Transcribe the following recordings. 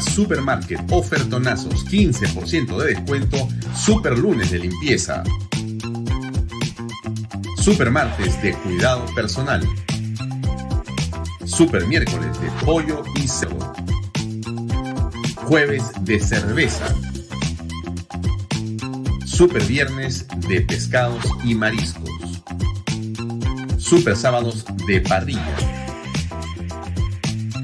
Supermarket, ofertonazos, 15% de descuento, super lunes de limpieza. Supermartes de cuidado personal. Super miércoles de pollo y cerdo. Jueves de cerveza. Super viernes de pescados y mariscos. Super sábados de parrilla.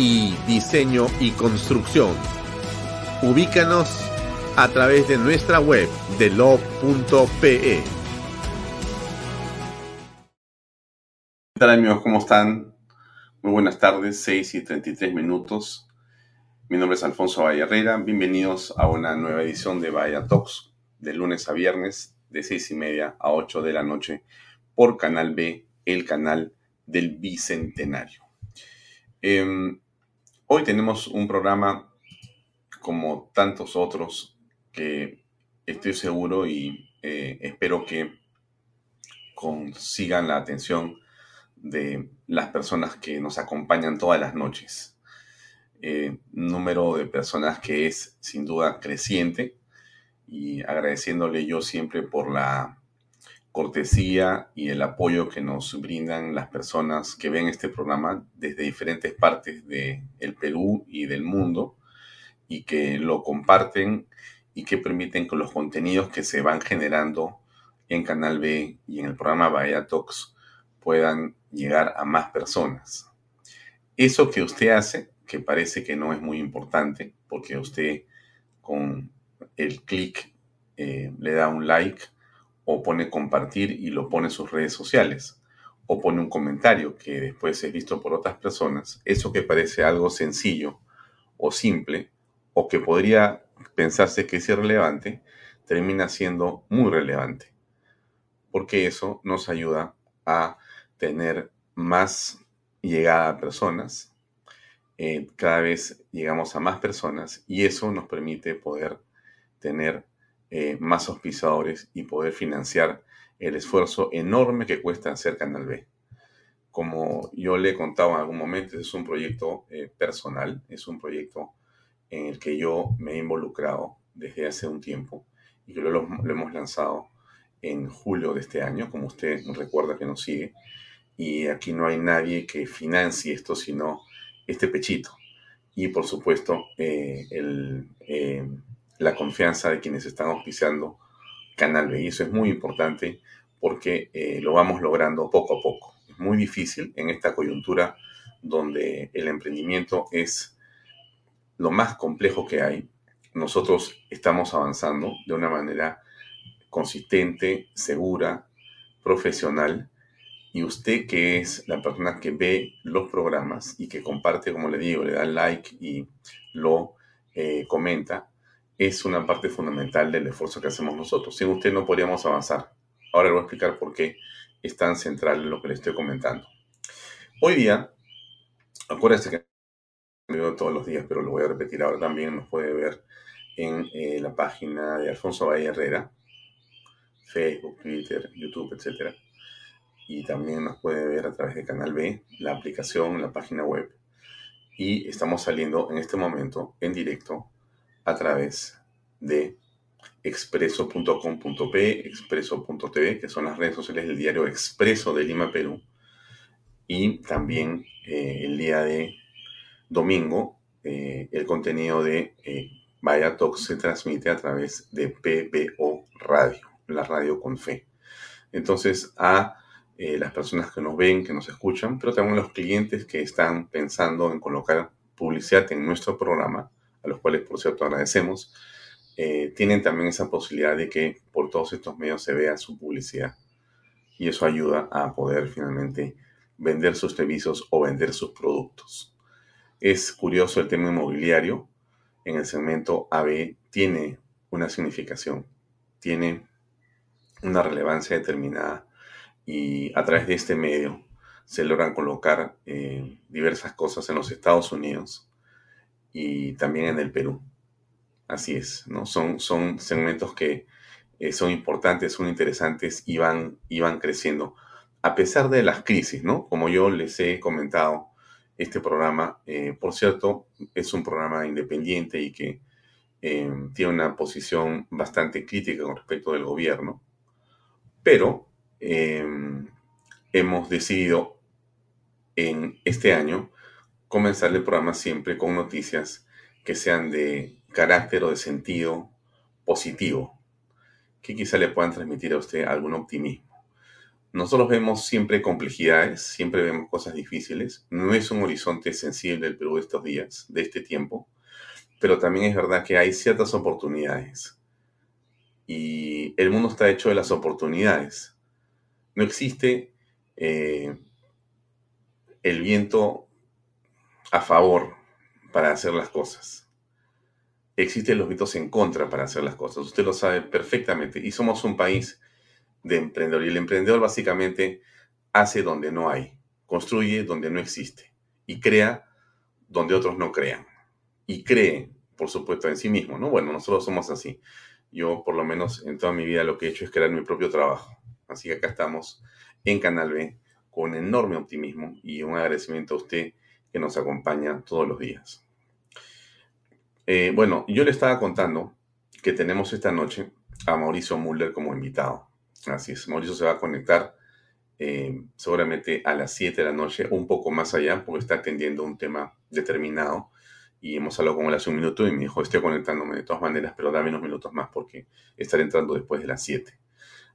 Y diseño y construcción. Ubícanos a través de nuestra web delo.pe. ¿Qué tal amigos? ¿Cómo están? Muy buenas tardes, 6 y 33 minutos. Mi nombre es Alfonso Valle Herrera. Bienvenidos a una nueva edición de Vaya Talks de lunes a viernes de 6 y media a 8 de la noche por Canal B, el canal del Bicentenario. Eh, hoy tenemos un programa como tantos otros que estoy seguro y eh, espero que consigan la atención de las personas que nos acompañan todas las noches. Eh, número de personas que es sin duda creciente y agradeciéndole yo siempre por la cortesía y el apoyo que nos brindan las personas que ven este programa desde diferentes partes del el Perú y del mundo y que lo comparten y que permiten que los contenidos que se van generando en Canal B y en el programa Bahía Talks puedan llegar a más personas. Eso que usted hace, que parece que no es muy importante, porque usted con el clic eh, le da un like o pone compartir y lo pone en sus redes sociales, o pone un comentario que después es visto por otras personas, eso que parece algo sencillo o simple, o que podría pensarse que es irrelevante, termina siendo muy relevante, porque eso nos ayuda a tener más llegada a personas. Eh, cada vez llegamos a más personas y eso nos permite poder tener eh, más auspiciadores y poder financiar el esfuerzo enorme que cuesta hacer Canal B. Como yo le he contado en algún momento, es un proyecto eh, personal, es un proyecto en el que yo me he involucrado desde hace un tiempo y que lo, lo hemos lanzado en julio de este año, como usted recuerda que nos sigue y aquí no hay nadie que financie esto, sino este pechito. Y por supuesto, eh, el, eh, la confianza de quienes están auspiciando Canal B. Y eso es muy importante porque eh, lo vamos logrando poco a poco. Es muy difícil en esta coyuntura donde el emprendimiento es lo más complejo que hay. Nosotros estamos avanzando de una manera consistente, segura, profesional y usted que es la persona que ve los programas y que comparte, como le digo, le da like y lo eh, comenta, es una parte fundamental del esfuerzo que hacemos nosotros. Sin usted no podríamos avanzar. Ahora le voy a explicar por qué es tan central lo que le estoy comentando. Hoy día, acuérdense que veo todos los días, pero lo voy a repetir ahora también, nos puede ver en eh, la página de Alfonso Valle Herrera, Facebook, Twitter, YouTube, etcétera y también nos puede ver a través de Canal B, la aplicación, la página web. Y estamos saliendo en este momento en directo a través de expreso.com.p, expreso.tv, que son las redes sociales del diario Expreso de Lima, Perú. Y también eh, el día de domingo eh, el contenido de eh, Vaya Talk se transmite a través de PBO Radio, la radio con fe. Entonces, a eh, las personas que nos ven, que nos escuchan, pero también los clientes que están pensando en colocar publicidad en nuestro programa, a los cuales, por cierto, agradecemos, eh, tienen también esa posibilidad de que por todos estos medios se vea su publicidad. Y eso ayuda a poder finalmente vender sus servicios o vender sus productos. Es curioso el tema inmobiliario. En el segmento AB tiene una significación, tiene una relevancia determinada y a través de este medio se logran colocar eh, diversas cosas en los Estados Unidos y también en el Perú. Así es, ¿no? Son, son segmentos que eh, son importantes, son interesantes y van, y van creciendo. A pesar de las crisis, ¿no? Como yo les he comentado, este programa, eh, por cierto, es un programa independiente y que tiene una posición bastante crítica con respecto del gobierno pero em, hemos decidido en este año comenzar el programa siempre con noticias que sean de carácter o de sentido positivo, que quizá le puedan transmitir a usted algún optimismo. Nosotros vemos siempre complejidades, siempre vemos cosas difíciles. No es un horizonte sensible el Perú de estos días, de este tiempo, pero también es verdad que hay ciertas oportunidades y el mundo está hecho de las oportunidades. No existe eh, el viento a favor para hacer las cosas. Existen los vientos en contra para hacer las cosas. Usted lo sabe perfectamente. Y somos un país de emprendedor. Y el emprendedor básicamente hace donde no hay, construye donde no existe y crea donde otros no crean. Y cree, por supuesto, en sí mismo. ¿no? Bueno, nosotros somos así. Yo, por lo menos en toda mi vida, lo que he hecho es crear mi propio trabajo. Así que acá estamos en Canal B con enorme optimismo y un agradecimiento a usted que nos acompaña todos los días. Eh, bueno, yo le estaba contando que tenemos esta noche a Mauricio Muller como invitado. Así es, Mauricio se va a conectar eh, seguramente a las 7 de la noche, un poco más allá, porque está atendiendo un tema determinado y hemos hablado con él hace un minuto y me dijo, estoy conectándome de todas maneras, pero dame unos minutos más porque estaré entrando después de las 7.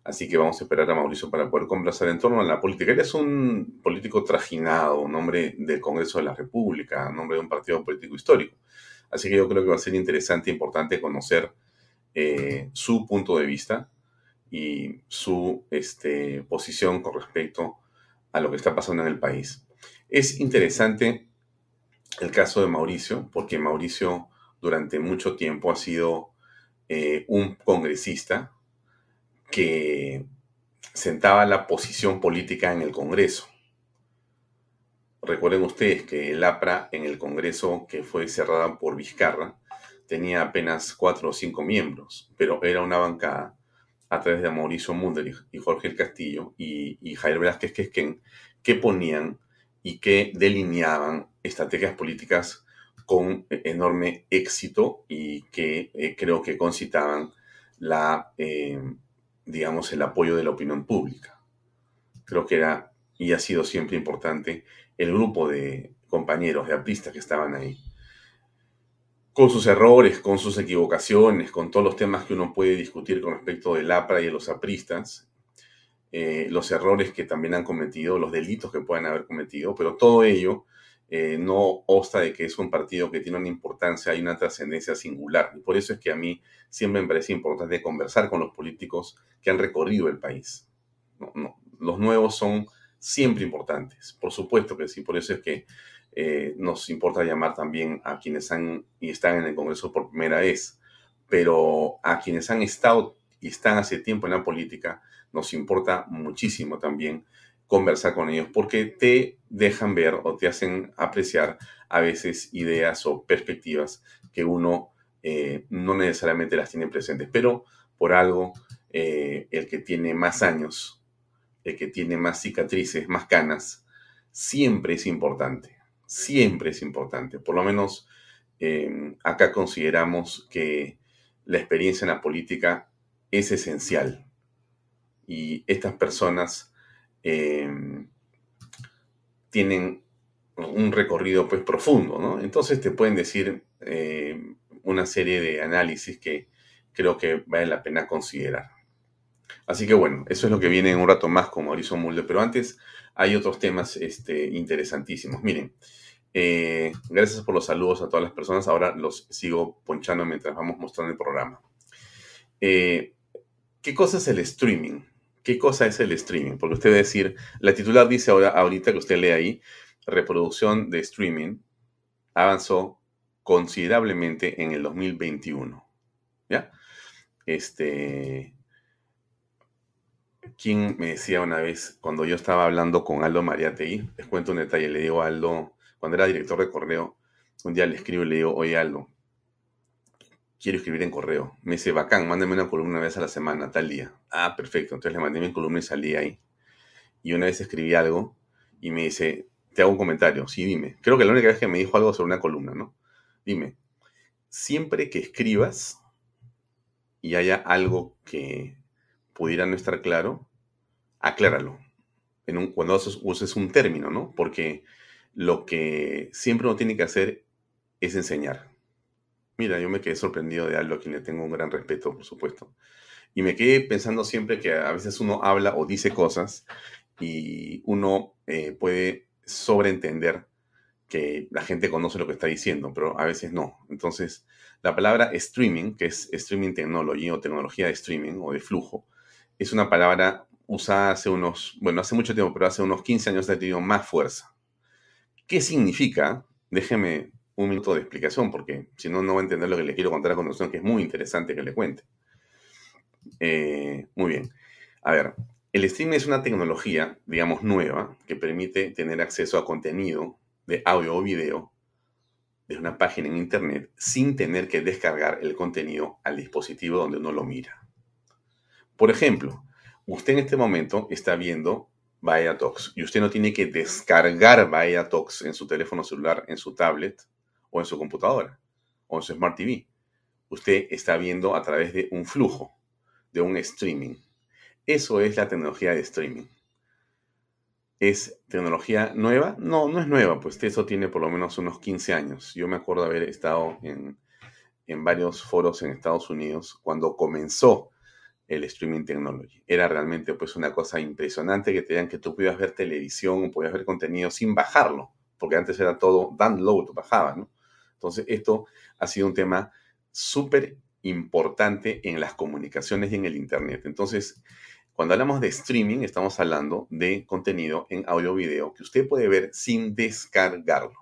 Así que vamos a esperar a Mauricio para poder conversar en torno a la política. Él es un político trajinado, un hombre del Congreso de la República, un hombre de un partido político histórico. Así que yo creo que va a ser interesante e importante conocer eh, su punto de vista y su este, posición con respecto a lo que está pasando en el país. Es interesante el caso de Mauricio, porque Mauricio durante mucho tiempo ha sido eh, un congresista que sentaba la posición política en el Congreso. Recuerden ustedes que el APRA en el Congreso que fue cerrada por Vizcarra tenía apenas cuatro o cinco miembros, pero era una bancada a través de Mauricio Munder y Jorge el Castillo y, y Jair Velázquez Quesquén que ponían y que delineaban estrategias políticas con enorme éxito y que eh, creo que concitaban la, eh, digamos, el apoyo de la opinión pública. Creo que era y ha sido siempre importante el grupo de compañeros, de artistas que estaban ahí. Con sus errores, con sus equivocaciones, con todos los temas que uno puede discutir con respecto del APRA y de los apristas, eh, los errores que también han cometido, los delitos que puedan haber cometido, pero todo ello eh, no obsta de que es un partido que tiene una importancia y una trascendencia singular. Y por eso es que a mí siempre me parece importante conversar con los políticos que han recorrido el país. los nuevos son siempre importantes, por supuesto que sí, por eso es que eh, nos importa llamar también a quienes han y están en el Congreso por primera vez, pero a quienes han estado y están hace tiempo en la política, nos importa muchísimo también conversar con ellos porque te dejan ver o te hacen apreciar a veces ideas o perspectivas que uno eh, no necesariamente las tiene presentes, pero por algo eh, el que tiene más años, el que tiene más cicatrices, más canas, siempre es importante, siempre es importante. Por lo menos eh, acá consideramos que la experiencia en la política es esencial y estas personas em, tienen un recorrido pues profundo, ¿no? Entonces te pueden decir eh, una serie de análisis que creo que vale la pena considerar. Así que bueno, eso es lo que viene en un rato más con Mauricio Mulder, pero antes hay otros temas este, interesantísimos. Miren, eh, gracias por los saludos a todas las personas. Ahora los sigo ponchando mientras vamos mostrando el programa. Eh, ¿Qué cosa es el streaming? ¿Qué cosa es el streaming? Porque usted va decir, la titular dice ahora, ahorita que usted lee ahí, reproducción de streaming avanzó considerablemente en el 2021. ¿Ya? Este. ¿Quién me decía una vez, cuando yo estaba hablando con Aldo Mariatei, les cuento un detalle, le digo a Aldo, cuando era director de correo, un día le escribo y le digo, oye Aldo, quiero escribir en correo. Me dice, bacán, mándame una columna una vez a la semana, tal día. Ah, perfecto. Entonces le mandé mi columna y salí ahí. Y una vez escribí algo y me dice, te hago un comentario. Sí, dime. Creo que la única vez que me dijo algo sobre una columna, ¿no? Dime, siempre que escribas y haya algo que pudiera no estar claro, acláralo. En un, cuando uses un término, ¿no? Porque lo que siempre uno tiene que hacer es enseñar. Mira, yo me quedé sorprendido de algo a quien le tengo un gran respeto, por supuesto. Y me quedé pensando siempre que a veces uno habla o dice cosas y uno eh, puede sobreentender que la gente conoce lo que está diciendo, pero a veces no. Entonces, la palabra streaming, que es streaming technology o tecnología de streaming o de flujo, es una palabra usada hace unos, bueno, hace mucho tiempo, pero hace unos 15 años ha tenido más fuerza. ¿Qué significa? Déjeme un minuto de explicación, porque si no, no va a entender lo que le quiero contar a continuación, que es muy interesante que le cuente. Eh, muy bien. A ver, el streaming es una tecnología, digamos, nueva, que permite tener acceso a contenido de audio o video de una página en Internet sin tener que descargar el contenido al dispositivo donde uno lo mira. Por ejemplo, usted en este momento está viendo Vaya Talks y usted no tiene que descargar Vaya Talks en su teléfono celular, en su tablet o en su computadora o en su Smart TV. Usted está viendo a través de un flujo, de un streaming. Eso es la tecnología de streaming. ¿Es tecnología nueva? No, no es nueva, pues eso tiene por lo menos unos 15 años. Yo me acuerdo haber estado en, varios foros en Estados Unidos cuando comenzó el streaming technology. Era realmente pues una cosa impresionante que te digan que tú podías ver televisión, podías ver contenido sin bajarlo, porque antes era todo download, bajaba, ¿no? Entonces esto ha sido un tema súper importante en las comunicaciones y en el Internet. Entonces, cuando hablamos de streaming, estamos hablando de contenido en audio video que usted puede ver sin descargarlo.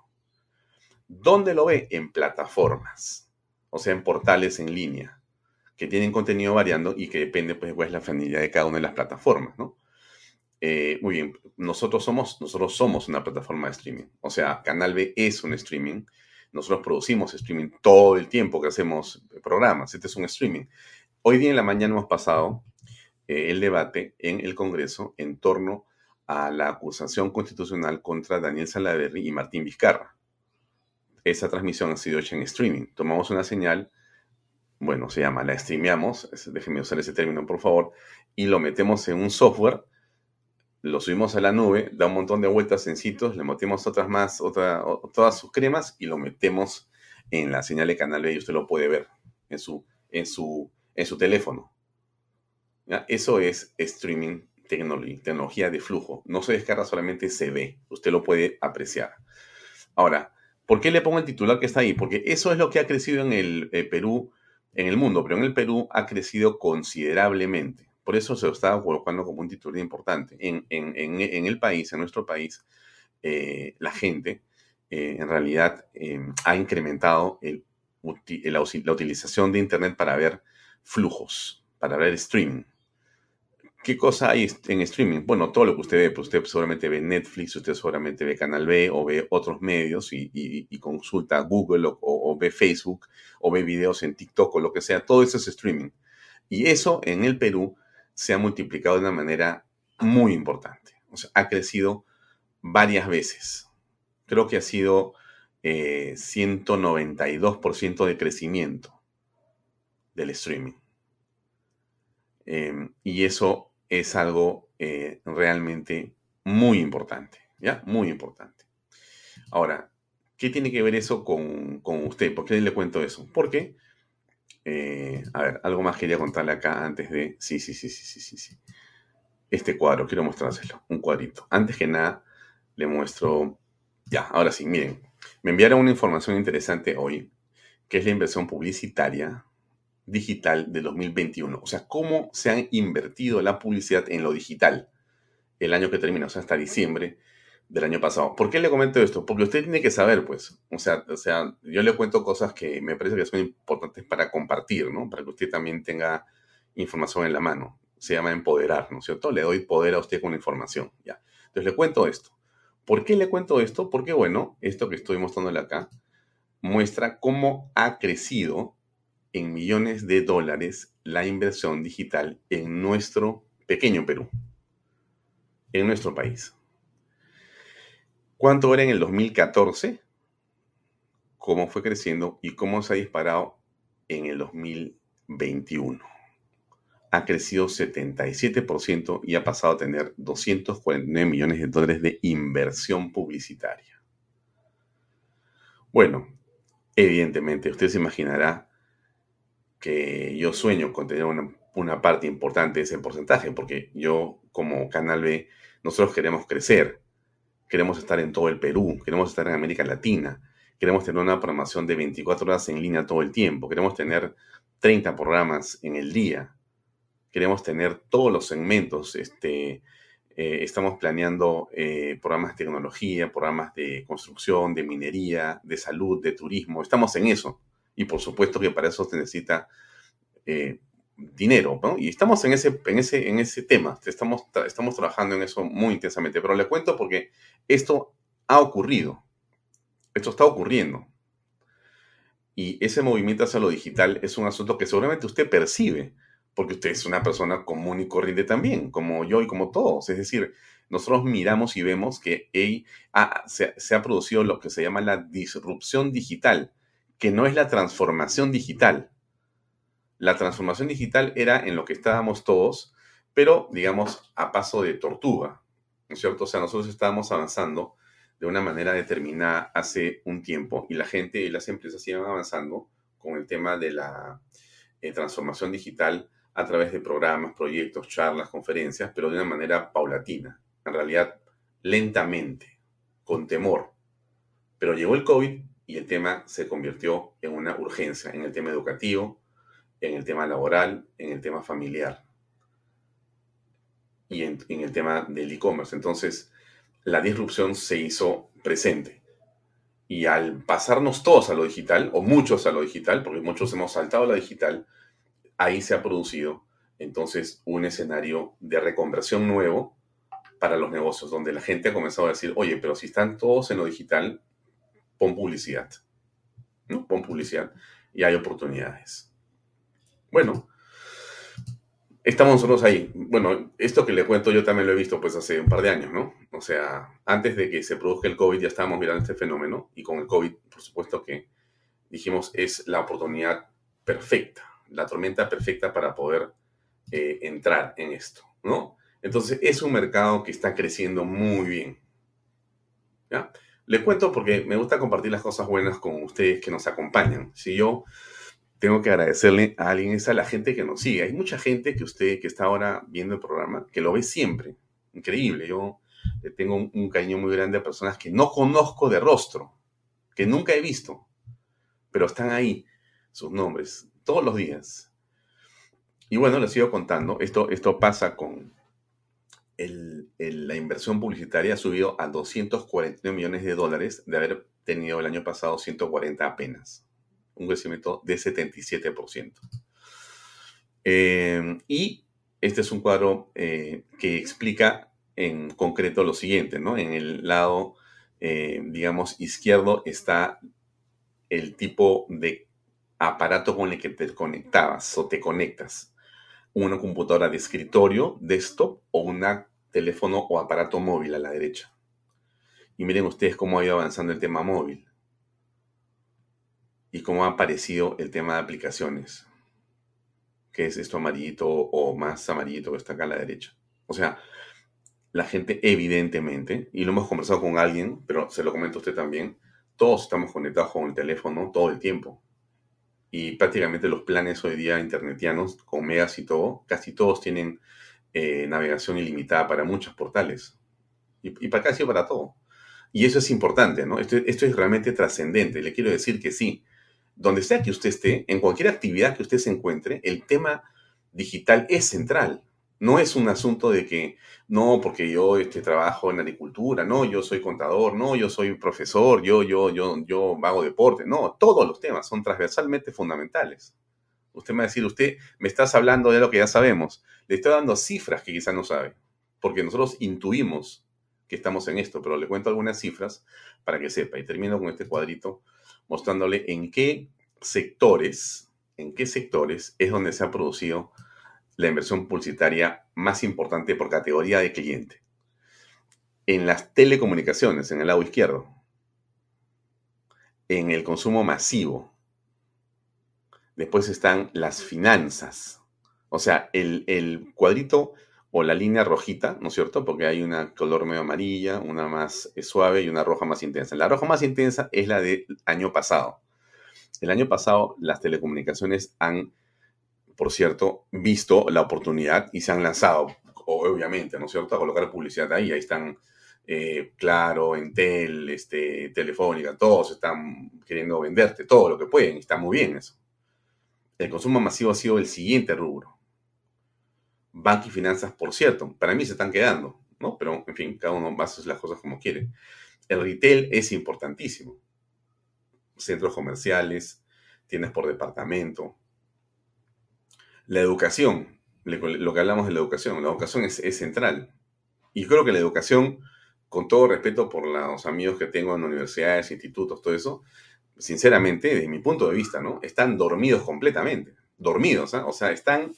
¿Dónde lo ve? En plataformas, o sea, en portales en línea, que tienen contenido variando y que depende, pues, cuál es la familia de cada una de las plataformas, ¿no? Eh, muy bien, nosotros somos, nosotros somos una plataforma de streaming. O sea, Canal B es un streaming. Nosotros producimos streaming todo el tiempo que hacemos programas. Este es un streaming. Hoy día en la mañana hemos pasado eh, el debate en el Congreso en torno a la acusación constitucional contra Daniel Salaverry y Martín Vizcarra. Esa transmisión ha sido hecha en streaming. Tomamos una señal, bueno, se llama, la streameamos, déjenme usar ese término por favor, y lo metemos en un software, lo subimos a la nube, da un montón de vueltas en sitios, le metemos otras más, otra, todas sus cremas y lo metemos en la señal de canal B y usted lo puede ver en su, en su, en su teléfono. Eso es streaming tecnología de flujo. No se descarga solamente, se ve. Usted lo puede apreciar. Ahora, ¿por qué le pongo el titular que está ahí? Porque eso es lo que ha crecido en el eh, Perú, en el mundo, pero en el Perú ha crecido considerablemente. Por eso se lo estaba colocando como un titular importante. En, el país, en nuestro país, eh, la gente eh, en realidad ha incrementado la utilización de Internet para ver flujos, para ver streaming. ¿Qué cosa hay en streaming? Bueno, todo lo que usted ve, pues usted seguramente ve Netflix, usted seguramente ve Canal B o ve otros medios y, consulta Google o, ve Facebook o ve videos en TikTok o lo que sea, todo eso es streaming. Y eso en el Perú se ha multiplicado de una manera muy importante. O sea, ha crecido varias veces. Creo que ha sido 192% eh, de crecimiento del streaming. Em, y eso es algo eh, realmente muy importante, ¿ya? Muy importante. Ahora, ¿qué tiene que ver eso con, usted? ¿Por qué le cuento eso? Porque, eh, a ver, algo más quería contarle acá antes de... Sí, sí, sí, sí, sí, sí, sí. Este cuadro, quiero mostrárselo, un cuadrito. Antes que nada, le muestro... Ya, ahora sí, miren. Me enviaron una información interesante hoy, que es la inversión publicitaria digital de 2021. O sea, cómo se han invertido la publicidad en lo digital el año que termina, o sea, hasta diciembre del año pasado. ¿Por qué le comento esto? Porque usted tiene que saber, pues, o sea, o sea, yo le cuento cosas que me parece que son importantes para compartir, ¿no? Para que usted también tenga información en la mano. Se llama empoderar, ¿no es cierto? Le doy poder a usted con la información, ya. Entonces le cuento esto. ¿Por qué le cuento esto? Porque, bueno, esto que estoy mostrándole acá muestra cómo ha crecido en millones de dólares la inversión digital en nuestro pequeño Perú, en nuestro país. ¿Cuánto era en el 2014? ¿Cómo fue creciendo y cómo se ha disparado en el 2021? Ha crecido 77% y ha pasado a tener 249 millones de dólares de inversión publicitaria. Bueno, evidentemente usted se imaginará que yo sueño con tener una, parte importante de ese porcentaje, porque yo como Canal B, nosotros queremos crecer, queremos estar en todo el Perú, queremos estar en América Latina, queremos tener una programación de 24 horas en línea todo el tiempo, queremos tener 30 programas en el día, queremos tener todos los segmentos, este, eh, estamos planeando eh, programas de tecnología, programas de construcción, de minería, de salud, de turismo, estamos en eso. Y por supuesto que para eso se necesita eh, dinero, ¿no? Y estamos en ese, en ese, en ese tema, estamos, estamos trabajando en eso muy intensamente, pero le cuento porque esto ha ocurrido, esto está ocurriendo. Y ese movimiento hacia lo digital es un asunto que seguramente usted percibe, porque usted es una persona común y corriente también, como yo y como todos. Es decir, nosotros miramos y vemos que se ha producido lo que se llama la disrupción digital que no es la transformación digital. La transformación digital era en lo que estábamos todos, pero digamos a paso de tortuga, ¿no es cierto? O sea, nosotros estábamos avanzando de una manera determinada hace un tiempo y la gente y las empresas iban avanzando con el tema de la eh, transformación digital a través de programas, proyectos, charlas, conferencias, pero de una manera paulatina, en realidad lentamente, con temor. Pero llegó el COVID y el tema se convirtió en una urgencia, en el tema educativo, en el tema laboral, en el tema familiar y en, el tema del e-commerce. Entonces, la disrupción se hizo presente. Y al pasarnos todos a lo digital, o muchos a lo digital, porque muchos hemos saltado a lo digital, ahí se ha producido entonces un escenario de reconversión nuevo para los negocios, donde la gente ha comenzado a decir, oye, pero si están todos en lo digital, pon publicidad. ¿no? Pon publicidad y hay oportunidades. Bueno, estamos nosotros ahí. Bueno, esto que le cuento yo también lo he visto pues hace un par de años, ¿no? O sea, antes de que se produzca el COVID ya estábamos mirando este fenómeno y con el COVID, por supuesto que dijimos es la oportunidad perfecta, la tormenta perfecta para poder eh, entrar en esto, ¿no? Entonces es un mercado que está creciendo muy bien. ¿ya? Le cuento porque me gusta compartir las cosas buenas con ustedes que nos acompañan. Si yo tengo que agradecerle a alguien es a la gente que nos sigue. Hay mucha gente que usted que está ahora viendo el programa que lo ve siempre. Increíble. Yo tengo un, un cariño muy grande a personas que no conozco de rostro, que nunca he visto, pero están ahí sus nombres todos los días. Y bueno, les sigo contando. Esto, esto pasa con, la inversión publicitaria ha subido a 249 millones de dólares de haber tenido el año pasado 140 apenas. Un crecimiento de 77%. Eh, y este es un cuadro eh, que explica en concreto lo siguiente, ¿no? En el lado, eh, digamos, izquierdo está el tipo de aparato con el que te conectabas o te conectas. Una computadora de escritorio, desktop o una teléfono o aparato móvil a la derecha. Y miren ustedes cómo ha ido avanzando el tema móvil. Y cómo ha aparecido el tema de aplicaciones. Que es esto amarillito o más amarillito que está acá a la derecha. O sea, la gente evidentemente, y lo hemos conversado con alguien, pero se lo comento a usted también, todos estamos conectados con el teléfono todo el tiempo. Y prácticamente los planes hoy día internetianos, con megas y todo, casi todos tienen eh, navegación ilimitada para muchos portales. Y, para casi para todo. Y eso es importante, ¿no? Esto, esto es realmente trascendente. Le quiero decir que sí, donde sea que usted esté, en cualquier actividad que usted se encuentre, el tema digital es central. No es un asunto de que, no, porque yo este, trabajo en agricultura, no, yo soy contador, no, yo soy profesor, yo, yo, yo, yo hago deporte. No, todos los temas son transversalmente fundamentales. Usted me va a decir, usted me estás hablando de lo que ya sabemos. Le estoy dando cifras que quizá no sabe, porque nosotros intuimos que estamos en esto, pero le cuento algunas cifras para que sepa. Y termino con este cuadrito mostrándole en qué sectores, en qué sectores es donde se ha producido la inversión publicitaria más importante por categoría de cliente. En las telecomunicaciones, en el lado izquierdo. En el consumo masivo. Después están las finanzas. O sea, el, el cuadrito o la línea rojita, ¿no es cierto? Porque hay una color medio amarilla, una más eh, suave y una roja más intensa. La roja más intensa es la del año pasado. El año pasado las telecomunicaciones han, por cierto, visto la oportunidad y se han lanzado, obviamente, ¿no es cierto?, a colocar publicidad ahí. Ahí están eh, Claro, Entel, este, Telefónica, todos están queriendo venderte todo lo que pueden está muy bien eso. El consumo masivo ha sido el siguiente rubro banco y finanzas, por cierto, para mí se están quedando, ¿no? Pero, en fin, cada uno hace las cosas como quiere. El retail es importantísimo. Centros comerciales, tiendas por departamento. La educación, lo que hablamos de la educación, la educación es, es central. Y creo que la educación, con todo respeto por los amigos que tengo en universidades, institutos, todo eso, sinceramente, desde mi punto de vista, ¿no? Están dormidos completamente. Dormidos, ¿ah? O sea, están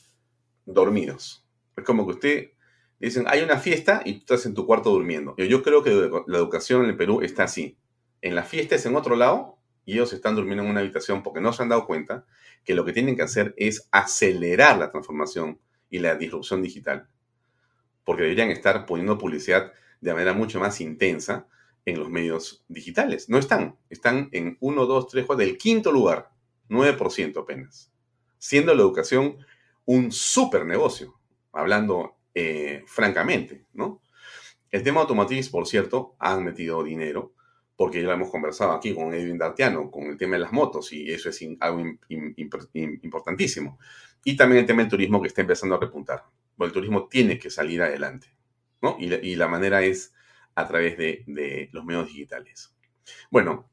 dormidos. Es como que usted dicen, hay una fiesta y tú estás en tu cuarto durmiendo. Yo, creo que la educación en el Perú está así. En la fiesta es en otro lado y ellos están durmiendo en una habitación porque no se han dado cuenta que lo que tienen que hacer es acelerar la transformación y la disrupción digital. Porque deberían estar poniendo publicidad de manera mucho más intensa en los medios digitales. No están. Están en 1, 2, 3, 4, del quinto lugar. 9% apenas. Siendo la educación un super negocio hablando eh, francamente, ¿no? El tema Automotriz, por cierto, han metido dinero, porque ya lo hemos conversado aquí con Edwin Dartiano, con el tema de las motos, y eso es algo importantísimo. Y también el tema del turismo que está empezando a repuntar. el turismo tiene que salir adelante, ¿no? Y, la manera es a través de, de los medios digitales. Bueno,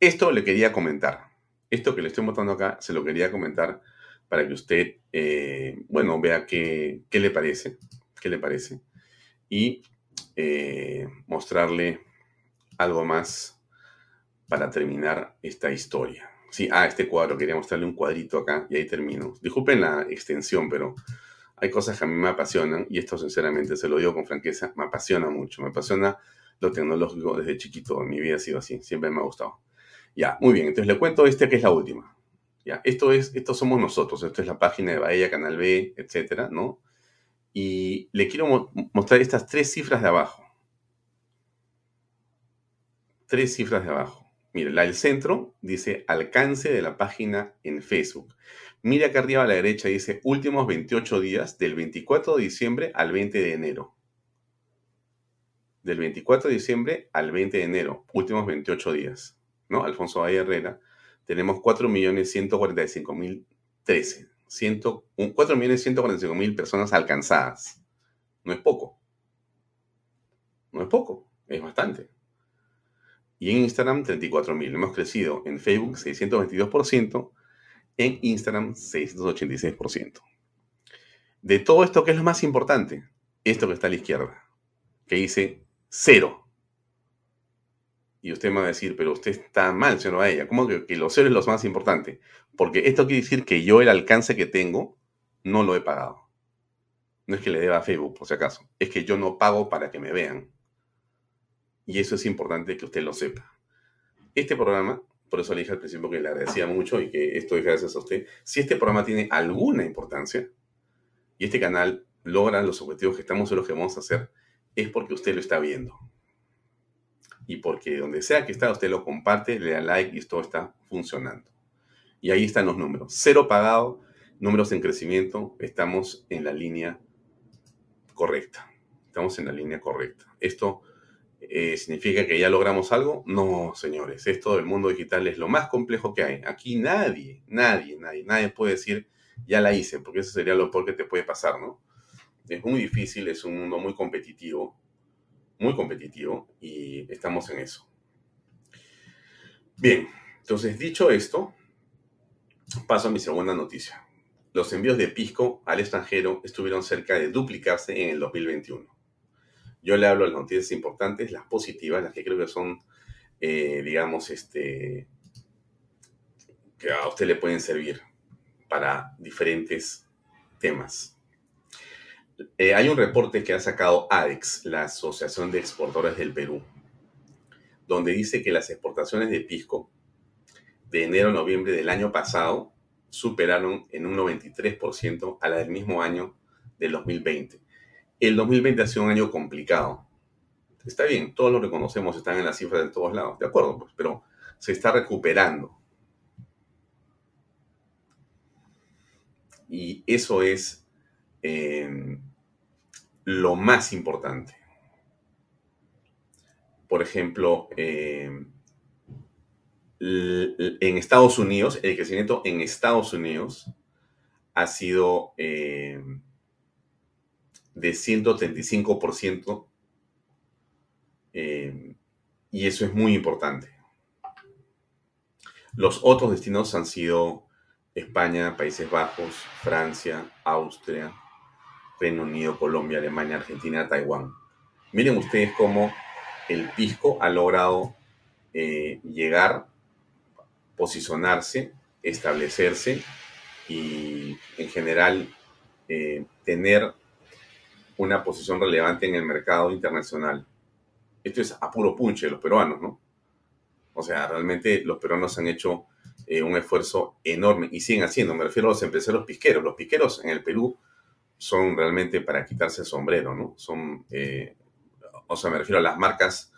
esto le quería comentar. Esto que le estoy mostrando acá, se lo quería comentar para que usted, eh, bueno, vea qué, qué, le parece, qué le parece, y eh, mostrarle algo más para terminar esta historia. Sí, ah, este cuadro, quería mostrarle un cuadrito acá y ahí termino. Disculpen la extensión, pero hay cosas que a mí me apasionan y esto sinceramente se lo digo con franqueza, me apasiona mucho, me apasiona lo tecnológico desde chiquito, mi vida ha sido así, siempre me ha gustado. Ya, muy bien, entonces le cuento este que es la última. Ya, esto es, somos nosotros, esto es la página de Bahía, Canal B, etcétera, ¿no? Y le quiero mostrar estas tres cifras de abajo. Tres cifras de abajo. Mire, la del centro dice alcance de la página en Facebook. Mira acá arriba a la derecha dice últimos 28 días del 24 de diciembre al 20 de enero. Del 24 de diciembre al 20 de enero, últimos 28 días. ¿No? Alfonso Bahía Herrera tenemos 4.145.013. 4.145.000 personas alcanzadas. No es poco. No es poco, es bastante. Y en Instagram 34.000. Hemos crecido en Facebook 622%, en Instagram 686%. De todo esto, ¿qué es lo más importante? Esto que está a la izquierda, que dice cero. Y usted me va a decir, pero usted está mal, señor ella. ¿Cómo que, que los ceros es lo más importante? Porque esto quiere decir que yo el alcance que tengo no lo he pagado. No es que le deba a Facebook, por si acaso. Es que yo no pago para que me vean. Y eso es importante que usted lo sepa. Este programa, por eso le dije al principio que le agradecía mucho y que esto es gracias a usted. Si este programa tiene alguna importancia y este canal logra los objetivos que estamos seguros que vamos a hacer, es porque usted lo está viendo. Y porque donde sea que está, usted lo comparte, le da like y todo está funcionando. Y ahí están los números. Cero pagado, números en crecimiento, estamos en la línea correcta. Estamos en la línea correcta. Esto eh, ¿Significa que ya logramos algo? No, señores. Esto del mundo digital es lo más complejo que hay. Aquí nadie, nadie, nadie, nadie puede decir, ya la hice, porque eso sería lo peor que te puede pasar, ¿no? Es muy difícil, es un mundo muy competitivo, muy competitivo, y estamos en eso. Bien, entonces dicho esto, paso a mi segunda noticia. Los envíos de Pisco al extranjero estuvieron cerca de duplicarse en el 2021. Yo le hablo de las noticias importantes, las positivas, las que creo que son, eh, digamos, este, que a usted le pueden servir para diferentes temas. Eh, hay un reporte que ha sacado ADEX, la Asociación de Exportadores del Perú, donde dice que las exportaciones de pisco de enero a noviembre del año pasado superaron en un 93% a la del mismo año del 2020 el 2020 ha sido un año complicado. Está bien, todos lo reconocemos, están en las cifras de todos lados, de acuerdo, pues, pero se está recuperando. Y eso es eh, lo más importante. Por ejemplo, eh, en Estados Unidos, el crecimiento en Estados Unidos ha sido eh, de 135%, eh, y eso es muy importante. Los otros destinos han sido España, Países Bajos, Francia, Austria, Reino Unido, Colombia, Alemania, Argentina, Taiwán. Miren ustedes cómo el pisco ha logrado eh, llegar, posicionarse, establecerse y en general eh, tener una posición relevante en el mercado internacional. Esto es a puro punche de los peruanos, ¿no? O sea, realmente los peruanos han hecho eh, un esfuerzo enorme y siguen haciendo. Me refiero a los empresarios pisqueros. Los pisqueros en el Perú son realmente para quitarse el sombrero, ¿no? Son, eh, o sea, me refiero a las marcas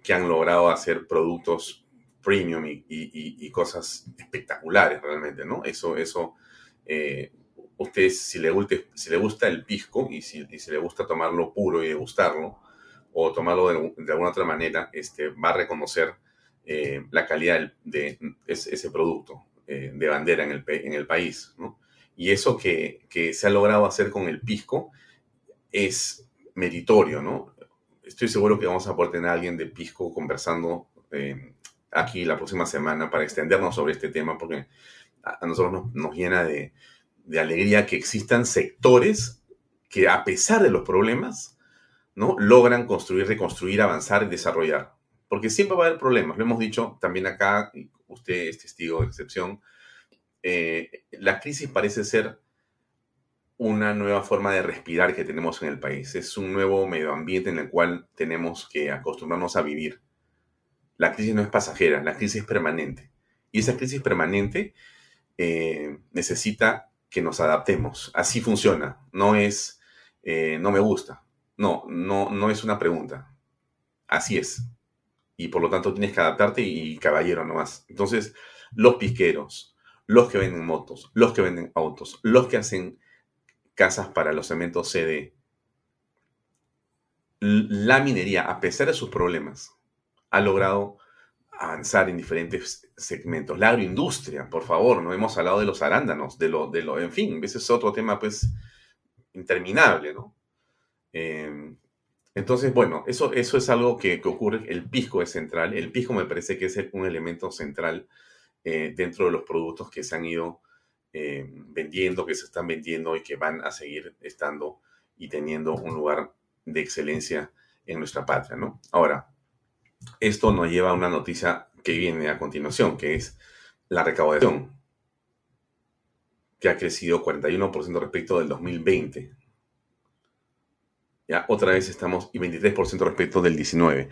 que han logrado hacer productos premium y, cosas espectaculares realmente, ¿no? Eso, eso eh, usted si le, gusta, si le gusta el pisco y si, le gusta tomarlo puro y degustarlo, o tomarlo de, alguna otra manera, este, va a reconocer eh, la calidad de, ese, producto eh, de bandera en el, en el país. Y eso que, se ha logrado hacer con el pisco es meritorio, ¿no? Estoy seguro que vamos a poder tener a alguien de pisco conversando eh, aquí la próxima semana para extendernos sobre este tema, porque a, nosotros nos llena de, de alegría que existan sectores que a pesar de los problemas, ¿no? Logran construir, reconstruir, avanzar y desarrollar. Porque siempre va a haber problemas. Lo hemos dicho también acá, usted es testigo de excepción. Eh, la crisis parece ser una nueva forma de respirar que tenemos en el país. Es un nuevo medio ambiente en el cual tenemos que acostumbrarnos a vivir. La crisis no es pasajera, la crisis es permanente. Y esa crisis permanente eh, necesita que nos adaptemos. Así funciona. No es, eh, no me gusta. No, no, no es una pregunta. Así es. Y por lo tanto tienes que adaptarte y caballero nomás. Entonces, los piqueros, los que venden motos, los que venden autos, los que hacen casas para los cementos CD, la minería, a pesar de sus problemas, ha logrado avanzar en diferentes segmentos. La agroindustria, por favor, no hemos hablado de los arándanos, de lo, de en fin, ese es otro tema pues interminable, ¿no? Em, entonces, bueno, eso, eso es algo que, ocurre, el pisco es central, el pisco me parece que es un elemento central eh, dentro de los productos que se han ido em, vendiendo, que se están vendiendo y que van a seguir estando y teniendo un lugar de excelencia en nuestra patria, ¿no? Ahora, esto nos lleva a una noticia que viene a continuación, que es la recaudación, que ha crecido 41% respecto del 2020. Ya otra vez estamos y 23% respecto del 19.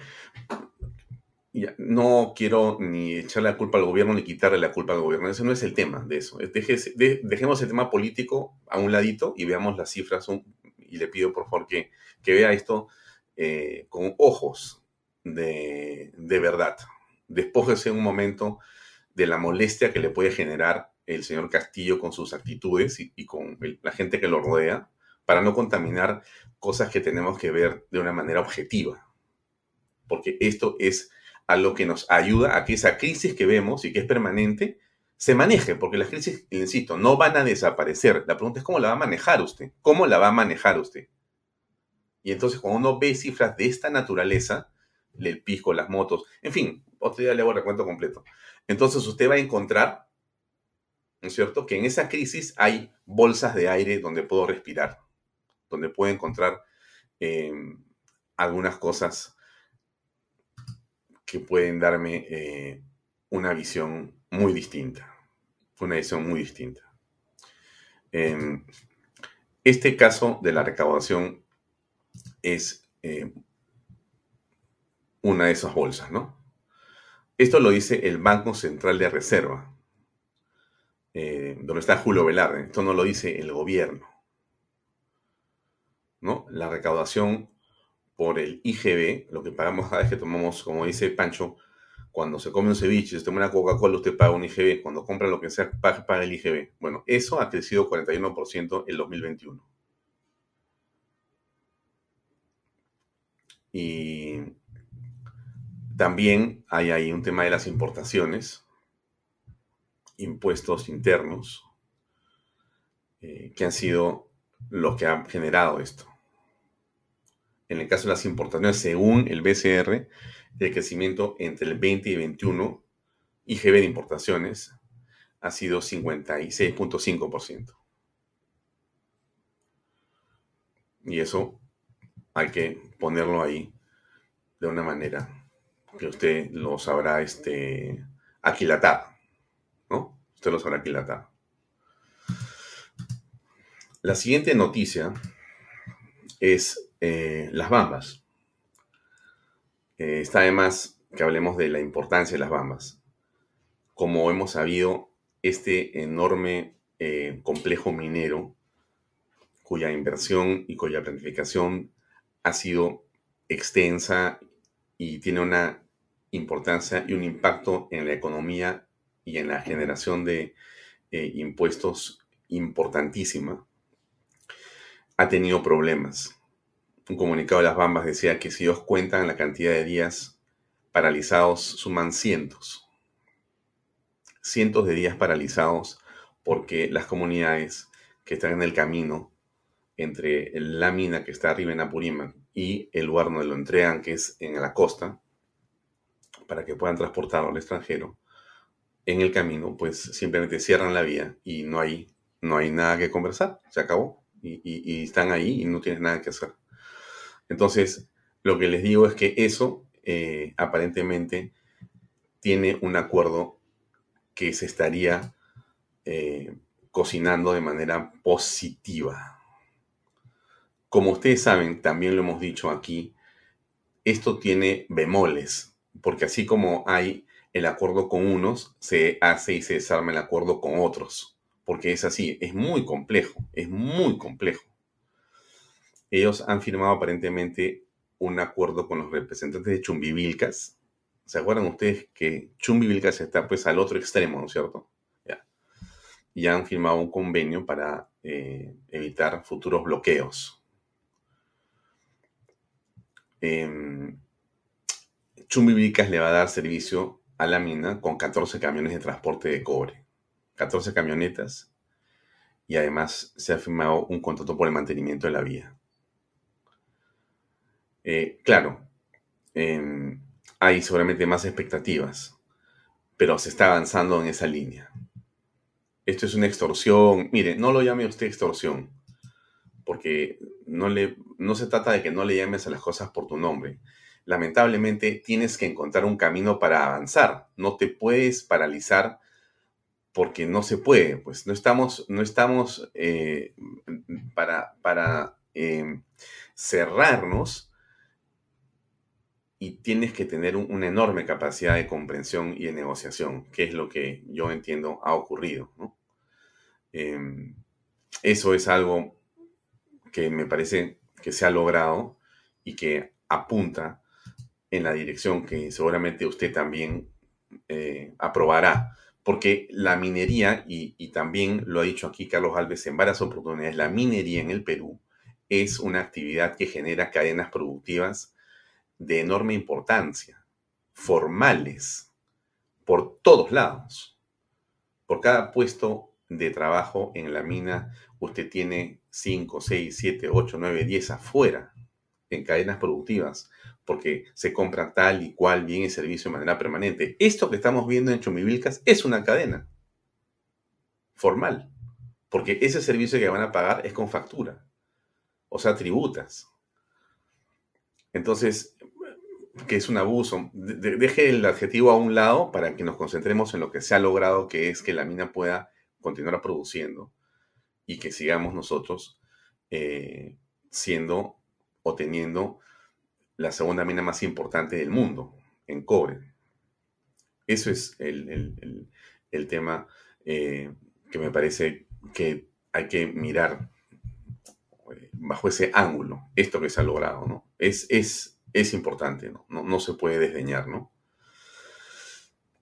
No quiero ni echarle la culpa al gobierno ni quitarle la culpa al gobierno. Ese no es el tema de eso. dejemos el tema político a un ladito y veamos las cifras. y le pido por favor que, que vea esto eh, con ojos de, de verdad. Despójese un momento de la molestia que le puede generar el señor Castillo con sus actitudes y, con la gente que lo rodea, para no contaminar cosas que tenemos que ver de una manera objetiva. Porque esto es algo que nos ayuda a que esa crisis que vemos y que es permanente se maneje, porque las crisis, insisto, no van a desaparecer. La pregunta es cómo la va a manejar usted, cómo la va a manejar usted. Y entonces cuando uno ve cifras de esta naturaleza, el pisco, las motos, en fin, otro día le hago el recuento completo. Entonces usted va a encontrar, ¿no es cierto?, que en esa crisis hay bolsas de aire donde puedo respirar, donde puedo encontrar em, algunas cosas que pueden darme eh, una visión muy distinta, una visión muy distinta. Em, este caso de la recaudación es eh, una de esas bolsas, ¿no? Esto lo dice el Banco Central de Reserva, eh, donde está Julio Velarde. Esto no lo dice el gobierno. ¿no? La recaudación por el IGB, lo que pagamos cada vez que tomamos, como dice Pancho, cuando se come un ceviche, se toma una Coca-Cola, usted paga un IGB. Cuando compra lo que sea, paga, el IGB. Bueno, eso ha crecido 41% en 2021. Y también hay ahí un tema de las importaciones, impuestos internos, eh, que han sido los que han generado esto. En el caso de las importaciones, según el BCR, el crecimiento entre el 20 y 21, IGB de importaciones, ha sido 56.5%. Y eso hay que ponerlo ahí de una manera que usted lo sabrá este, aquilatar, ¿no? Usted lo sabrá aquilatar. La siguiente noticia es eh, las bambas. Eh, está además que hablemos de la importancia de las bambas. Como hemos sabido, este enorme eh, complejo minero, cuya inversión y cuya planificación ha sido extensa y tiene una importancia y un impacto en la economía y en la generación de impuestos importantísima, ha tenido problemas. Un comunicado de las Bambas decía que si ellos cuentan la cantidad de días paralizados, suman cientos. Cientos de días paralizados porque las comunidades que están en el camino entre la mina que está arriba en Apurímac y el lugar donde lo entregan, que es en la costa, para que puedan transportarlo al extranjero, en el camino, pues simplemente cierran la vía y no hay, no hay nada que conversar, se acabó. Y, están ahí y no tienes nada que hacer. Entonces, lo que les digo es que eso eh, aparentemente tiene un acuerdo que se estaría eh, cocinando de manera positiva. Como ustedes saben, también lo hemos dicho aquí, esto tiene bemoles porque así como hay el acuerdo con unos, se hace y se desarma el acuerdo con otros, porque es así, es muy complejo, es muy complejo. Ellos han firmado aparentemente un acuerdo con los representantes de Chumbivilcas. ¿Se acuerdan ustedes que Chumbivilcas está pues al otro extremo, ¿no es cierto? Ya. Y han firmado un convenio para eh, evitar futuros bloqueos. Eh, Chumbivilcas le va a dar servicio a la mina con 14 camiones de transporte de cobre. 14 camionetas y además se ha firmado un contrato por el mantenimiento de la vía. Eh, claro, em, hay seguramente más expectativas, pero se está avanzando en esa línea. Esto es una extorsión. Mire, no lo llame usted extorsión, porque no, le, no se trata de que no le llames a las cosas por tu nombre lamentablemente tienes que encontrar un camino para avanzar. No te puedes paralizar porque no se puede. Pues no estamos, no estamos eh, para, para em, cerrarnos y tienes que tener una enorme capacidad de comprensión y de negociación, que es lo que yo entiendo ha ocurrido. Em, eso es algo que me parece que se ha logrado y que apunta en la dirección que seguramente usted también eh, aprobará, porque la minería, y, y, también lo ha dicho aquí Carlos Alves en varias oportunidades, la minería en el Perú es una actividad que genera cadenas productivas de enorme importancia, formales, por todos lados. Por cada puesto de trabajo en la mina, usted tiene 5, 6, 7, 8, 9, 10 afuera, en cadenas productivas, porque se compra tal y cual bien y servicio de manera permanente. Esto que estamos viendo en Chomivilcas es una cadena formal, porque ese servicio que van a pagar es con factura, o sea, tributas. Entonces, que es un abuso. deje el adjetivo a un lado para que nos concentremos en lo que se ha logrado, que es que la mina pueda continuar produciendo y que sigamos nosotros eh, siendo o teniendo la segunda mina más importante del mundo en cobre. Eso es el, tema eh, que me parece que hay que mirar bajo ese ángulo, esto que se ha logrado, ¿no? Es, es, es importante, ¿no? ¿no? No se puede desdeñar, ¿no?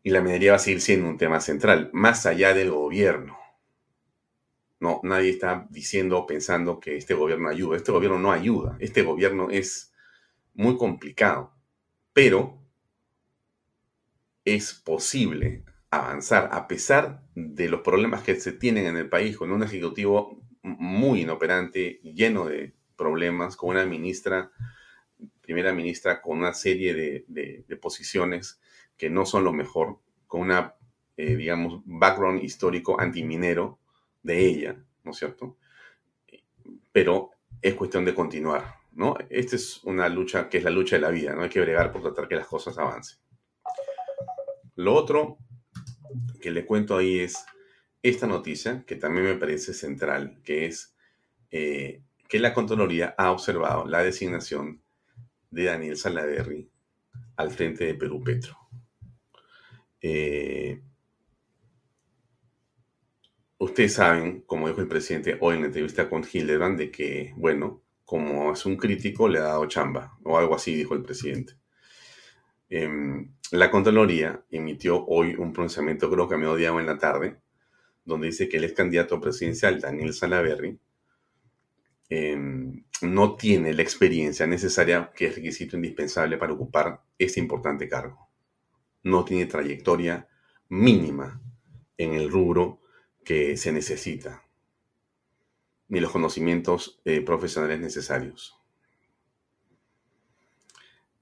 Y la minería va a seguir siendo un tema central, más allá del gobierno. No, nadie está diciendo o pensando que este gobierno ayuda. Este gobierno no ayuda. Este gobierno es muy complicado. Pero es posible avanzar a pesar de los problemas que se tienen en el país con un ejecutivo muy inoperante, lleno de problemas, con una ministra, primera ministra, con una serie de, posiciones que no son lo mejor, con una, eh, digamos, background histórico antiminero, de ella, ¿no es cierto? Pero es cuestión de continuar, ¿no? Esta es una lucha que es la lucha de la vida, ¿no? Hay que bregar por tratar que las cosas avancen. Lo otro que le cuento ahí es esta noticia, que también me parece central, que es eh, que la Contraloría ha observado la designación de Daniel Salaverry al frente de Perú Petro. Eh, Ustedes saben, como dijo el presidente hoy en la entrevista con Hildebrand, de que, bueno, como es un crítico, le ha dado chamba, o algo así dijo el presidente. Em, la Contraloría emitió hoy un pronunciamiento, creo que a mediodía o en la tarde, donde dice que el ex candidato presidencial, Daniel Salaverry, em, no tiene la experiencia necesaria que es requisito indispensable para ocupar este importante cargo. No tiene trayectoria mínima en el rubro que se necesita, ni los conocimientos eh, profesionales necesarios.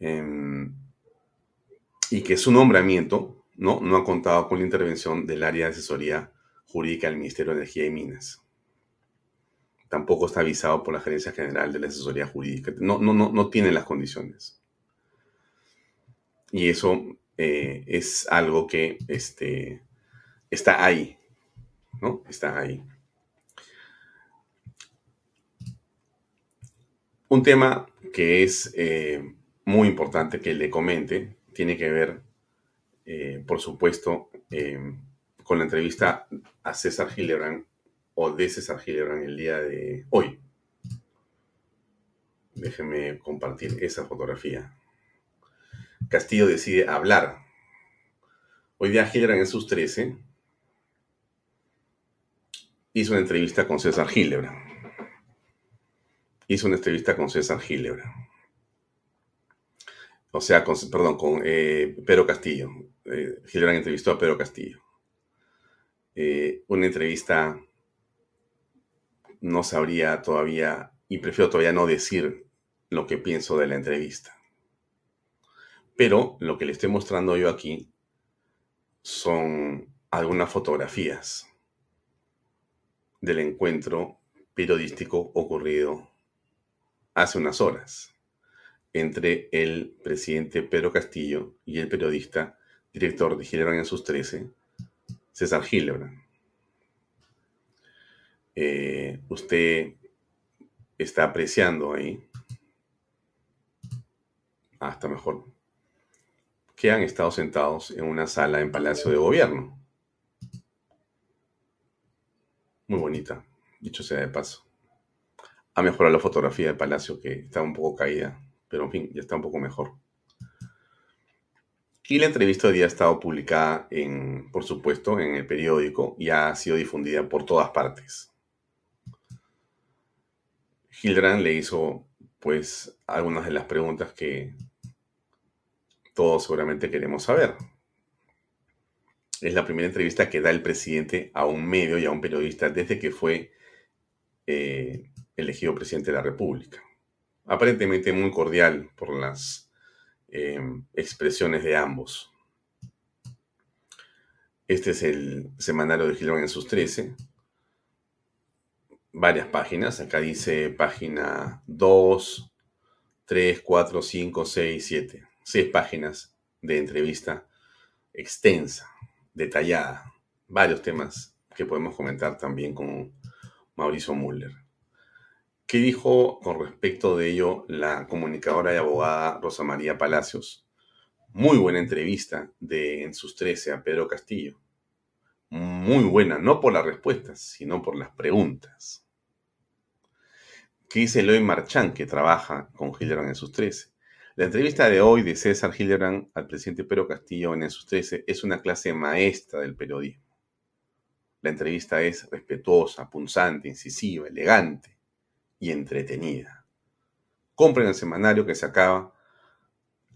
Em, y que su nombramiento ¿no? no ha contado con la intervención del área de asesoría jurídica del Ministerio de Energía y Minas. Tampoco está avisado por la Gerencia General de la Asesoría Jurídica. No, no, no, no tiene las condiciones. Y eso eh, es algo que este, está ahí, ¿no? Está ahí. Un tema que es eh, muy importante que le comente tiene que ver, eh, por supuesto, con la entrevista a César Gillibrand o de César Gillibrand el día de hoy. Déjenme compartir esa fotografía. Castillo decide hablar. Hoy día Gillibrand en sus 13 hizo una entrevista con César Gilebra. Hizo una entrevista con César Gilebra. O sea, con, perdón, con eh, Pedro Castillo. Eh, entrevistó a Pedro Castillo. Eh, una entrevista no sabría todavía, y prefiero todavía no decir lo que pienso de la entrevista. Pero lo que le estoy mostrando yo aquí son algunas fotografías del encuentro periodístico ocurrido hace unas horas entre el presidente Pedro Castillo y el periodista, director de Gilebran en sus 13, César Gilebran. Eh, usted está apreciando ahí, hasta mejor, que han estado sentados en una sala en Palacio de Gobierno Muy bonita, dicho sea de paso. Ha mejorado la fotografía del palacio que está un poco caída, pero en fin, ya está un poco mejor. Y la entrevista hoy día ha estado publicada, en, por supuesto, en el periódico y ha sido difundida por todas partes. Hildebrand le hizo, pues, algunas de las preguntas que todos seguramente queremos saber. Es la primera entrevista que da el presidente a un medio y a un periodista desde que fue eh, elegido presidente de la República. Aparentemente muy cordial por las Em, expresiones de ambos. Este es el semanario de Gilón en sus 13. Varias páginas. Acá dice página 2, 3, 4, 5, 6, 7. Seis páginas de entrevista extensa, detallada. Varios temas que podemos comentar también con Mauricio Müller. ¿Qué dijo con respecto de ello la comunicadora y abogada Rosa María Palacios? Muy buena entrevista de En sus 13 a Pedro Castillo. Muy buena, no por las respuestas, sino por las preguntas. ¿Qué dice Eloy Marchán, que trabaja con Hildebrand en sus 13? La entrevista de hoy de César Hildebrand al presidente Pedro Castillo en En sus 13 es una clase maestra del periodismo. La entrevista es respetuosa, punzante, incisiva, elegante y entretenida. Compren el semanario que se acaba.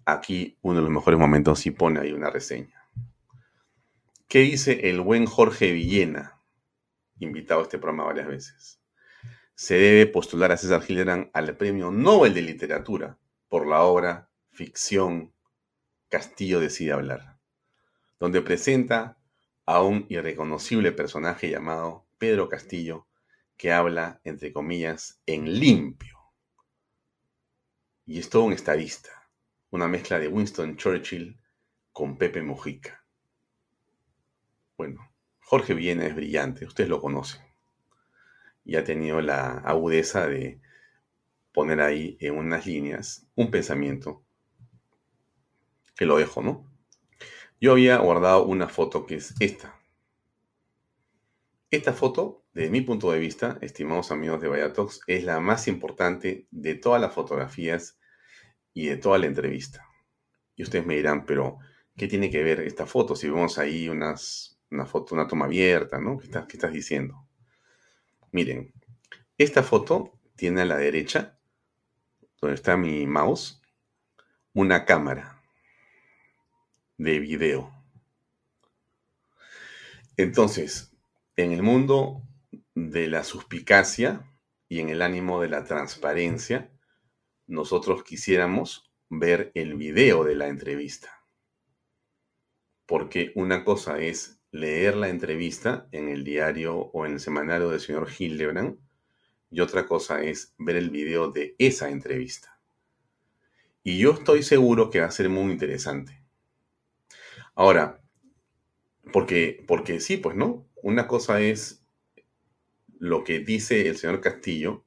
Aquí uno de los mejores momentos y pone ahí una reseña. ¿Qué dice el buen Jorge Villena? Invitado a este programa varias veces. Se debe postular a César Hildebrand al Premio Nobel de Literatura por la obra Ficción Castillo decide hablar, donde presenta a un irreconocible personaje llamado Pedro Castillo, que habla, entre comillas, en limpio. Y es todo un estadista, una mezcla de Winston Churchill con Pepe Mujica. Bueno, Jorge Villena es brillante, ustedes lo conocen. Y ha tenido la agudeza de poner ahí en unas líneas un pensamiento que lo dejo, ¿no? Yo había guardado una foto que es esta. Esta foto desde mi punto de vista, estimados amigos de Vayatox, es la más importante de todas las fotografías y de toda la entrevista. Y ustedes me dirán, pero ¿qué tiene que ver esta foto? Si vemos ahí unas, una foto, una toma abierta, ¿no? ¿Qué estás, ¿Qué estás diciendo? Miren, esta foto tiene a la derecha, donde está mi mouse, una cámara de video. Entonces, en el mundo de la suspicacia y en el ánimo de la transparencia, nosotros quisiéramos ver el video de la entrevista. Porque una cosa es leer la entrevista en el diario o en el semanario del señor Hildebrand y otra cosa es ver el video de esa entrevista. Y yo estoy seguro que va a ser muy interesante. Ahora, porque, porque sí, pues no. Una cosa es lo que dice el señor Castillo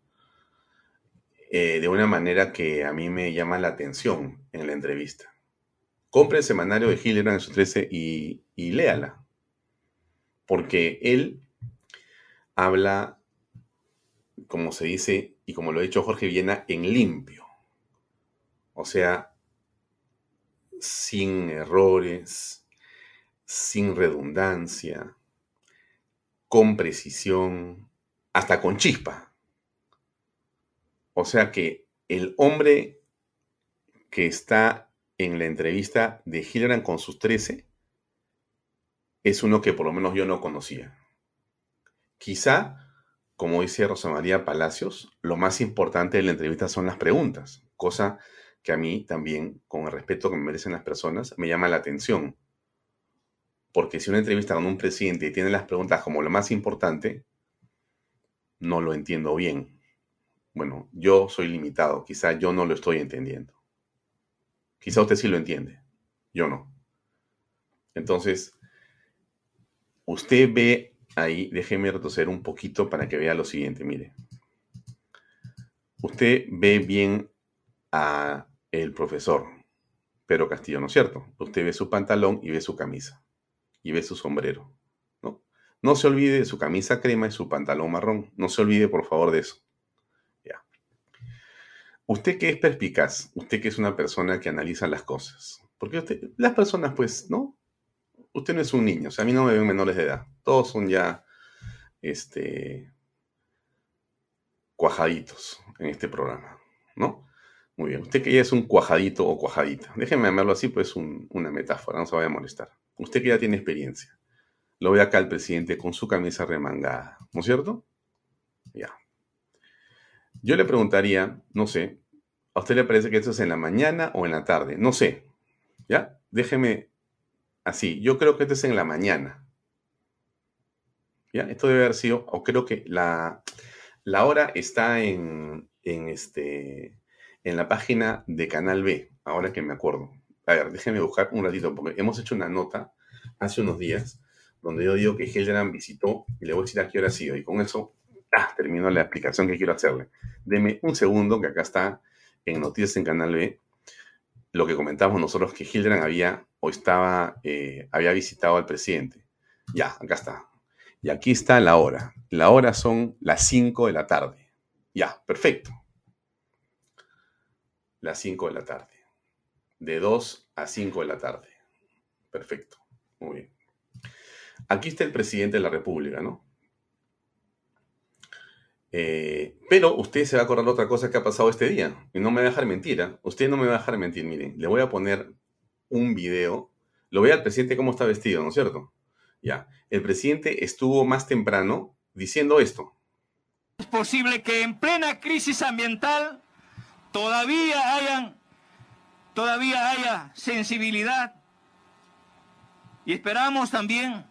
eh, de una manera que a mí me llama la atención en la entrevista. Compre el semanario de Hildebrand en su 13 y, y léala. Porque él habla, como se dice, y como lo ha dicho Jorge Viena, en limpio. O sea, sin errores, sin redundancia, con precisión, hasta con chispa. O sea que el hombre que está en la entrevista de Hildebrand con sus 13 es uno que por lo menos yo no conocía. Quizá, como dice Rosa María Palacios, lo más importante de la entrevista son las preguntas, cosa que a mí también, con el respeto que me merecen las personas, me llama la atención. Porque si una entrevista con un presidente tiene las preguntas como lo más importante, no lo entiendo bien. Bueno, yo soy limitado, quizá yo no lo estoy entendiendo. Quizá usted sí lo entiende, yo no. Entonces, usted ve ahí, déjeme retroceder un poquito para que vea lo siguiente, mire. Usted ve bien a el profesor Pedro Castillo, ¿no es cierto? Usted ve su pantalón y ve su camisa y ve su sombrero. No se olvide de su camisa crema y su pantalón marrón. No se olvide, por favor, de eso. Ya. usted que es perspicaz, usted que es una persona que analiza las cosas, porque usted, las personas, pues, ¿no? Usted no es un niño, o sea, a mí no me ven menores de edad, todos son ya, este, cuajaditos en este programa, ¿no? Muy bien, usted que ya es un cuajadito o cuajadita, déjenme llamarlo así, pues una metáfora, no se vaya a molestar. Usted que ya tiene experiencia, lo ve acá al presidente con su camisa remangada, ¿no es cierto? Ya. Yo le preguntaría, no sé, ¿a usted le parece que esto es en la mañana o en la tarde? No sé, ¿ya? Déjeme así, yo creo que esto es en la mañana. ¿Ya? Esto debe haber sido, o creo que la, la hora está en, en, este, en la página de Canal B, ahora que me acuerdo. A ver, déjeme buscar un ratito, porque hemos hecho una nota hace unos días donde yo digo que Helgeran visitó, y le voy a decir a qué hora ha sido, y con eso termino la explicación que quiero hacerle. Deme un segundo, que acá está en Noticias en Canal B, lo que comentamos nosotros, que Hildebrand había o estaba, eh, había visitado al presidente. Ya, acá está. Y aquí está la hora. La hora son las 5 de la tarde. Ya, perfecto. Las 5 de la tarde. De 2 a 5 de la tarde. Perfecto. Muy bien. Aquí está el presidente de la República, ¿no? Eh, pero usted se va a acordar otra cosa que ha pasado este día. Y no me va a dejar mentir. ¿ah? Usted no me va a dejar mentir. Miren, le voy a poner un video. Lo ve al presidente cómo está vestido, ¿no es cierto? Ya. El presidente estuvo más temprano diciendo esto. Es posible que en plena crisis ambiental todavía hayan, todavía haya sensibilidad. Y esperamos también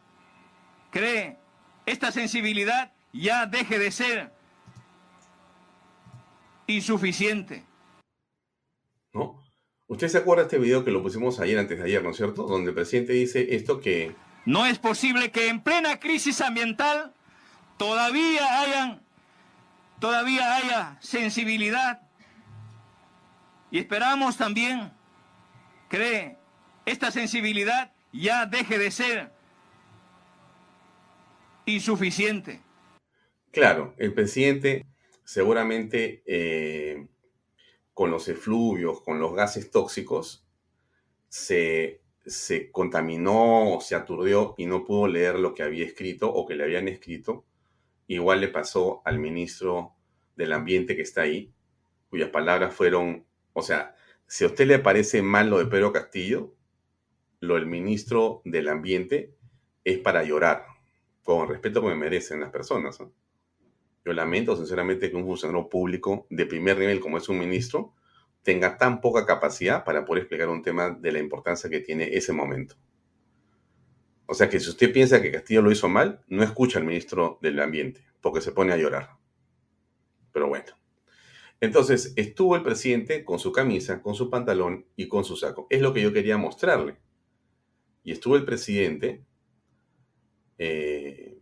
que esta sensibilidad ya deje de ser insuficiente. ¿No? ¿Usted se acuerda de este video que lo pusimos ayer, antes de ayer, ¿no es cierto? Donde el presidente dice esto que... No es posible que en plena crisis ambiental todavía hayan, todavía haya sensibilidad. Y esperamos también que esta sensibilidad ya deje de ser insuficiente. Claro, el presidente seguramente eh, con los efluvios, con los gases tóxicos, se, se contaminó se aturdió y no pudo leer lo que había escrito o que le habían escrito. Igual le pasó al ministro del Ambiente que está ahí, cuyas palabras fueron, o sea, si a usted le parece mal lo de Pedro Castillo, lo del ministro del Ambiente es para llorar, con respeto que me merecen las personas. Yo lamento sinceramente que un funcionario público de primer nivel como es un ministro tenga tan poca capacidad para poder explicar un tema de la importancia que tiene ese momento. O sea que si usted piensa que Castillo lo hizo mal, no escucha al ministro del Ambiente, porque se pone a llorar. Pero bueno. Entonces, estuvo el presidente con su camisa, con su pantalón y con su saco. Es lo que yo quería mostrarle. Y estuvo el presidente eh,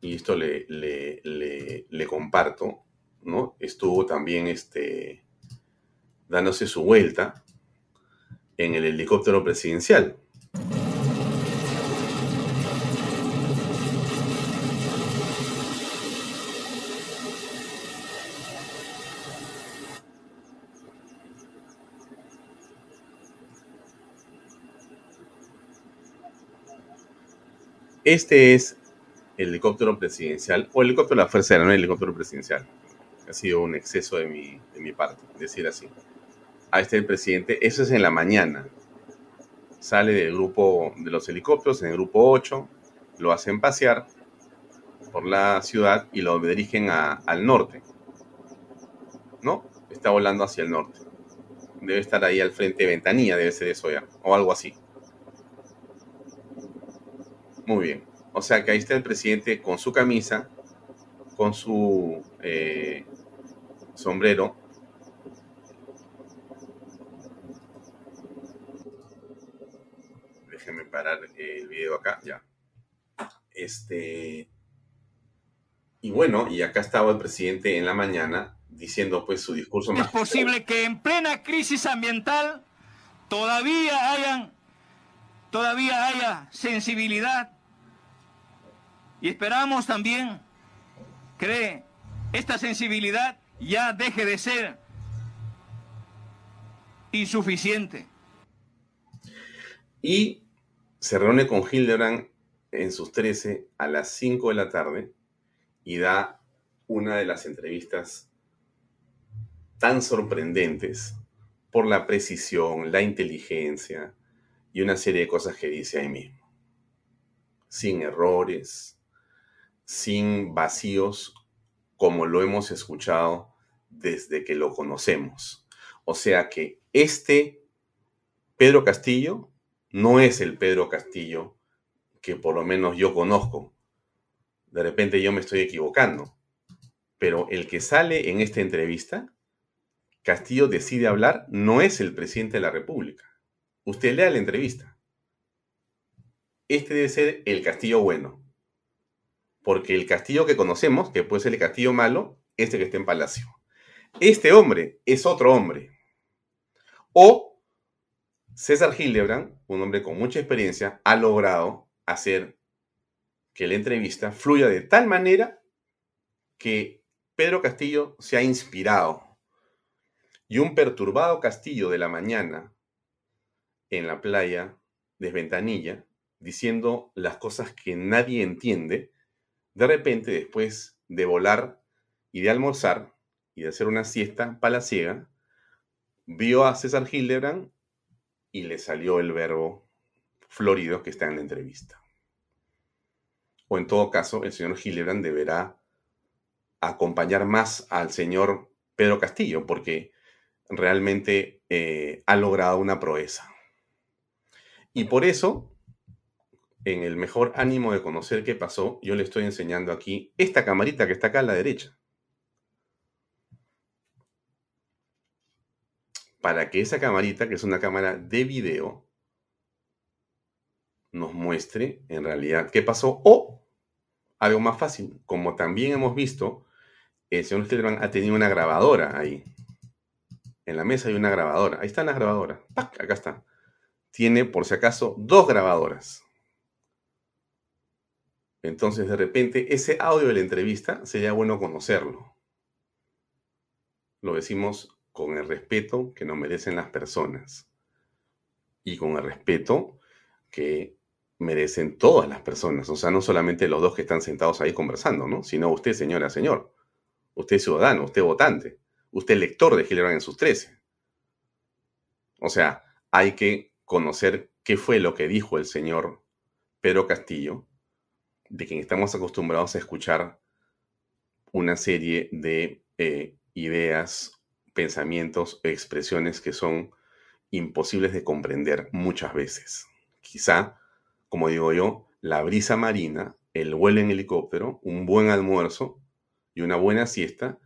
y esto le, le, comparto, ¿no? Estuvo también este, dándose su vuelta en el helicóptero presidencial. Este es el helicóptero presidencial, o el helicóptero de la Fuerza Aérea, no el helicóptero presidencial. Ha sido un exceso de mi, parte, decir así. Ahí está el presidente, eso es en la mañana. Sale del grupo de los helicópteros, en el grupo 8, lo hacen pasear por la ciudad y lo dirigen al norte. ¿No? Está volando hacia el norte. Debe estar ahí al frente de ventanilla, debe ser eso ya, o algo así. Muy bien. O sea que ahí está el presidente con su camisa, con su eh, sombrero. Déjenme parar el video acá, ya. Este. Y bueno, y acá estaba el presidente en la mañana diciendo pues su discurso Es posible que en plena crisis ambiental todavía hayan todavía haya sensibilidad y esperamos también que esta sensibilidad ya deje de ser insuficiente. Y se reúne con Hildebrand en sus 13 a las 5 de la tarde y da una de las entrevistas tan sorprendentes por la precisión, la inteligencia y una serie de cosas que dice ahí mismo. Sin errores, sin vacíos, como lo hemos escuchado desde que lo conocemos. O sea que este Pedro Castillo no es el Pedro Castillo que por lo menos yo conozco. De repente yo me estoy equivocando. Pero el que sale en esta entrevista, Castillo decide hablar, no es el presidente de la República. Usted lea la entrevista. Este debe ser el Castillo bueno. Porque el Castillo que conocemos, que puede ser el Castillo malo, este que está en Palacio. Este hombre es otro hombre. O César Hildebrand, un hombre con mucha experiencia, ha logrado hacer que la entrevista fluya de tal manera que Pedro Castillo se ha inspirado. Y un perturbado Castillo de la mañana en la playa de Ventanilla, diciendo las cosas que nadie entiende, de repente después de volar y de almorzar y de hacer una siesta palaciega, vio a César Hildebrand y le salió el verbo florido que está en la entrevista. O en todo caso, el señor Hildebrand deberá acompañar más al señor Pedro Castillo, porque realmente eh, ha logrado una proeza. Y por eso, en el mejor ánimo de conocer qué pasó, yo le estoy enseñando aquí esta camarita que está acá a la derecha. Para que esa camarita, que es una cámara de video, nos muestre en realidad qué pasó o algo más fácil, como también hemos visto, el señor Hildebrand ha tenido una grabadora ahí. En la mesa hay una grabadora. Ahí están las grabadoras. ¡Pac! Acá está. Tiene, por si acaso, dos grabadoras. Entonces, de repente, ese audio de la entrevista sería bueno conocerlo. Lo decimos con el respeto que nos merecen las personas y con el respeto que merecen todas las personas, o sea, no solamente los dos que están sentados ahí conversando, ¿no? Sino usted, señora, señor, usted ciudadano, usted votante, usted lector de Hildebrand en sus 13. O sea, hay que conocer qué fue lo que dijo el señor Pedro Castillo, de quien estamos acostumbrados a escuchar una serie de eh, ideas, pensamientos, expresiones que son imposibles de comprender muchas veces. Quizá como digo yo, la brisa marina, el vuelo en helicóptero, un buen almuerzo y una buena siesta,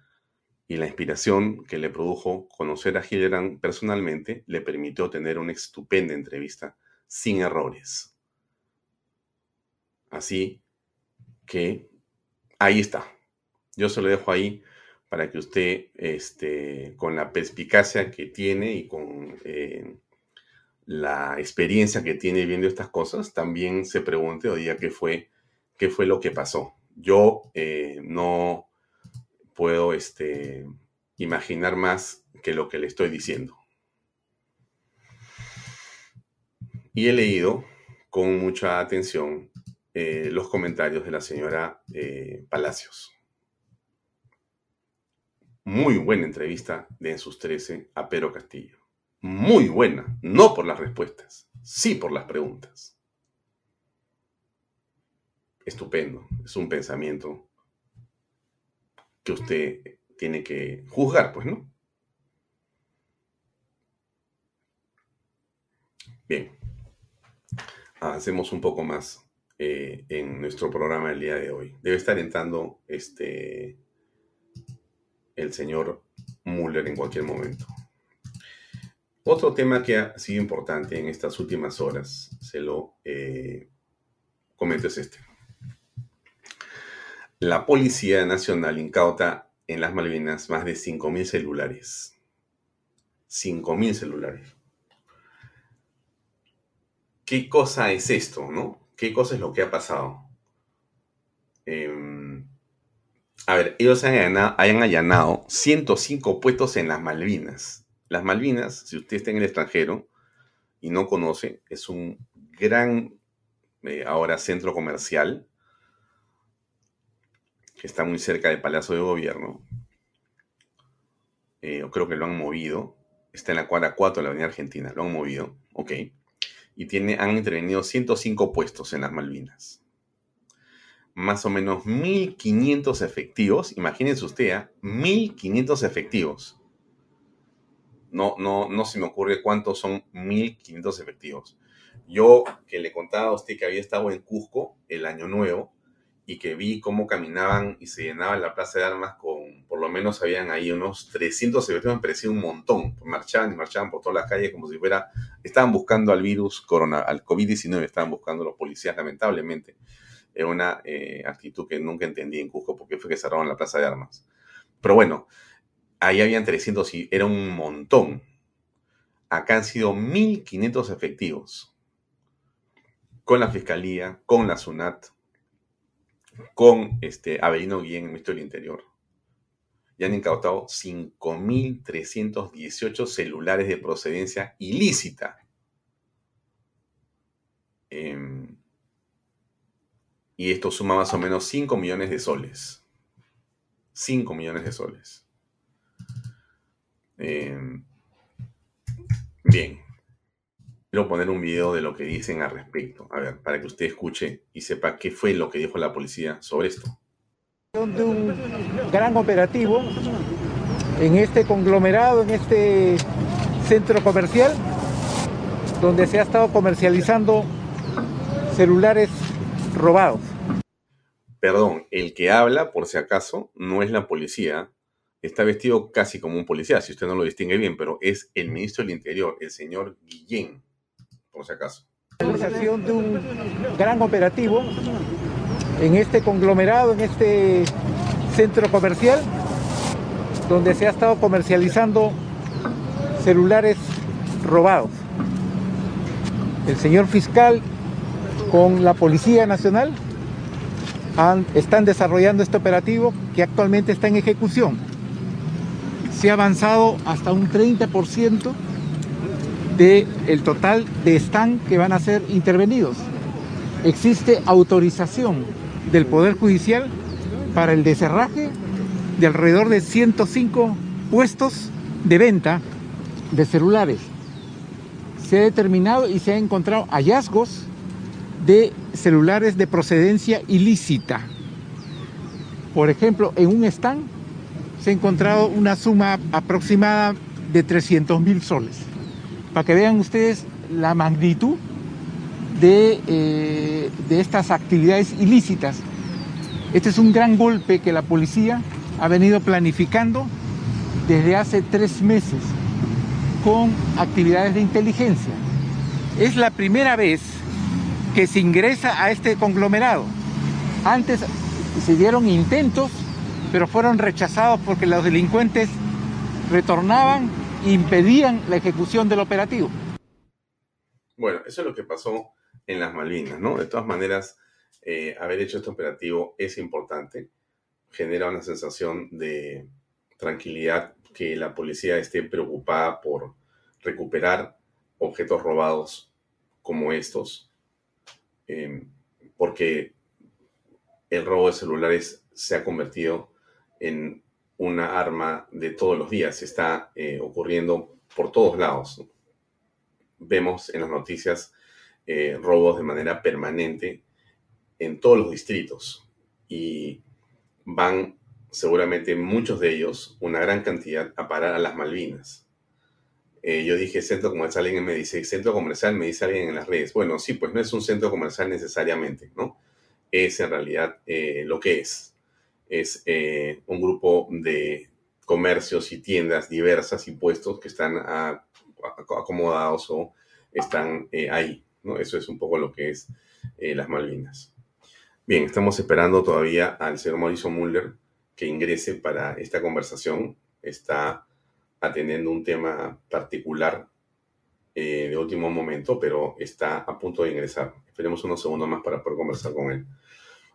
y la inspiración que le produjo conocer a Hildebrand personalmente le permitió tener una estupenda entrevista sin errores. Así que ahí está. Yo se lo dejo ahí para que usted, este, con la perspicacia que tiene y con eh, la experiencia que tiene viendo estas cosas, también se pregunte, oye, ¿qué fue, qué fue lo que pasó? Yo eh, no puedo este, imaginar más que lo que le estoy diciendo. Y he leído con mucha atención eh, los comentarios de la señora eh, Palacios. Muy buena entrevista de En sus 13 a Pedro Castillo muy buena, no por las respuestas, sí por las preguntas. Estupendo, es un pensamiento que usted tiene que juzgar, pues, ¿no? Bien, avancemos un poco más eh, en nuestro programa el día de hoy. Debe estar entrando este, el señor Muller en cualquier momento. Otro tema que ha sido importante en estas últimas horas, se lo eh, comento, es este. La Policía Nacional incauta en las Malvinas más de 5.000 celulares. 5.000 celulares. ¿Qué cosa es esto, no? ¿Qué cosa es lo que ha pasado? Em, A ver, ellos hayan allanado 105 puestos en las Malvinas. Las Malvinas, si usted está en el extranjero y no conoce, es un gran eh, ahora centro comercial que está muy cerca del Palacio de Gobierno. Eh, creo que lo han movido. Está en la cuadra 4 de la Avenida Argentina. Lo han movido. Ok. Y han intervenido 105 puestos en las Malvinas más o menos 1.500 efectivos. Imagínense usted, 1.500 ¿ah? efectivos. No, no, no se me ocurre cuántos son 1.500 efectivos. Yo que le contaba a usted que había estado en Cusco el año nuevo y que vi cómo caminaban y se llenaba la plaza de armas con, por lo menos habían ahí unos 300 efectivos, me parecía un montón. Marchaban y marchaban por todas las calles como si fuera, estaban buscando al virus corona, al COVID-19, estaban buscando los policías lamentablemente es una eh, actitud que nunca entendí en Cusco porque fue que cerraron la plaza de armas. Pero bueno, ahí habían 300 y era un montón. Acá han sido 1.500 efectivos. Con la Fiscalía, con la SUNAT, con este Avelino Guillén, el Ministerio del Interior. Y han incautado 5.318 celulares de procedencia ilícita. Eh, y esto suma más o menos 5 millones de soles. 5 millones de soles. Em, bien. Quiero poner un video de lo que dicen al respecto. A ver, para que usted escuche y sepa qué fue lo que dijo la policía sobre esto. De un gran operativo en este conglomerado, en este centro comercial, donde se ha estado comercializando celulares robados. Perdón, el que habla, por si acaso, no es la policía. Está vestido casi como un policía, si usted no lo distingue bien, pero es el ministro del Interior, el señor Guillén, si acaso. Realización de un gran operativo en este conglomerado, en este centro comercial, donde se ha estado comercializando celulares robados. El señor fiscal con la Policía Nacional están desarrollando este operativo que actualmente está en ejecución. Se ha avanzado hasta un 30% del total de stand que van a ser intervenidos. Existe autorización del Poder Judicial para el deserraje de alrededor de 105 puestos de venta de celulares. Se ha determinado y se han encontrado hallazgos de celulares de procedencia ilícita. Por ejemplo, en un stand se ha encontrado una suma aproximada de 300 mil soles. Para que vean ustedes la magnitud de, eh, de estas actividades ilícitas. Este es un gran golpe que la policía ha venido planificando desde hace tres meses con actividades de inteligencia. Es la primera vez que se ingresa a este conglomerado. Antes se dieron intentos, pero fueron rechazados porque los delincuentes retornaban impedían la ejecución del operativo. Bueno, eso es lo que pasó en las Malvinas, ¿no? De todas maneras, eh, haber hecho este operativo es importante, genera una sensación de tranquilidad que la policía esté preocupada por recuperar objetos robados como estos Em, porque el robo de celulares se ha convertido en una arma de todos los días, está eh, ocurriendo por todos lados. Vemos en las noticias eh, robos de manera permanente en todos los distritos y van seguramente muchos de ellos, una gran cantidad, a parar a las Malvinas. Eh, yo dije centro comercial, alguien me dice centro comercial, me dice alguien en las redes. Bueno, sí, pues no es un centro comercial necesariamente, ¿no? Es en realidad lo que es. Es eh, un grupo de comercios y tiendas diversas y puestos que están acomodados o están ahí, ¿no? Eso es un poco lo que es las Malvinas. Bien, estamos esperando todavía al señor Mauricio Muller que ingrese para esta conversación. Está atendiendo un tema particular eh, de último momento, pero está a punto de ingresar. Esperemos unos segundos más para poder conversar con él.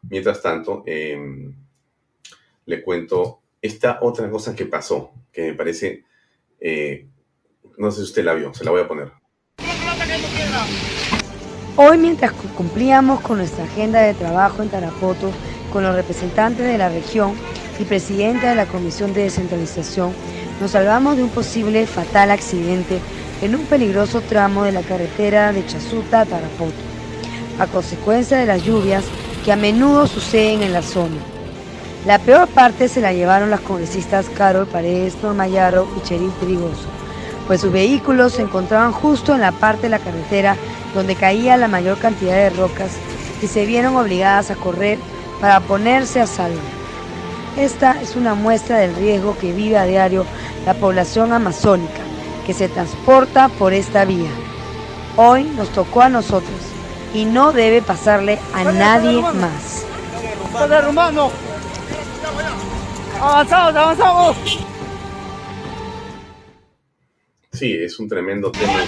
Mientras tanto, em, le cuento esta otra cosa que pasó, que me parece, eh, no sé si usted la vio, se la voy a poner. Hoy mientras cumplíamos con nuestra agenda de trabajo en Tarapoto, con los representantes de la región y presidenta de la Comisión de Descentralización, nos salvamos de un posible fatal accidente en un peligroso tramo de la carretera de Chasuta a Tarapoto, a consecuencia de las lluvias que a menudo suceden en la zona. La peor parte se la llevaron las congresistas Carol Paredes, Norma Yarro y Cheryl Trigoso, pues sus vehículos se encontraban justo en la parte de la carretera donde caía la mayor cantidad de rocas y se vieron obligadas a correr para ponerse a salvo. Esta es una muestra del riesgo que vive a diario la población amazónica, que se transporta por esta vía. Hoy nos tocó a nosotros y no debe pasarle a nadie más. ¡Avanzamos, avanzamos! Sí, es un tremendo tema.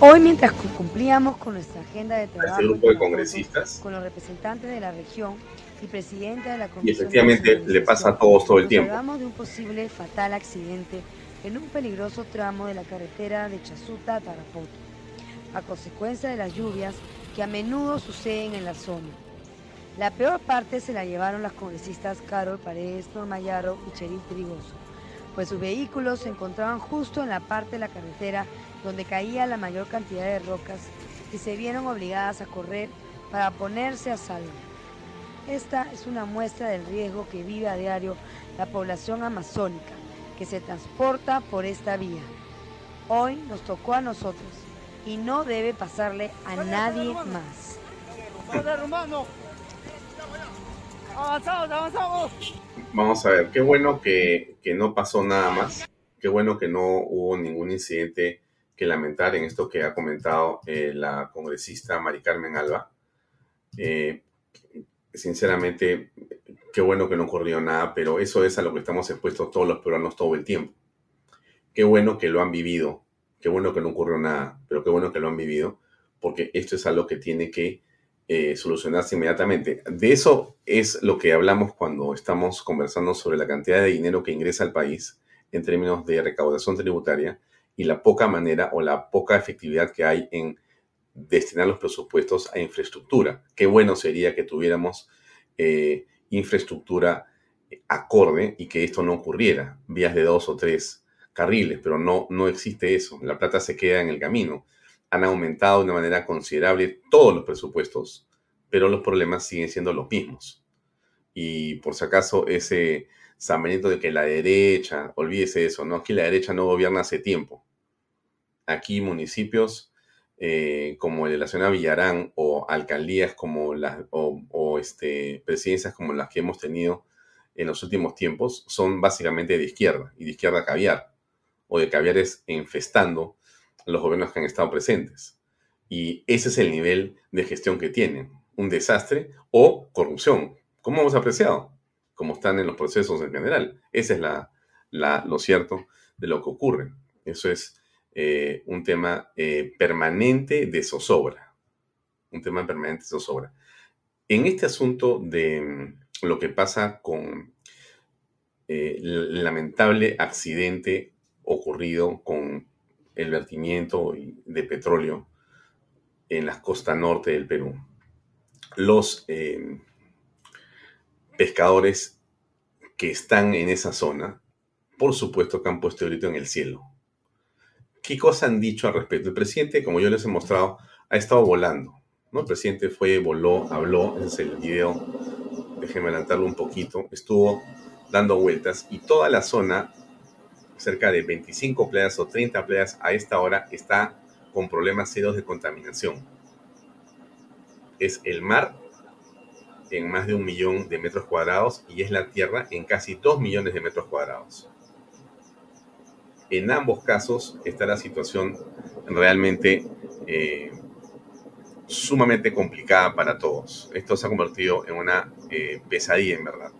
Hoy, mientras cumplíamos con nuestra agenda de trabajo, este grupo de congresistas, con los representantes de la región y presidenta de la Comisión y efectivamente le pasa a todos todo el tiempo. Hablamos de un posible fatal accidente en un peligroso tramo de la carretera de Chasuta a Tarapoto, a consecuencia de las lluvias que a menudo suceden en la zona. La peor parte se la llevaron las congresistas Carol Paredes, Norma Yarro y Cheryl Trigoso pues sus vehículos se encontraban justo en la parte de la carretera donde caía la mayor cantidad de rocas y se vieron obligadas a correr para ponerse a salvo. Esta es una muestra del riesgo que vive a diario la población amazónica que se transporta por esta vía. Hoy nos tocó a nosotros y no debe pasarle a nadie más. Avanzamos, avanzamos. Vamos a ver, qué bueno que, no pasó nada más. Qué bueno que no hubo ningún incidente que lamentar en esto que ha comentado eh, la congresista Mari Carmen Alba. Eh, sinceramente, qué bueno que no ocurrió nada, pero eso es a lo que estamos expuestos todos los peruanos todo el tiempo. Qué bueno que lo han vivido, qué bueno que no ocurrió nada, pero qué bueno que lo han vivido, porque esto es algo que tiene que eh, solucionarse inmediatamente. De eso es lo que hablamos cuando estamos conversando sobre la cantidad de dinero que ingresa al país en términos de recaudación tributaria y la poca manera o la poca efectividad que hay en destinar los presupuestos a infraestructura. Qué bueno sería que tuviéramos eh, infraestructura acorde y que esto no ocurriera, vías de dos o tres carriles, pero no, no existe eso. La plata se queda en el camino han aumentado de una manera considerable todos los presupuestos, pero los problemas siguen siendo los mismos. Y por si acaso ese saberito de que la derecha, olvídese eso, ¿no? Aquí la derecha no gobierna hace tiempo. Aquí municipios eh, como el de la ciudad de Villarán o alcaldías como las, o, este, presidencias como las que hemos tenido en los últimos tiempos son básicamente de izquierda y de izquierda caviar o de caviares infestando los gobiernos que han estado presentes. Y ese es el nivel de gestión que tienen. Un desastre o corrupción. como hemos apreciado? Como están en los procesos en general. Ese es la, lo cierto de lo que ocurre. Eso es eh, un tema eh, permanente de zozobra. Un tema permanente de zozobra. En este asunto de mm, lo que pasa con eh, el lamentable accidente ocurrido con el vertimiento de petróleo en la costa norte del Perú. Los eh, pescadores que están en esa zona, por supuesto que han puesto grito en el cielo. ¿Qué cosa han dicho al respecto? El presidente, como yo les he mostrado, ha estado volando. ¿no? El presidente fue, voló, habló, ese es el video, déjenme adelantarlo un poquito, estuvo dando vueltas y toda la zona cerca de 25 playas o 30 playas a esta hora está con problemas serios de contaminación. Es el mar en más de un millón de metros cuadrados y es la tierra en casi dos millones de metros cuadrados. En ambos casos está la situación realmente eh, sumamente complicada para todos. Esto se ha convertido en una eh, pesadilla en verdad.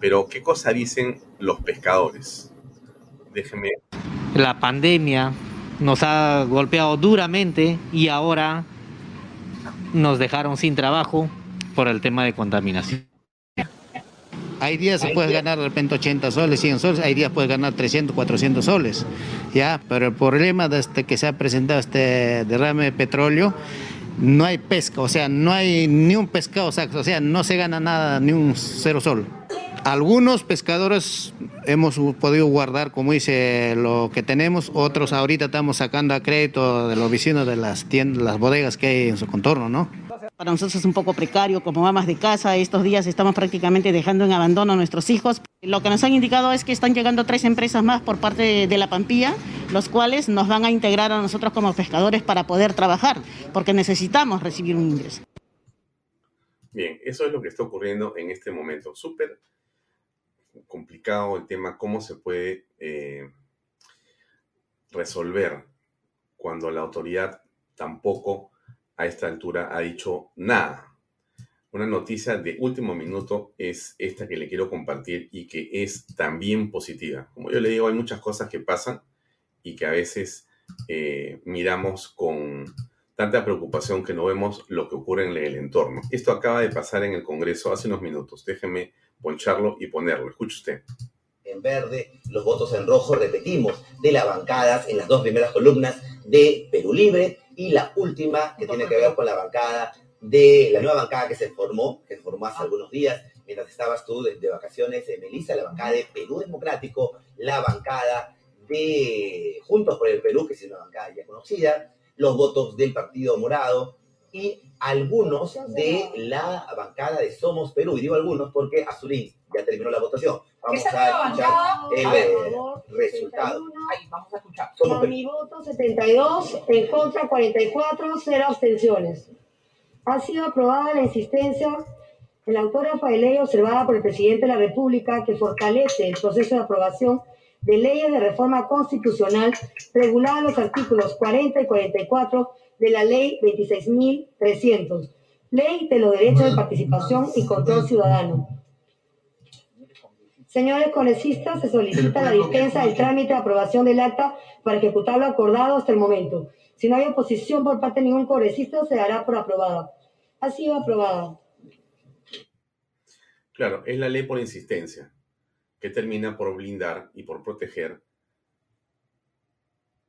Pero, ¿qué cosa dicen los pescadores? Déjeme. La pandemia nos ha golpeado duramente y ahora nos dejaron sin trabajo por el tema de contaminación. Hay días se puede ganar de repente 80 soles, 100 soles, hay días puedes ganar 300, 400 soles, ¿ya? Pero el problema desde este que se ha presentado este derrame de petróleo, no hay pesca, o sea, no hay ni un pescado, o sea, o sea no se gana nada, ni un cero sol. Algunos pescadores hemos podido guardar, como dice, lo que tenemos. Otros ahorita estamos sacando a crédito de los vecinos de las tiendas, las bodegas que hay en su contorno, ¿no? Para nosotros es un poco precario como mamás de casa. Estos días estamos prácticamente dejando en abandono a nuestros hijos. Lo que nos han indicado es que están llegando tres empresas más por parte de la Pampilla, los cuales nos van a integrar a nosotros como pescadores para poder trabajar, porque necesitamos recibir un ingreso. Bien, eso es lo que está ocurriendo en este momento. Súper complicado el tema, cómo se puede eh, resolver cuando la autoridad tampoco a esta altura ha dicho nada. Una noticia de último minuto es esta que le quiero compartir y que es también positiva. Como yo le digo, hay muchas cosas que pasan y que a veces eh, miramos con tanta preocupación que no vemos lo que ocurre en el entorno. Esto acaba de pasar en el Congreso hace unos minutos. Déjeme poncharlo y ponerlo. Escuche usted. En verde, los votos en rojo, repetimos, de las bancadas en las dos primeras columnas de Perú Libre y la última que tiene que ver con la bancada de la nueva bancada que se formó, que se formó hace algunos días, mientras estabas tú de, vacaciones, en Melissa, la bancada de Perú Democrático, la bancada de Juntos por el Perú, que es una bancada ya conocida, los votos del Partido Morado, y algunos de la bancada de Somos Perú. Y digo algunos porque Azurín ya terminó la votación. Vamos a escuchar el eh, resultado. Ahí, vamos a escuchar. Somos mi voto 72, en contra 44, cero abstenciones. Ha sido aprobada la insistencia en la autógrafa de ley observada por el presidente de la República que fortalece el proceso de aprobación de leyes de reforma constitucional regulada en los artículos 40 y 44 de la Ley 26.300, Ley de los Derechos de Participación y Control Ciudadano. Señores congresistas, se solicita la dispensa del trámite de aprobación del acta para ejecutar lo acordado hasta el momento. Si no hay oposición por parte de ningún congresista, se dará por aprobada. Ha sido aprobada. Claro, es la ley por insistencia, que termina por blindar y por proteger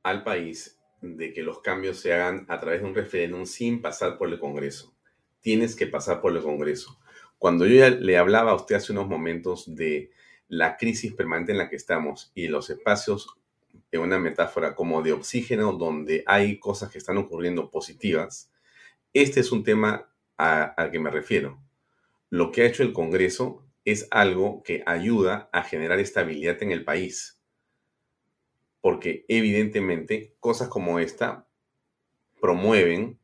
al país de que los cambios se hagan a través de un referéndum sin pasar por el Congreso. Tienes que pasar por el Congreso. Cuando yo le hablaba a usted hace unos momentos de la crisis permanente en la que estamos y los espacios en una metáfora como de oxígeno donde hay cosas que están ocurriendo positivas, este es un tema al que me refiero. Lo que ha hecho el Congreso es algo que ayuda a generar estabilidad en el país porque evidentemente cosas como esta promueven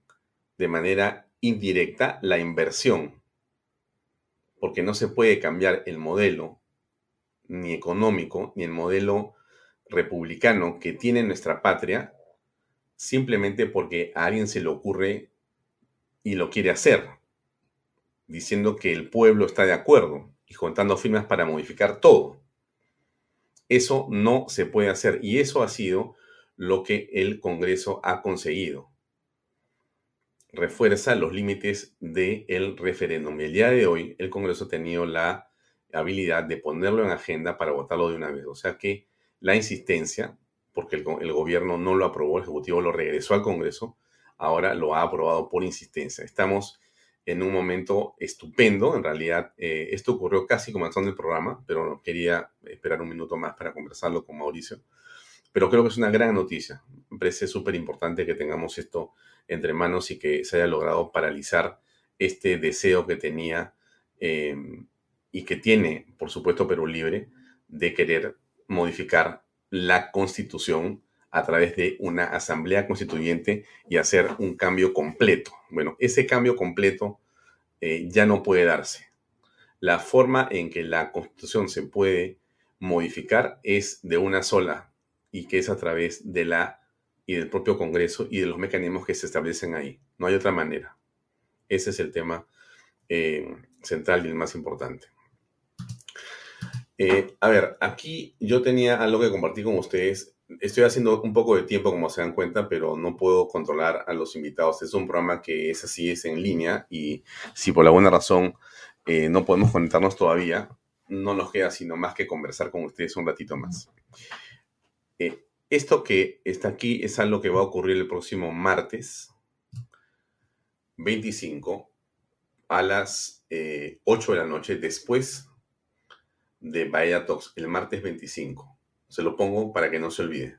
de manera indirecta la inversión, porque no se puede cambiar el modelo ni económico ni el modelo republicano que tiene nuestra patria simplemente porque a alguien se le ocurre y lo quiere hacer, diciendo que el pueblo está de acuerdo y contando firmas para modificar todo. Eso no se puede hacer y eso ha sido lo que el Congreso ha conseguido. Refuerza los límites del referéndum. Y el día de hoy el Congreso ha tenido la habilidad de ponerlo en agenda para votarlo de una vez. O sea que la insistencia, porque el, el gobierno no lo aprobó, el Ejecutivo lo regresó al Congreso, ahora lo ha aprobado por insistencia. Estamos en un momento estupendo. En realidad, eh, esto ocurrió casi comenzando el programa, pero quería esperar un minuto más para conversarlo con Mauricio. Pero creo que es una gran noticia. Me parece súper importante que tengamos esto entre manos y que se haya logrado paralizar este deseo que tenía em, y que tiene, por supuesto, Perú Libre, de querer modificar la constitución a través de una asamblea constituyente y hacer un cambio completo. Bueno, ese cambio completo eh, ya no puede darse. La forma en que la constitución se puede modificar es de una sola y que es a través de la y del propio Congreso y de los mecanismos que se establecen ahí. No hay otra manera. Ese es el tema eh, central y el más importante. Eh, a ver, aquí yo tenía algo que compartir con ustedes estoy haciendo un poco de tiempo, como se dan cuenta, pero no puedo controlar a los invitados. Es un programa que es así, es en línea, y si por alguna razón eh, no podemos conectarnos todavía, no nos queda sino más que conversar con ustedes un ratito más. Eh, esto que está aquí es algo que va a ocurrir el próximo martes 25 a las 8 eh, de la noche después de Bahía Talks, el martes 25. Se lo pongo para que no se olvide.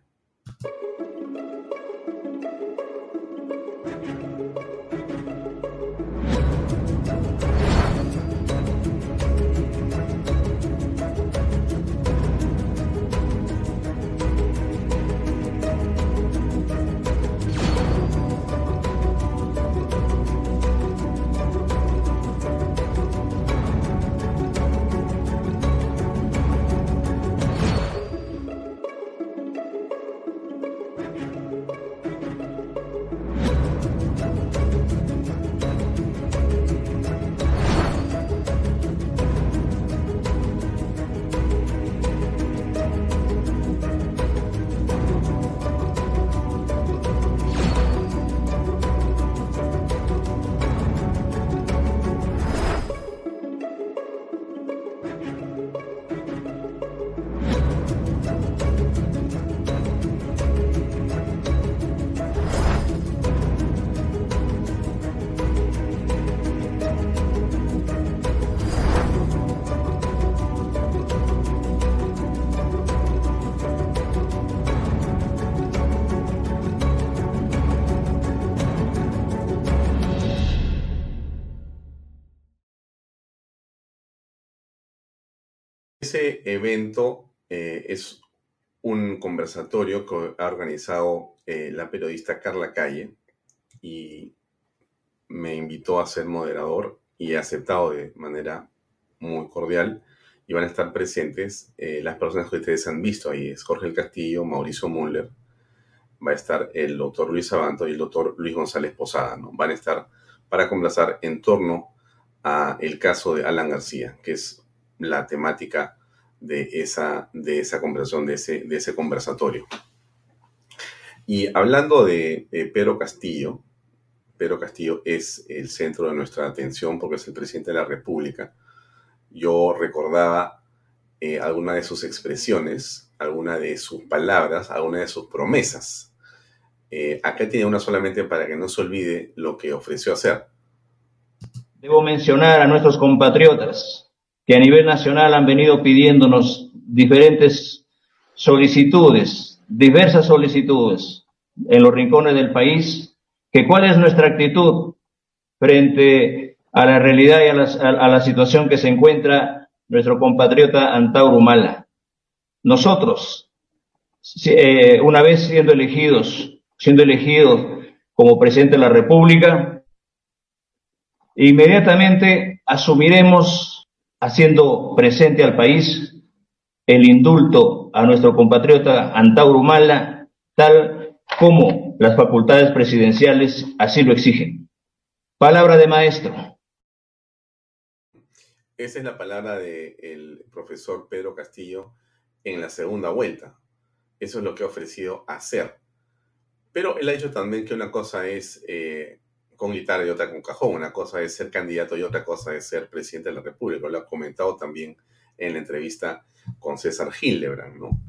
Evento eh, es un conversatorio que ha organizado eh, la periodista Carla Calle y me invitó a ser moderador y he aceptado de manera muy cordial van a estar presentes eh, las personas que ustedes han visto ahí. Es Jorge el Castillo, Mauricio Müller, va a estar el doctor Luis Abanto y el doctor Luis González Posada. ¿no? Van a estar para conversar en torno a el caso de Alan García, que es la temática de esa, de esa conversación, de ese, de ese conversatorio. Y hablando de Pedro Castillo, Pedro Castillo es el centro de nuestra atención porque es el presidente de la República. Yo recordaba eh, alguna de sus expresiones, alguna de sus palabras, alguna de sus promesas. Eh, acá tiene una solamente para que no se olvide lo que ofreció hacer. Debo mencionar a nuestros compatriotas que a nivel nacional han venido pidiéndonos diferentes solicitudes, diversas solicitudes en los rincones del país, que cuál es nuestra actitud frente a la realidad y a la, situación que se encuentra nuestro compatriota Antauro Mala. Nosotros, eh, una vez siendo elegidos, siendo elegidos como presidente de la República, inmediatamente asumiremos haciendo presente al país el indulto a nuestro compatriota Antauro Mala, tal como las facultades presidenciales así lo exigen. Palabra de maestro. Esa es la palabra del profesor Pedro Castillo en la segunda vuelta. Eso es lo que ha ofrecido hacer. Pero él ha dicho también que una cosa es eh, con guitarra y otra con cajón. Una cosa es ser candidato y otra cosa es ser presidente de la República. Lo ha comentado también en la entrevista con César Hildebrand, ¿no?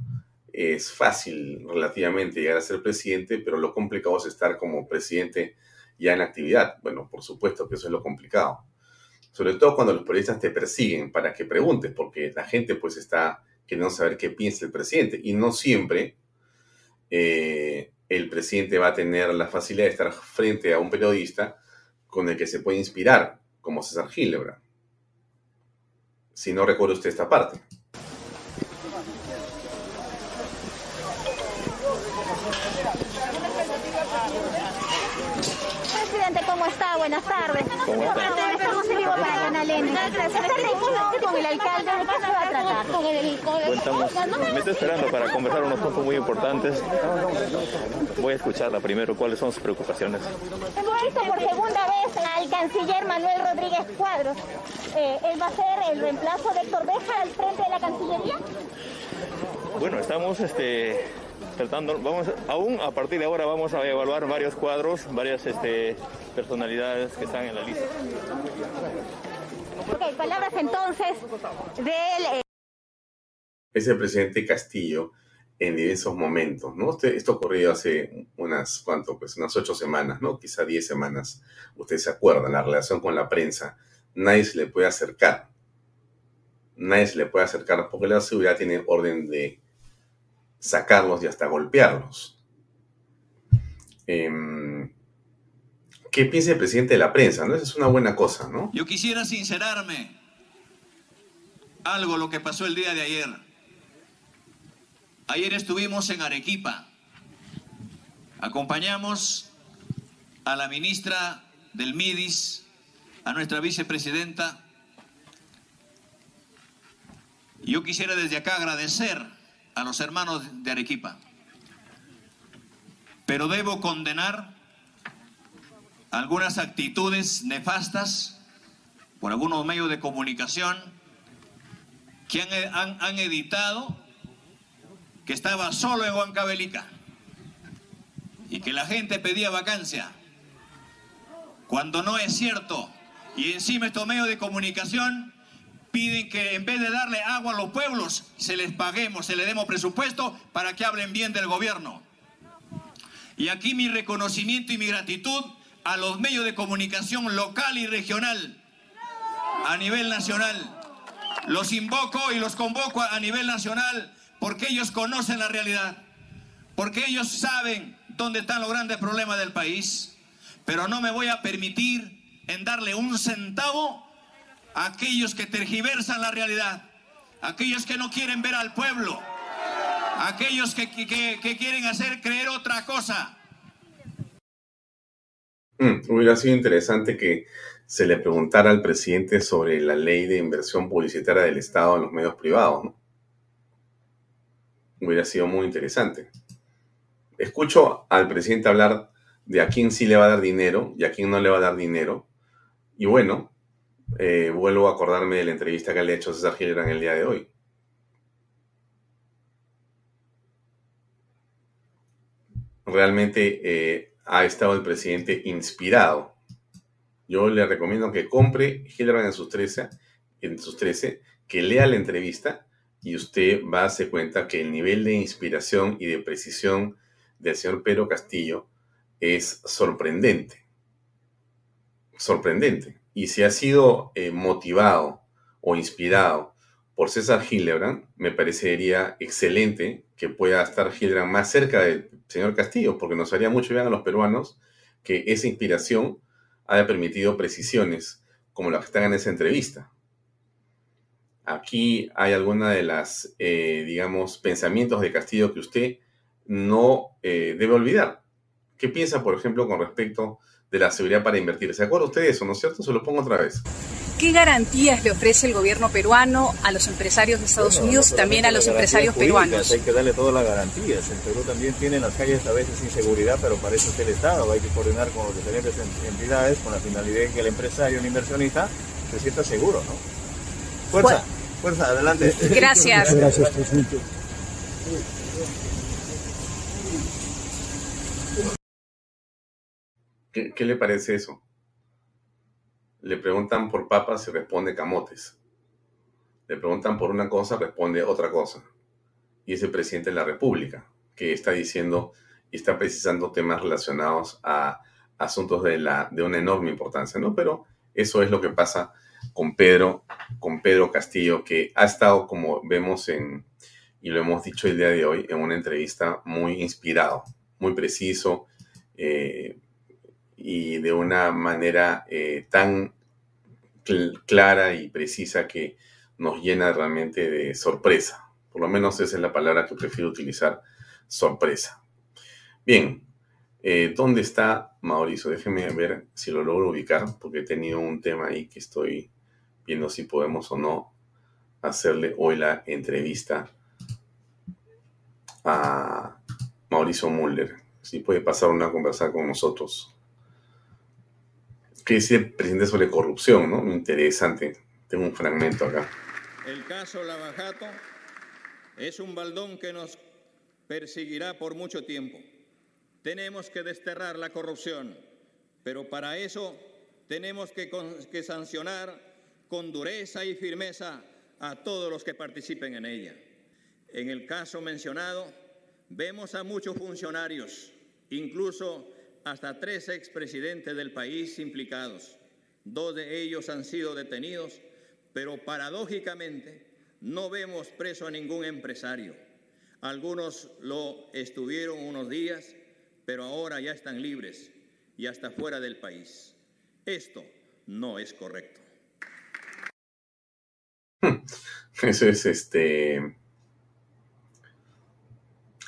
Es fácil relativamente llegar a ser presidente, pero lo complicado es estar como presidente ya en actividad. Bueno, por supuesto que eso es lo complicado. Sobre todo cuando los periodistas te persiguen para que preguntes, porque la gente pues está queriendo saber qué piensa el presidente y no siempre eh, el presidente va a tener la facilidad de estar frente a un periodista con el que se puede inspirar, como César Gilebra. Si no recuerda usted esta parte. Presidente, ¿cómo está? Buenas tardes. ¿Cómo está? N. con el alcalde, ¿de qué se va a tratar? Con el, con me estoy esperando para conversar unos puntos muy importantes. Voy a escucharla primero. ¿Cuáles son sus preocupaciones? Hemos visto por segunda vez al canciller Manuel Rodríguez Cuadros. Eh, ¿Él va a ser el reemplazo de Héctor Beja al frente de la Cancillería? Bueno, estamos este, tratando, vamos, aún a partir de ahora vamos a evaluar varios cuadros, varias este, personalidades que están en la lista. Ok, palabras entonces del... Eh, es el presidente Castillo en diversos momentos, ¿no? Esto ocurrió hace unas, ¿cuánto? Pues unas ocho semanas, ¿no? Quizá diez semanas. Usted se acuerda, la relación con la prensa. Nadie se le puede acercar. Nadie se le puede acercar porque la seguridad tiene orden de sacarlos y hasta golpearlos. Em, ¿Qué piensa el presidente de la prensa? ¿no? Esa es una buena cosa, ¿no? Yo quisiera sincerarme algo lo que pasó el día de ayer. Ayer estuvimos en Arequipa. Acompañamos a la ministra del MIDIS, a nuestra vicepresidenta. Yo quisiera desde acá agradecer a los hermanos de Arequipa, pero debo condenar algunas actitudes nefastas por algunos medios de comunicación que han, han editado que estaba solo en Huancavelica y que la gente pedía vacancia, cuando no es cierto. Y encima estos medios de comunicación piden que en vez de darle agua a los pueblos, se les paguemos, se les demos presupuesto para que hablen bien del gobierno. Y aquí mi reconocimiento y mi gratitud a los medios de comunicación local y regional, a nivel nacional. Los invoco y los convoco a nivel nacional porque ellos conocen la realidad, porque ellos saben dónde están los grandes problemas del país, pero no me voy a permitir en darle un centavo a aquellos que tergiversan la realidad, aquellos que no quieren ver al pueblo, aquellos que, quieren hacer creer otra cosa. Mm, hubiera sido interesante que se le preguntara al presidente sobre la ley de inversión publicitaria del Estado en los medios privados, ¿no? Hubiera sido muy interesante. Escucho al presidente hablar de a quién sí le va a dar dinero y a quién no le va a dar dinero. Y bueno, eh, vuelvo a acordarme de la entrevista que le ha hecho César en el día de hoy. Realmente eh, ha estado el presidente inspirado. Yo le recomiendo que compre Hildebrand en sus 13, en sus 13, que lea la entrevista y usted va a darse cuenta que el nivel de inspiración y de precisión del señor Pedro Castillo es sorprendente. Sorprendente. Y si ha sido eh, motivado o inspirado por César Hildebrand, me parecería excelente que pueda estar Hildebrand más cerca del señor Castillo, porque nos haría mucho bien a los peruanos que esa inspiración haya permitido precisiones como las que están en esa entrevista. Aquí hay alguna de las, eh, digamos, pensamientos de Castillo que usted no eh, debe olvidar. ¿Qué piensa, por ejemplo, con respecto de la seguridad para invertir? ¿Se acuerda usted de eso, no es cierto? Se lo pongo otra vez. ¿Qué garantías le ofrece el gobierno peruano a los empresarios de Estados Unidos y también a los empresarios peruanos? Hay que darle todas las garantías. En Perú también tienen las calles a veces inseguridad, pero para eso es el Estado. Hay que coordinar con las diferentes entidades con la finalidad de que el empresario, un inversionista, se sienta seguro, ¿no? Fuerza. Fuerza, adelante. Gracias. Gracias, presidente. ¿Qué, le parece eso? Le preguntan por papas y responde camotes. Le preguntan por una cosa, responde otra cosa. Y es el presidente de la República, que está diciendo y está precisando temas relacionados a asuntos de, la, de una enorme importancia, ¿no? Pero eso es lo que pasa con Pedro, con Pedro Castillo, que ha estado, como vemos en, y lo hemos dicho el día de hoy, en una entrevista muy inspirado, muy preciso eh, y de una manera eh, tan clara y precisa que nos llena realmente de sorpresa. Por lo menos esa es la palabra que prefiero utilizar, sorpresa. Bien, eh, ¿dónde está Mauricio? Déjeme ver si lo logro ubicar, porque he tenido un tema ahí que estoy viendo si podemos o no hacerle hoy la entrevista a Mauricio Muller. Si puede pasar una conversa con nosotros. ¿Qué dice el presidente sobre corrupción? ¿no? Interesante. Tengo un fragmento acá. El caso Lavajato es un baldón que nos perseguirá por mucho tiempo. Tenemos que desterrar la corrupción, pero para eso tenemos que, que sancionar con dureza y firmeza a todos los que participen en ella. En el caso mencionado, vemos a muchos funcionarios, incluso hasta tres expresidentes del país implicados. Dos de ellos han sido detenidos, pero paradójicamente no vemos preso a ningún empresario. Algunos lo estuvieron unos días, pero ahora ya están libres y hasta fuera del país. Esto no es correcto. Ese es este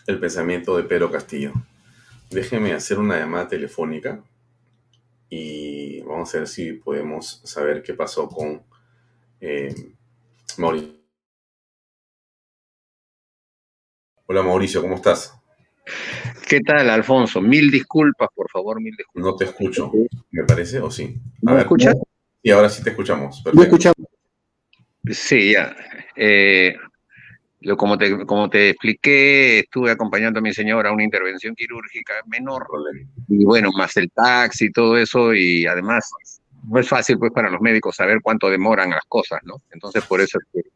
el pensamiento de Pedro Castillo. Déjeme hacer una llamada telefónica y vamos a ver si podemos saber qué pasó con eh, Mauricio. Hola Mauricio, ¿cómo estás? ¿Qué tal, Alfonso? Mil disculpas, por favor, mil disculpas. No te escucho, me parece, ¿o sí? ¿Me escuchas? Sí, ahora sí te escuchamos. ¿Me escuchamos? Sí, ya. Eh, lo, como, te, como te expliqué, estuve acompañando a mi señora a una intervención quirúrgica menor. Y bueno, más el taxi y todo eso, y además no es fácil pues para los médicos saber cuánto demoran las cosas, ¿no? Entonces por eso es que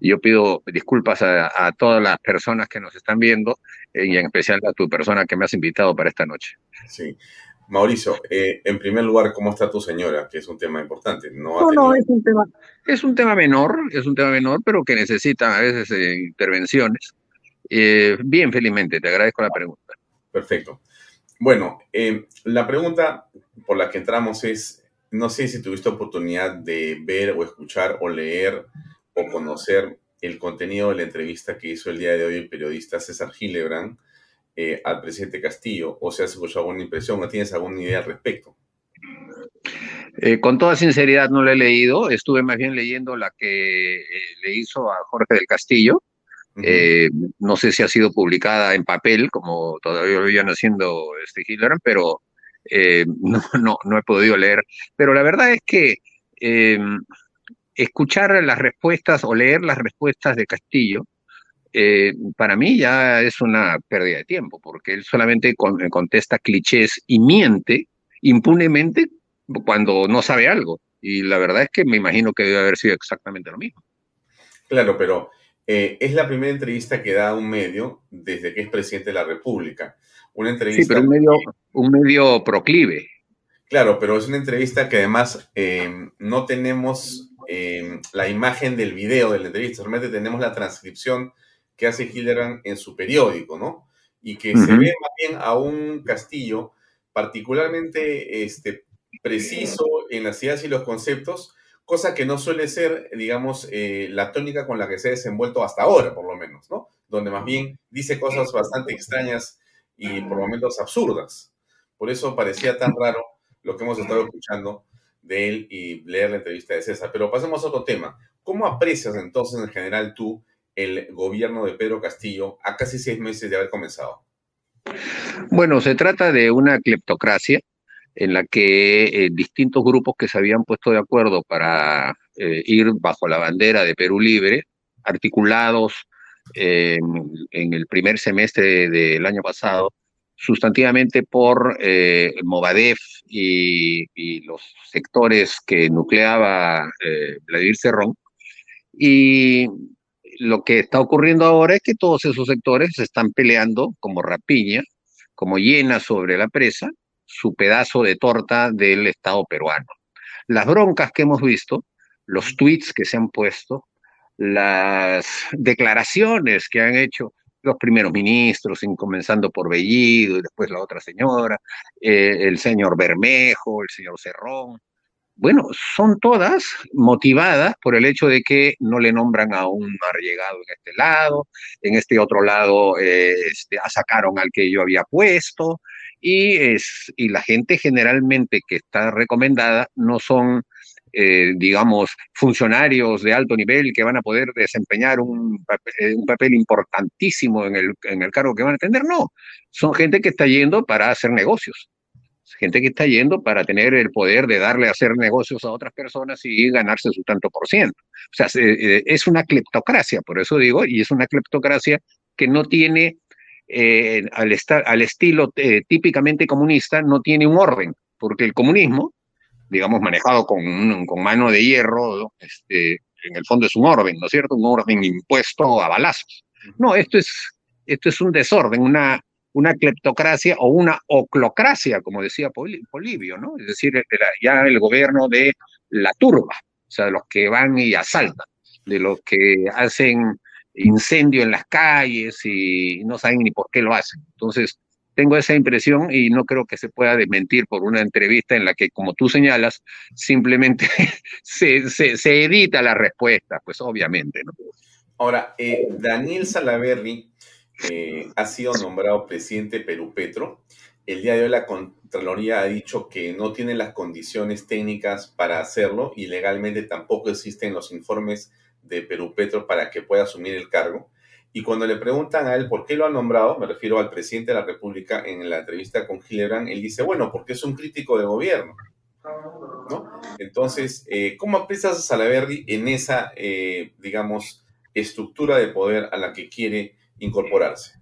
yo pido disculpas a, todas las personas que nos están viendo eh, y en especial a tu persona que me has invitado para esta noche. Sí. Mauricio, eh, en primer lugar, ¿cómo está tu señora? Que es un tema importante. No, no, es un tema, es un tema menor, es un tema menor, pero que necesita a veces eh, intervenciones. bien, felizmente, te agradezco la pregunta. Perfecto. Bueno, la pregunta por la que entramos es, no sé si tuviste oportunidad de ver o escuchar o leer o conocer el contenido de la entrevista que hizo el día de hoy el periodista César Gilebran eh, al presidente Castillo, o si has escuchado alguna impresión o tienes alguna idea al respecto. Eh, con toda sinceridad no la he leído, estuve más bien leyendo la que eh, le hizo a Jorge del Castillo. no sé si ha sido publicada en papel, como todavía lo iban haciendo este Gilebran, pero no, no, no he podido leer. Pero la verdad es que escuchar las respuestas o leer las respuestas de Castillo, eh, para mí ya es una pérdida de tiempo, porque él solamente contesta clichés y miente impunemente cuando no sabe algo. Y la verdad es que me imagino que debe haber sido exactamente lo mismo. Claro, pero eh, es la primera entrevista que da un medio desde que es presidente de la República. Una entrevista. Sí, pero un medio, un medio proclive. Claro, pero es una entrevista que además eh, no tenemos Em, la imagen del video de la entrevista, solamente tenemos la transcripción que hace Hildebrand en su periódico, ¿no? Y que se ve más bien a un Castillo particularmente este, preciso en las ideas y los conceptos, cosa que no suele ser, digamos, eh, la tónica con la que se ha desenvuelto hasta ahora, por lo menos, ¿no? Donde más bien dice cosas bastante extrañas y por momentos absurdas. Por eso parecía tan raro lo que hemos estado escuchando de él y leer la entrevista de César. Pero pasemos a otro tema. ¿Cómo aprecias entonces en general tú el gobierno de Pedro Castillo a casi seis meses de haber comenzado? Bueno, se trata de una cleptocracia en la que eh, distintos grupos que se habían puesto de acuerdo para eh, ir bajo la bandera de Perú Libre, articulados en el primer semestre del año pasado, sustantivamente por eh, Movadef y, los sectores que nucleaba eh, Vladimir Cerrón. Y lo que está ocurriendo ahora es que todos esos sectores se están peleando como rapiña, como llena sobre la presa, su pedazo de torta del Estado peruano. Las broncas que hemos visto, los tweets que se han puesto, las declaraciones que han hecho los primeros ministros, comenzando por Bellido y después la otra señora, eh, el señor Bermejo, el señor Cerrón. Bueno, son todas motivadas por el hecho de que no le nombran a un llegado en este lado, en este otro lado eh, este, sacaron al que yo había puesto, y, es, y la gente generalmente que está recomendada no son eh, digamos, funcionarios de alto nivel que van a poder desempeñar un papel, un papel importantísimo en el, en el cargo que van a tener. No, son gente que está yendo para hacer negocios gente que está yendo para tener el poder de darle a hacer negocios a otras personas y ganarse su tanto por ciento. O sea, eh, es una cleptocracia, por eso digo, y es una cleptocracia que no tiene, eh, al, al estilo típicamente comunista, no tiene un orden, porque el comunismo digamos, manejado con, con mano de hierro, este, en el fondo es un orden, ¿no es cierto? Un orden impuesto a balazos. No, esto es, esto es un desorden, una, una cleptocracia o una oclocracia, como decía Polibio, ¿no? Es decir, ya el gobierno de la turba, o sea, de los que van y asaltan, de los que hacen incendio en las calles y no saben ni por qué lo hacen. Entonces, tengo esa impresión y no creo que se pueda desmentir por una entrevista en la que, como tú señalas, simplemente se, se, edita la respuesta, pues obviamente. ¿no? Ahora, eh, Daniel Salaverri eh, ha sido nombrado presidente Perú Petro. El día de hoy la Contraloría ha dicho que no tiene las condiciones técnicas para hacerlo y legalmente tampoco existen los informes de Perú Petro para que pueda asumir el cargo. Y cuando le preguntan a él por qué lo ha nombrado, me refiero al presidente de la República en la entrevista con Gilebran, él dice, bueno, porque es un crítico del gobierno. ¿No? Entonces, eh, ¿cómo aprecias a Salaverri en esa, eh, digamos, estructura de poder a la que quiere incorporarse?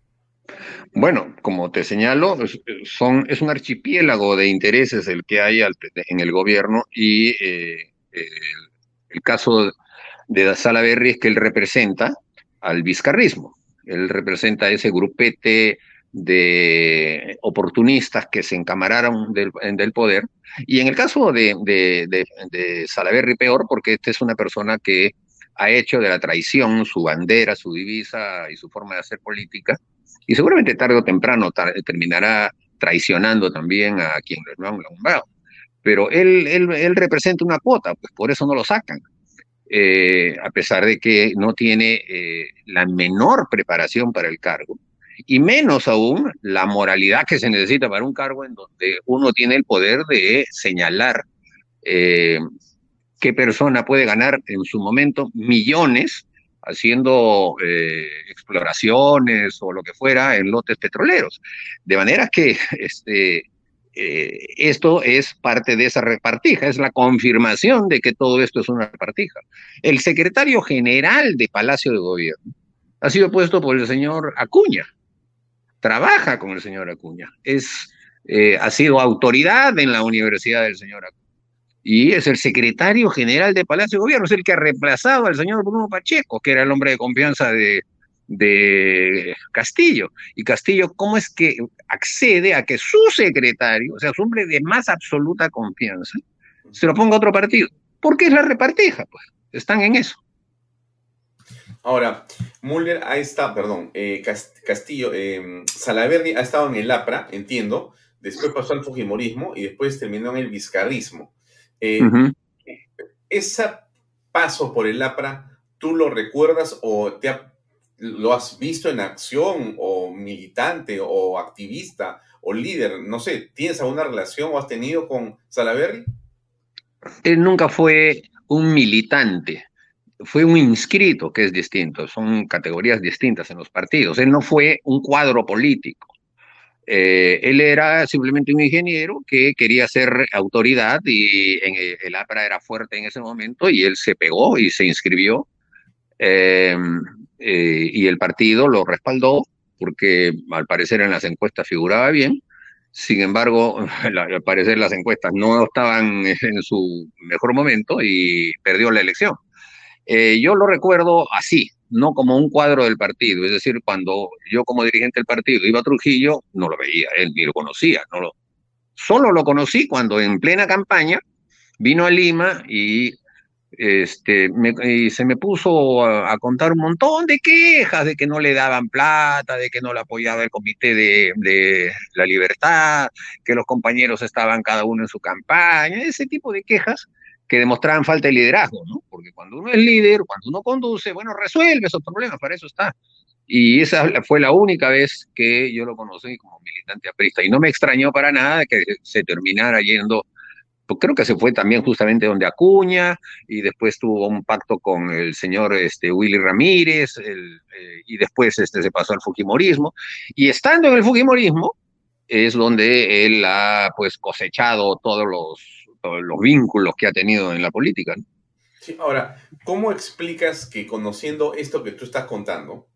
Bueno, como te señalo, son, es un archipiélago de intereses el que hay en el gobierno y eh, el, caso de Salaverri es que él representa al vizcarrismo. Él representa ese grupete de oportunistas que se encamararon del, poder. Y en el caso de, de, de, Salaverry, peor, porque esta es una persona que ha hecho de la traición su bandera, su divisa y su forma de hacer política, y seguramente tarde o temprano terminará traicionando también a quien lo han nombrado. Pero él, él, él representa una cuota, pues por eso no lo sacan. Eh, a pesar de que no tiene eh, la menor preparación para el cargo, y menos aún la moralidad que se necesita para un cargo en donde uno tiene el poder de señalar eh, qué persona puede ganar en su momento millones haciendo exploraciones o lo que fuera en lotes petroleros. De manera que este, eh, esto es parte de esa repartija, es la confirmación de que todo esto es una repartija. El secretario general de Palacio de Gobierno ha sido puesto por el señor Acuña, trabaja con el señor Acuña, es, eh, ha sido autoridad en la universidad del señor Acuña. Y es el secretario general de Palacio de Gobierno, es el que ha reemplazado al señor Bruno Pacheco, que era el hombre de confianza de, de Castillo. Y Castillo, ¿cómo es que accede a que su secretario, o sea, su hombre de más absoluta confianza, se lo ponga a otro partido? Porque es la repartija, pues. Están en eso. Ahora, Muller ahí está, perdón, eh, Castillo, eh, Salaverdi ha estado en el APRA, entiendo, después pasó al Fujimorismo y después terminó en el Vizcarrismo. Eh, ¿Ese paso por el APRA, tú lo recuerdas o te ha lo has visto en acción o militante o activista o líder, no sé, ¿tienes alguna relación o has tenido con Salaverry? Él nunca fue un militante, fue un inscrito, que es distinto, son categorías distintas en los partidos. Él no fue un cuadro político. Eh, él era simplemente un ingeniero que quería ser autoridad y en el, APRA era fuerte en ese momento y él se pegó y se inscribió. Eh, eh, y el partido lo respaldó porque al parecer en las encuestas figuraba bien. Sin embargo, al parecer las encuestas no estaban en su mejor momento y perdió la elección. Eh, yo lo recuerdo así, no como un cuadro del partido. Es decir, cuando yo como dirigente del partido iba a Trujillo, no lo veía, él ni lo conocía. No lo, solo lo conocí cuando en plena campaña vino a Lima y este, y se me puso a, contar un montón de quejas de que no le daban plata, de que no le apoyaba el Comité de, la Libertad, que los compañeros estaban cada uno en su campaña, ese tipo de quejas que demostraban falta de liderazgo, ¿no? Porque cuando uno es líder, cuando uno conduce, bueno, resuelve esos problemas, para eso está. Y esa fue la única vez que yo lo conocí como militante aprista. Y no me extrañó para nada que se terminara yendo pues creo que se fue también justamente donde Acuña y después tuvo un pacto con el señor este, Willy Ramírez eh, y después este, se pasó al Fujimorismo. Y estando en el Fujimorismo es donde él ha pues cosechado todos los, los vínculos que ha tenido en la política. Sí, ahora, ¿cómo explicas que conociendo esto que tú estás contando,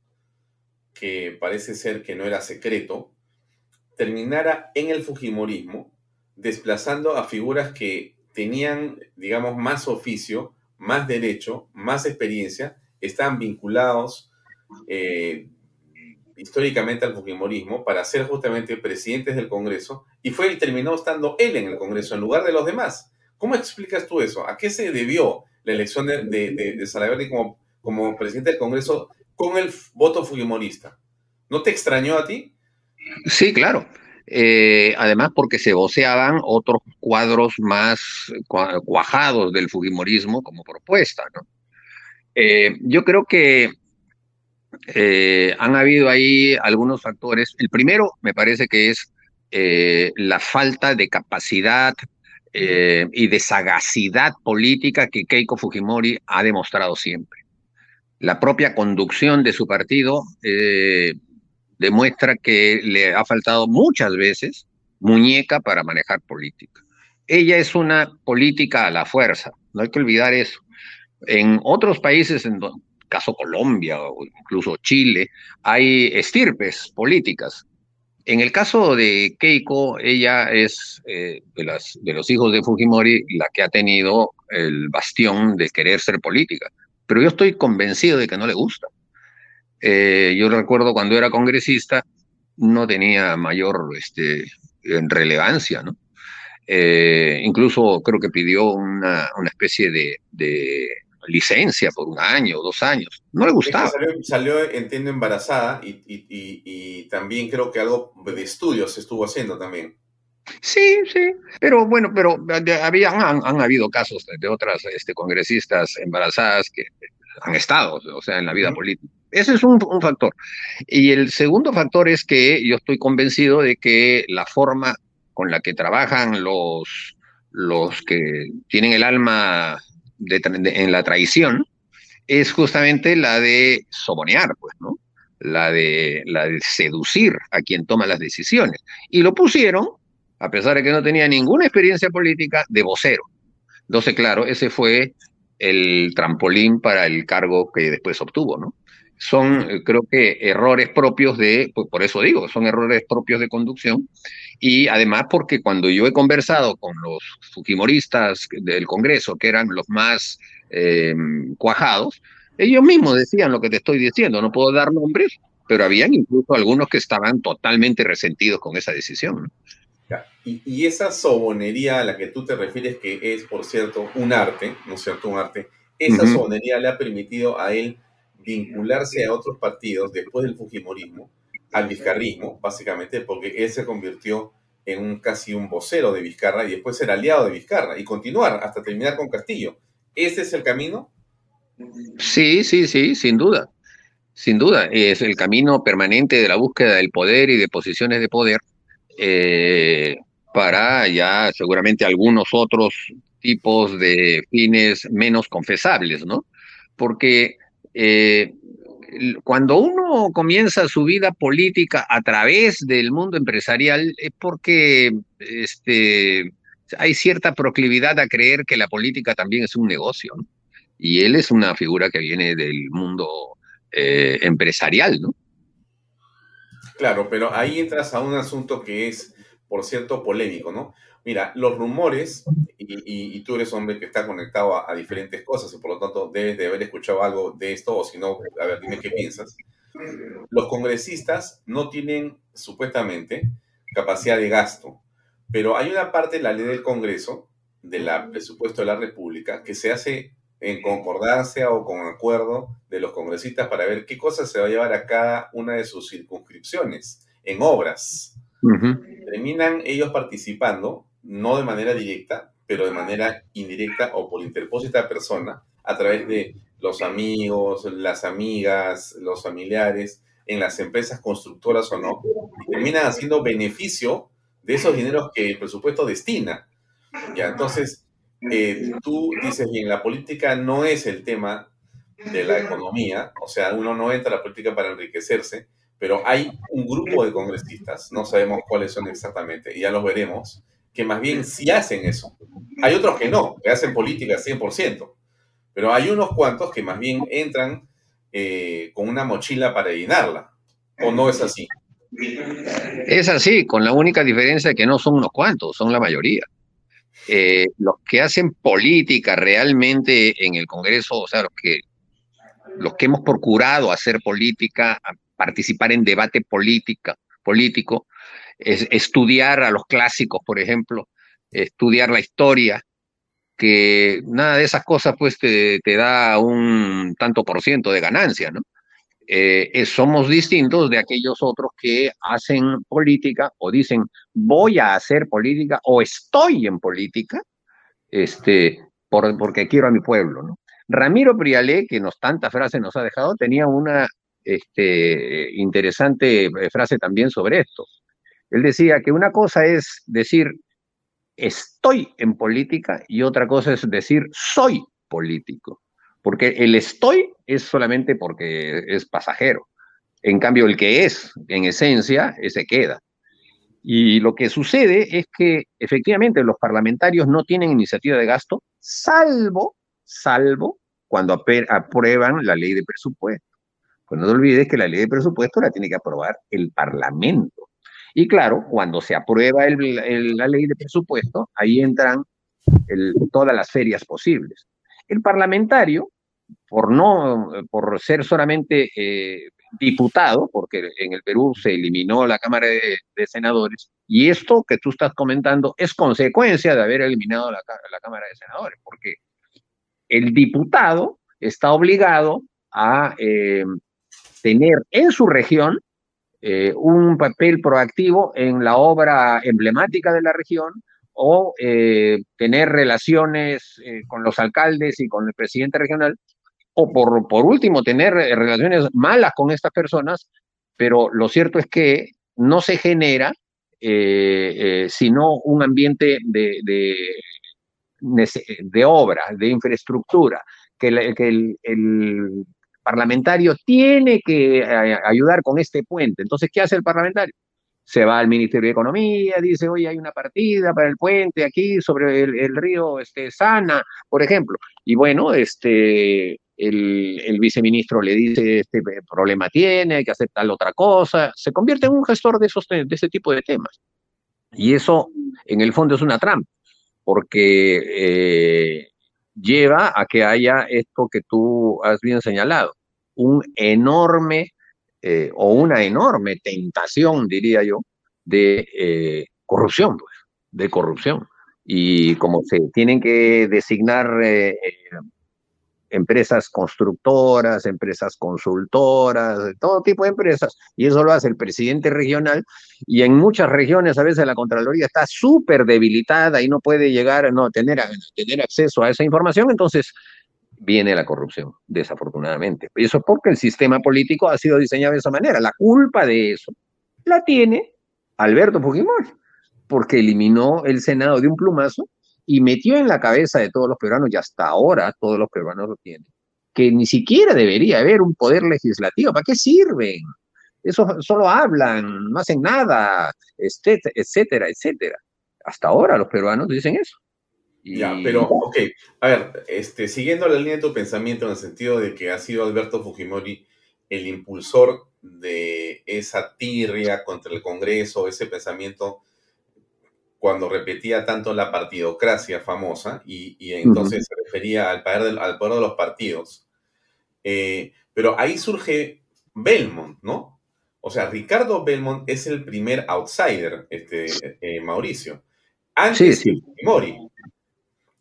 que parece ser que no era secreto, terminara en el Fujimorismo desplazando a figuras que tenían, digamos, más oficio, más derecho, más experiencia, estaban vinculados eh, históricamente al Fujimorismo para ser justamente presidentes del Congreso y fue y terminó estando él en el Congreso en lugar de los demás. ¿Cómo explicas tú eso? ¿A qué se debió la elección de, de, como, como presidente del Congreso con el voto fujimorista? ¿No te extrañó a ti? Sí, claro. Eh, además porque se voceaban otros cuadros más cuajados del Fujimorismo como propuesta. ¿no? Eh, yo creo que eh, han habido ahí algunos factores. El primero me parece que es la falta de capacidad y de sagacidad política que Keiko Fujimori ha demostrado siempre. La propia conducción de su partido demuestra que le ha faltado muchas veces muñeca para manejar política. Ella es una política a la fuerza, no hay que olvidar eso. En otros países, en caso Colombia o incluso Chile, hay estirpes políticas. En el caso de Keiko, ella es eh, de, las, de los hijos de Fujimori la que ha tenido el bastión de querer ser política. Pero yo estoy convencido de que no le gusta. Eh, yo recuerdo cuando era congresista, no tenía mayor este, relevancia, ¿no? Eh, incluso creo que pidió una, una especie de, de, licencia por un año o dos años. No le gustaba. Salió, entiendo, embarazada y, y, y, también creo que algo de estudios estuvo haciendo también. Sí, sí, pero bueno, pero había, han, han habido casos de otras este, congresistas embarazadas que han estado, o sea, en la vida política. Ese es un, factor. Y el segundo factor es que yo estoy convencido de que la forma con la que trabajan los, los que tienen el alma en la traición es justamente la de sobonear, pues, ¿no? La de, la de seducir a quien toma las decisiones. Y lo pusieron, a pesar de que no tenía ninguna experiencia política, de vocero. Entonces, claro, ese fue el trampolín para el cargo que después obtuvo, ¿no? Son, eh, creo que, errores propios de, pues, por eso digo, son errores propios de conducción. Y además porque cuando yo he conversado con los fujimoristas del Congreso, que eran los más em, cuajados, ellos mismos decían lo que te estoy diciendo, no puedo dar nombres, pero habían incluso algunos que estaban totalmente resentidos con esa decisión. Y, y, esa sobonería a la que tú te refieres, que es, por cierto, un arte, ¿no es cierto? Un arte, esa sobonería le ha permitido a él vincularse a otros partidos después del Fujimorismo, al vizcarrismo, básicamente, porque él se convirtió en un, casi un vocero de Vizcarra y después ser aliado de Vizcarra y continuar hasta terminar con Castillo. ¿Ese es el camino? Sí, sí, sí, sin duda. Sin duda, es el camino permanente de la búsqueda del poder y de posiciones de poder eh, para ya seguramente algunos otros tipos de fines menos confesables, ¿no? Porque eh, cuando uno comienza su vida política a través del mundo empresarial es porque este, hay cierta proclividad a creer que la política también es un negocio. Y él es una figura que viene del mundo eh, empresarial, ¿no? Claro, pero ahí entras a un asunto que es, por cierto, polémico, ¿no? Mira, los rumores, y, tú eres hombre que está conectado a, diferentes cosas y por lo tanto debes de haber escuchado algo de esto, o si no, a ver, dime qué piensas. Los congresistas no tienen supuestamente capacidad de gasto, pero hay una parte de la ley del Congreso, del presupuesto de la República, que se hace en concordancia o con acuerdo de los congresistas para ver qué cosas se va a llevar a cada una de sus circunscripciones en obras. Terminan ellos participando no de manera directa, pero de manera indirecta o por interpósita persona, a través de los amigos, las amigas, los familiares, en las empresas constructoras o no, terminan haciendo beneficio de esos dineros que el presupuesto destina. Ya, entonces, eh, tú dices bien, la política no es el tema de la economía, o sea, uno no entra a la política para enriquecerse, pero hay un grupo de congresistas, no sabemos cuáles son exactamente, y ya los veremos, que más bien sí hacen eso. Hay otros que no, que hacen política 100%, pero hay unos cuantos que más bien entran eh, con una mochila para llenarla, ¿o no es así? Es así, con la única diferencia que no son unos cuantos, son la mayoría. eh, los que hacen política realmente en el Congreso, o sea, los que, los que hemos procurado hacer política, participar en debate política, político, es, estudiar a los clásicos, por ejemplo, estudiar la historia, que nada de esas cosas pues te, da un tanto por ciento de ganancia, ¿no? Eh, somos distintos de aquellos otros que hacen política o dicen voy a hacer política o estoy en política este, por, porque quiero a mi pueblo. Ramiro Prialé, que nos tantas frases nos ha dejado, tenía una este, interesante eh, frase también sobre esto. Él decía que una cosa es decir estoy en política y otra cosa es decir soy político. Porque el estoy es solamente porque es pasajero. En cambio, el que es, en esencia, ese queda. Y lo que sucede es que efectivamente los parlamentarios no tienen iniciativa de gasto, salvo, salvo cuando aprueban la ley de presupuesto. Pues no te olvides que la ley de presupuesto la tiene que aprobar el Parlamento. Y claro, cuando se aprueba la ley de presupuesto, ahí entran todas las ferias posibles. El parlamentario por no, por ser solamente eh, diputado, porque en el Perú se eliminó la Cámara de, Senadores, y esto que tú estás comentando es consecuencia de haber eliminado la, Cámara de Senadores, porque el diputado está obligado a eh, tener en su región eh, un papel proactivo en la obra emblemática de la región o tener relaciones con los alcaldes y con el presidente regional o por, por último tener eh, relaciones malas con estas personas, pero lo cierto es que no se genera eh, eh, sino un ambiente de, de, obra, de infraestructura, que, el, parlamentario tiene que ayudar con este puente. Entonces, ¿qué hace el parlamentario? Se va al Ministerio de Economía, dice, oye, hay una partida para el puente aquí sobre el, el río este, Sana, por ejemplo. Y bueno, este, el, viceministro le dice, este problema tiene, hay que aceptar otra cosa, se convierte en un gestor de, esos, de ese tipo de temas. Y eso, en el fondo, es una trampa, porque eh, lleva a que haya esto que tú has bien señalado, un enorme eh, o una enorme tentación, diría yo, de eh, corrupción, pues, de corrupción. Y como se tienen que designar empresas constructoras, empresas consultoras, todo tipo de empresas, y eso lo hace el presidente regional, y en muchas regiones a veces la Contraloría está súper debilitada y no puede llegar, no, tener, tener acceso a esa información, entonces viene la corrupción, desafortunadamente. Y eso es porque el sistema político ha sido diseñado de esa manera. La culpa de eso la tiene Alberto Fujimori, porque eliminó el Senado de un plumazo y metió en la cabeza de todos los peruanos, y hasta ahora todos los peruanos lo tienen, que ni siquiera debería haber un poder legislativo. ¿Para qué sirven? Eso solo hablan, no hacen nada, etcétera, etcétera. Hasta ahora los peruanos dicen eso. Ya, pero, ok, a ver, este, siguiendo la línea de tu pensamiento en el sentido de que ha sido Alberto Fujimori el impulsor de esa tirria contra el Congreso, ese pensamiento cuando repetía tanto la partidocracia famosa y, entonces se refería al poder, de, al poder de los partidos. Eh, pero ahí surge Belmont, ¿no? O sea, Ricardo Belmont es el primer outsider, este, eh, Mauricio. Antes de Mori.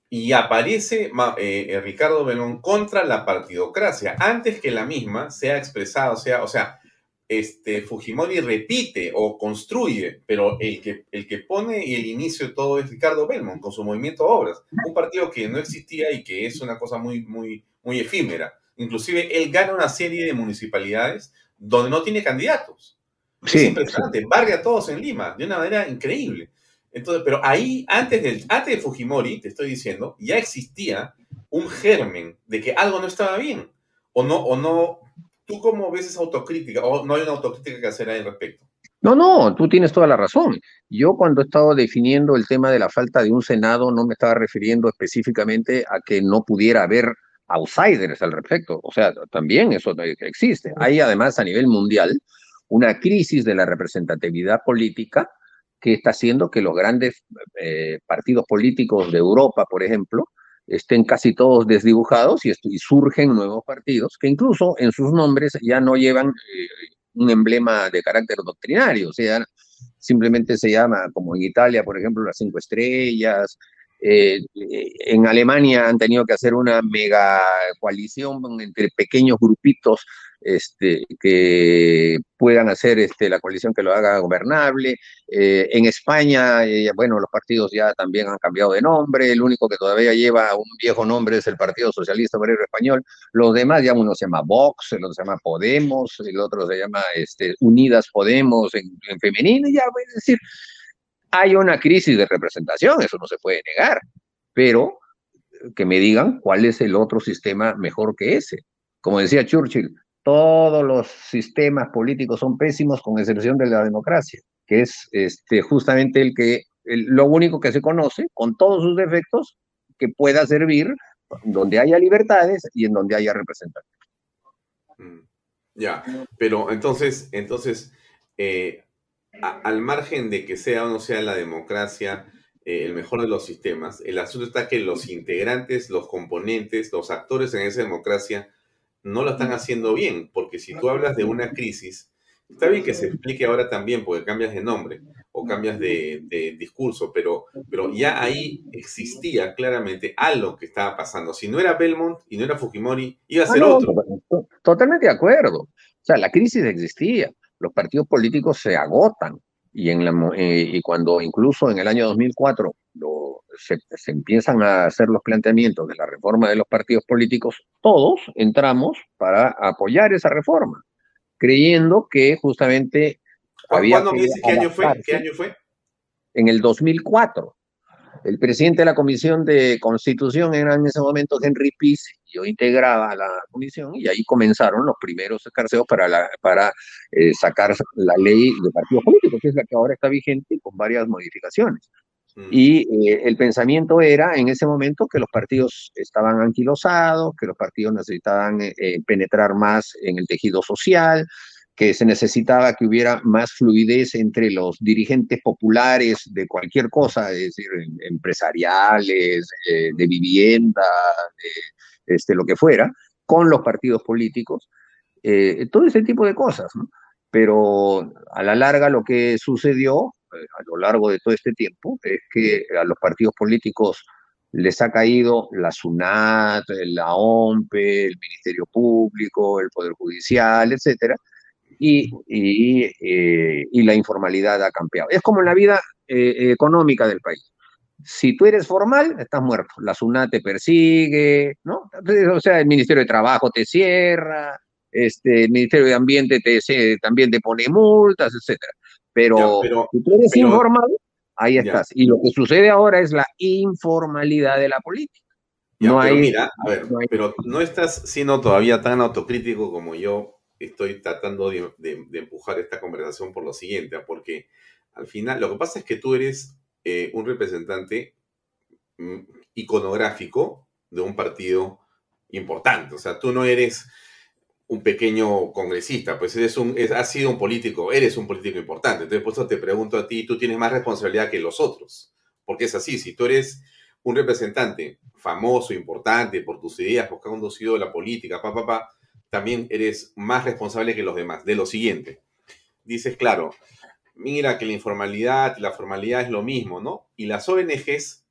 Y aparece eh, Ricardo Belmont contra la partidocracia, antes que la misma sea expresada, o sea, o sea, este, Fujimori repite o construye, pero el que, el que pone el inicio de todo es Ricardo Belmont con su movimiento Obras, un partido que no existía y que es una cosa muy, muy, muy efímera. Inclusive él gana una serie de municipalidades donde no tiene candidatos. es impresionante, barre a todos en Lima de una manera increíble. Entonces, pero ahí, antes, del, antes de Fujimori, te estoy diciendo, ya existía un germen de que algo no estaba bien. O no, o no, ¿Tú cómo ves esa autocrítica? ¿O no hay una autocrítica que hacer al respecto? No, no, tú tienes toda la razón. Yo cuando he estado definiendo el tema de la falta de un Senado no me estaba refiriendo específicamente a que no pudiera haber outsiders al respecto. O sea, también eso existe. Hay además a nivel mundial una crisis de la representatividad política que está haciendo que los grandes eh, partidos políticos de Europa, por ejemplo, estén casi todos desdibujados y, surgen nuevos partidos que incluso en sus nombres ya no llevan eh, un emblema de carácter doctrinario, o sea, simplemente se llama, como en Italia, por ejemplo, las cinco estrellas, eh, en Alemania han tenido que hacer una mega coalición entre pequeños grupitos este, que puedan hacer este, la coalición que lo haga gobernable. Eh, en España, eh, bueno, los partidos ya también han cambiado de nombre, el único que todavía lleva un viejo nombre es el Partido Socialista Obrero Español, los demás ya uno se llama Vox, el otro se llama Podemos, el otro se llama este, Unidas Podemos en, en femenino, ya voy a decir, hay una crisis de representación, eso no se puede negar, pero que me digan cuál es el otro sistema mejor que ese. Como decía Churchill, todos los sistemas políticos son pésimos con excepción de la democracia, que es este, justamente el que, lo único que se conoce, con todos sus defectos, que pueda servir donde haya libertades y en donde haya representación. Mm, ya, pero entonces, entonces, eh, al margen de que sea o no sea la democracia eh, el mejor de los sistemas, el asunto está que los integrantes, los componentes, los actores en esa democracia no lo están haciendo bien, porque si tú hablas de una crisis, está bien que se explique ahora también, porque cambias de nombre o cambias de, discurso, pero, pero ya ahí existía claramente algo que estaba pasando. Si no era Belmont y no era Fujimori, iba a ser ah, otro. Totalmente de acuerdo. O sea, la crisis existía, los partidos políticos se agotan y, en la, eh, y cuando incluso en el año 2004 se, empiezan a hacer los planteamientos de la reforma de los partidos políticos, todos entramos para apoyar esa reforma, creyendo que justamente había... ¿Cuándo me qué año fue? ¿Qué año fue? En el 2004. El presidente de la Comisión de Constitución era en ese momento Henry Peace, yo integraba la comisión y ahí comenzaron los primeros escarceos para, la, para eh, sacar la ley de partidos políticos, que es la que ahora está vigente con varias modificaciones. Mm. Y eh, el pensamiento era en ese momento que los partidos estaban anquilosados, que los partidos necesitaban eh, penetrar más en el tejido social, que se necesitaba que hubiera más fluidez entre los dirigentes populares de cualquier cosa, es decir, em, empresariales, eh, de vivienda, este, lo que fuera, con los partidos políticos, eh, todo ese tipo de cosas. Pero a la larga lo que sucedió eh, a lo largo de todo este tiempo es que a los partidos políticos les ha caído la SUNAT, la OMPE, el Ministerio Público, el Poder Judicial, etcétera, eh, y, la informalidad ha cambiado. Es como en la vida eh, económica del país. Si tú eres formal, estás muerto. La SUNAT te persigue, ¿no? O sea, el Ministerio de Trabajo te cierra, este, el Ministerio de Ambiente te, también te pone multas, etc. Pero, si tú eres informal, ahí estás. Y lo que sucede ahora es la informalidad de la política. no hay, mira, a ver, pero no estás siendo todavía tan autocrítico como yo estoy tratando de, empujar esta conversación por lo siguiente, porque al final lo que pasa es que tú eres eh, un representante mm, iconográfico de un partido importante, o sea, tú no eres un pequeño congresista, pues eres un, has sido un político, eres un político importante. Entonces, por eso te pregunto a ti, tú tienes más responsabilidad que los otros, porque es así, si tú eres un representante famoso, importante por tus ideas, porque has conducido la política, pa, pa, pa, también eres más responsable que los demás. De lo siguiente, dices, claro, mira que la informalidad y la formalidad es lo mismo, ¿no? Y las ONGs,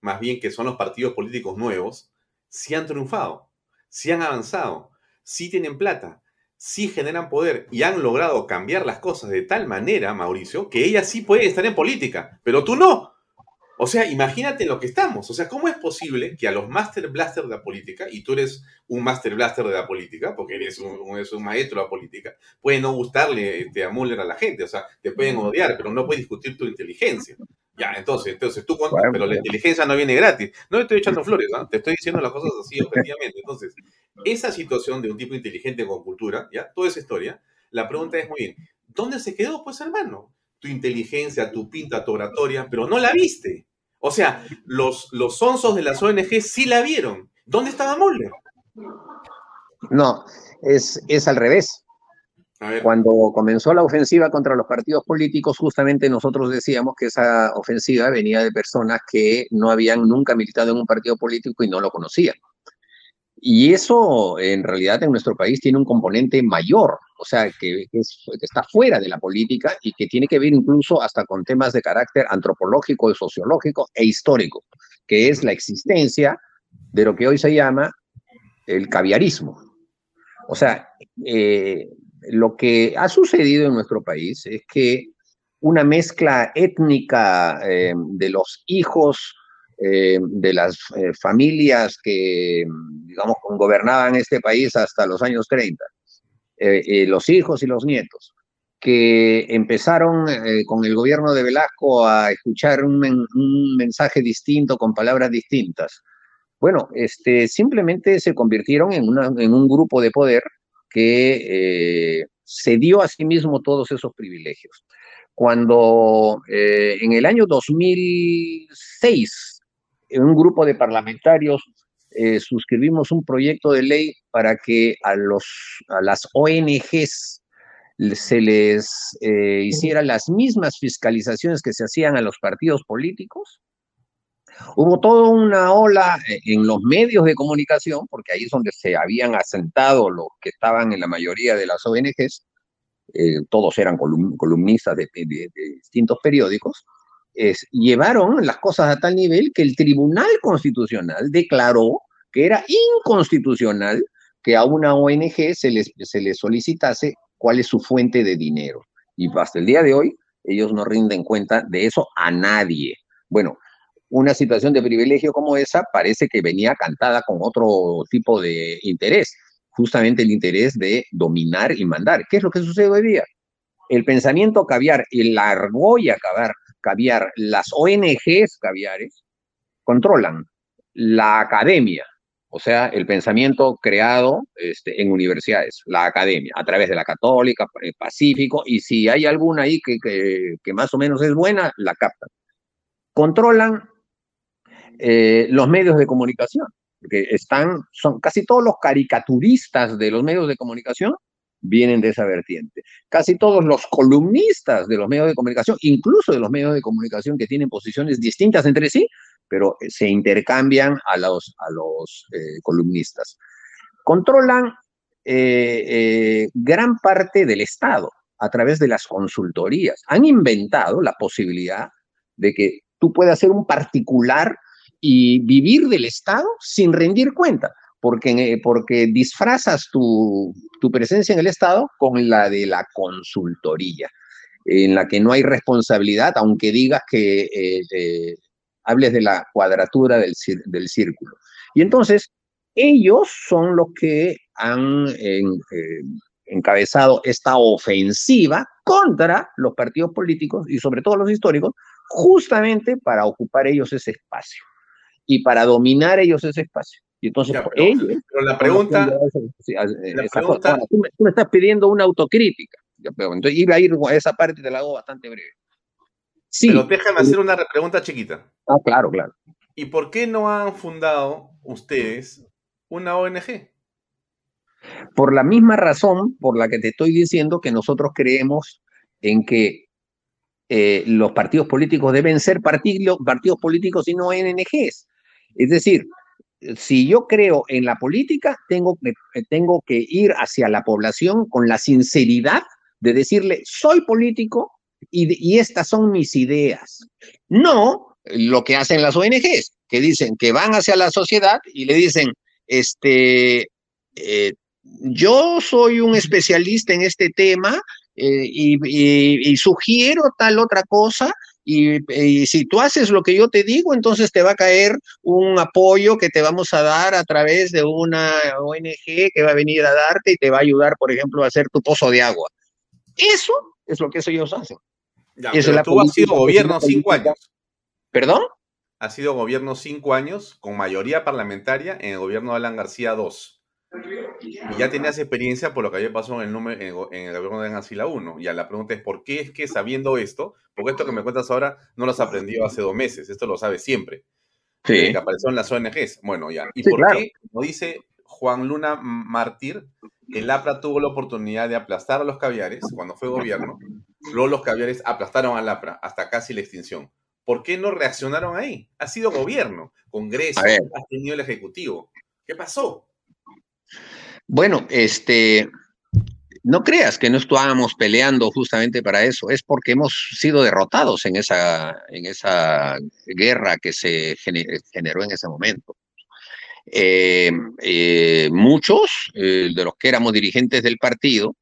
más bien que son los partidos políticos nuevos, sí han triunfado, sí han avanzado, sí tienen plata, sí generan poder y han logrado cambiar las cosas de tal manera, Mauricio, que ellas sí pueden estar en política, pero tú no. O sea, imagínate lo que estamos. O sea, ¿cómo es posible que a los Master Blaster de la política, y tú eres un Master Blaster de la política, porque eres un, un maestro de la política, puede no gustarle este, a Muller a la gente, o sea, te pueden odiar, pero no puedes discutir tu inteligencia. Ya, entonces, entonces tú, pero la inteligencia no viene gratis. No te estoy echando flores, ¿no? te estoy diciendo las cosas así objetivamente. Entonces, esa situación de un tipo inteligente con cultura, ya, toda esa historia, la pregunta es muy bien, ¿dónde se quedó, pues, hermano? Tu inteligencia, tu pinta, tu oratoria, pero no la viste. O sea, los, los sonsos de las ONG sí la vieron. ¿Dónde estaba Moller? No, es, es al revés. Cuando comenzó la ofensiva contra los partidos políticos, justamente nosotros decíamos que esa ofensiva venía de personas que no habían nunca militado en un partido político y no lo conocían. Y eso en realidad en nuestro país tiene un componente mayor, o sea, que, está fuera de la política y que tiene que ver incluso hasta con temas de carácter antropológico, sociológico e histórico, que es la existencia de lo que hoy se llama el caviarismo. O sea, eh, lo que ha sucedido en nuestro país es que una mezcla étnica eh, de los hijos eh, de las eh, familias que, digamos, gobernaban este país hasta los años 30, los hijos y los nietos, que empezaron con el gobierno de Velasco a escuchar un, mensaje distinto con palabras distintas. Bueno, este, simplemente se convirtieron en, una, en un grupo de poder que eh, se dio a sí mismo todos esos privilegios. Cuando eh, en el año 2006, en un grupo de parlamentarios eh, suscribimos un proyecto de ley para que a, las ONGs se les hicieran las mismas fiscalizaciones que se hacían a los partidos políticos, Hubo toda una ola eh, en los medios de comunicación, porque ahí es donde se habían asentado los que estaban en la mayoría de las ONGs, eh, todos eran columnistas de, distintos periódicos, llevaron las cosas a tal nivel que el Tribunal Constitucional declaró que era inconstitucional que a una ONG se les, se les solicitase cuál es su fuente de dinero. Y hasta el día de hoy ellos no rinden cuenta de eso a nadie. Bueno, una situación de privilegio como esa parece que venía cantada con otro tipo de interés, justamente el interés de dominar y mandar. ¿Qué es lo que sucede hoy día? El pensamiento caviar, el argolla caviar, caviar, las ONGs caviares controlan la academia, o sea, el pensamiento creado este, en universidades, la academia, a través de la católica, el Pacífico, y si hay alguna ahí que, que, que más o menos es buena, la captan. Controlan eh, los medios de comunicación, porque están, son casi todos los caricaturistas de los medios de comunicación vienen de esa vertiente. Casi todos los columnistas de los medios de comunicación, incluso de los medios de comunicación que tienen posiciones distintas entre sí, pero eh, se intercambian a los, a los eh, columnistas. Controlan gran parte del Estado a través de las consultorías. Han inventado la posibilidad de que tú puedas ser un particular y vivir del Estado sin rendir cuenta, porque, eh, porque disfrazas tu, presencia en el Estado con la de la consultoría, en la que no hay responsabilidad, aunque digas que eh, eh, hables de la cuadratura del, del, círculo. Y entonces, ellos son los que han encabezado esta ofensiva contra los partidos políticos y sobre todo los históricos, justamente para ocupar ellos ese espacio y para dominar ellos ese espacio. Y entonces, pero, ellos, pero la pregunta, tú, me, estás pidiendo una autocrítica. Entonces iba a ir a esa parte, te la hago bastante breve. Sí, pero déjame hacer una pregunta chiquita. Ah, claro, claro. ¿Y por qué no han fundado ustedes una ONG? Por la misma razón por la que te estoy diciendo que nosotros creemos en que eh, los partidos políticos deben ser partidos políticos y no ONGs. Es decir, si yo creo en la política, tengo eh, tengo que ir hacia la población con la sinceridad de decirle, soy político y, estas son mis ideas. No lo que hacen las ONGs, que dicen que van hacia la sociedad y le dicen, este, eh, yo soy un especialista en este tema eh, y, sugiero tal otra cosa y, si tú haces lo que yo te digo, entonces te va a caer un apoyo que te vamos a dar a través de una ONG que va a venir a darte y te va a ayudar, por ejemplo, a hacer tu pozo de agua. Eso es lo que ellos hacen. Ya, tú has sido gobierno cinco años. ¿Perdón? Ha sido gobierno cinco años con mayoría parlamentaria en el gobierno de Alan García II. Y ya tenías experiencia por lo que había pasado en el, número, en, el gobierno de Ancila 1. Ya la pregunta es, ¿por qué es que sabiendo esto, porque esto que me cuentas ahora no lo has aprendido hace dos meses, esto lo sabes siempre, sí. que aparecieron las ONGs. Bueno, ya. ¿Y por qué, como dice Juan Luna Mártir, el APRA tuvo la oportunidad de aplastar a los caviares cuando fue gobierno. Luego los caviares aplastaron al APRA hasta casi la extinción. ¿Por qué no reaccionaron ahí? Ha sido gobierno, Congreso, ha tenido el Ejecutivo. ¿Qué pasó? Bueno, este, no creas que no estábamos peleando justamente para eso, es porque hemos sido derrotados en esa, en esa guerra que se generó en ese momento. Eh, eh, muchos eh, de los que éramos dirigentes del partido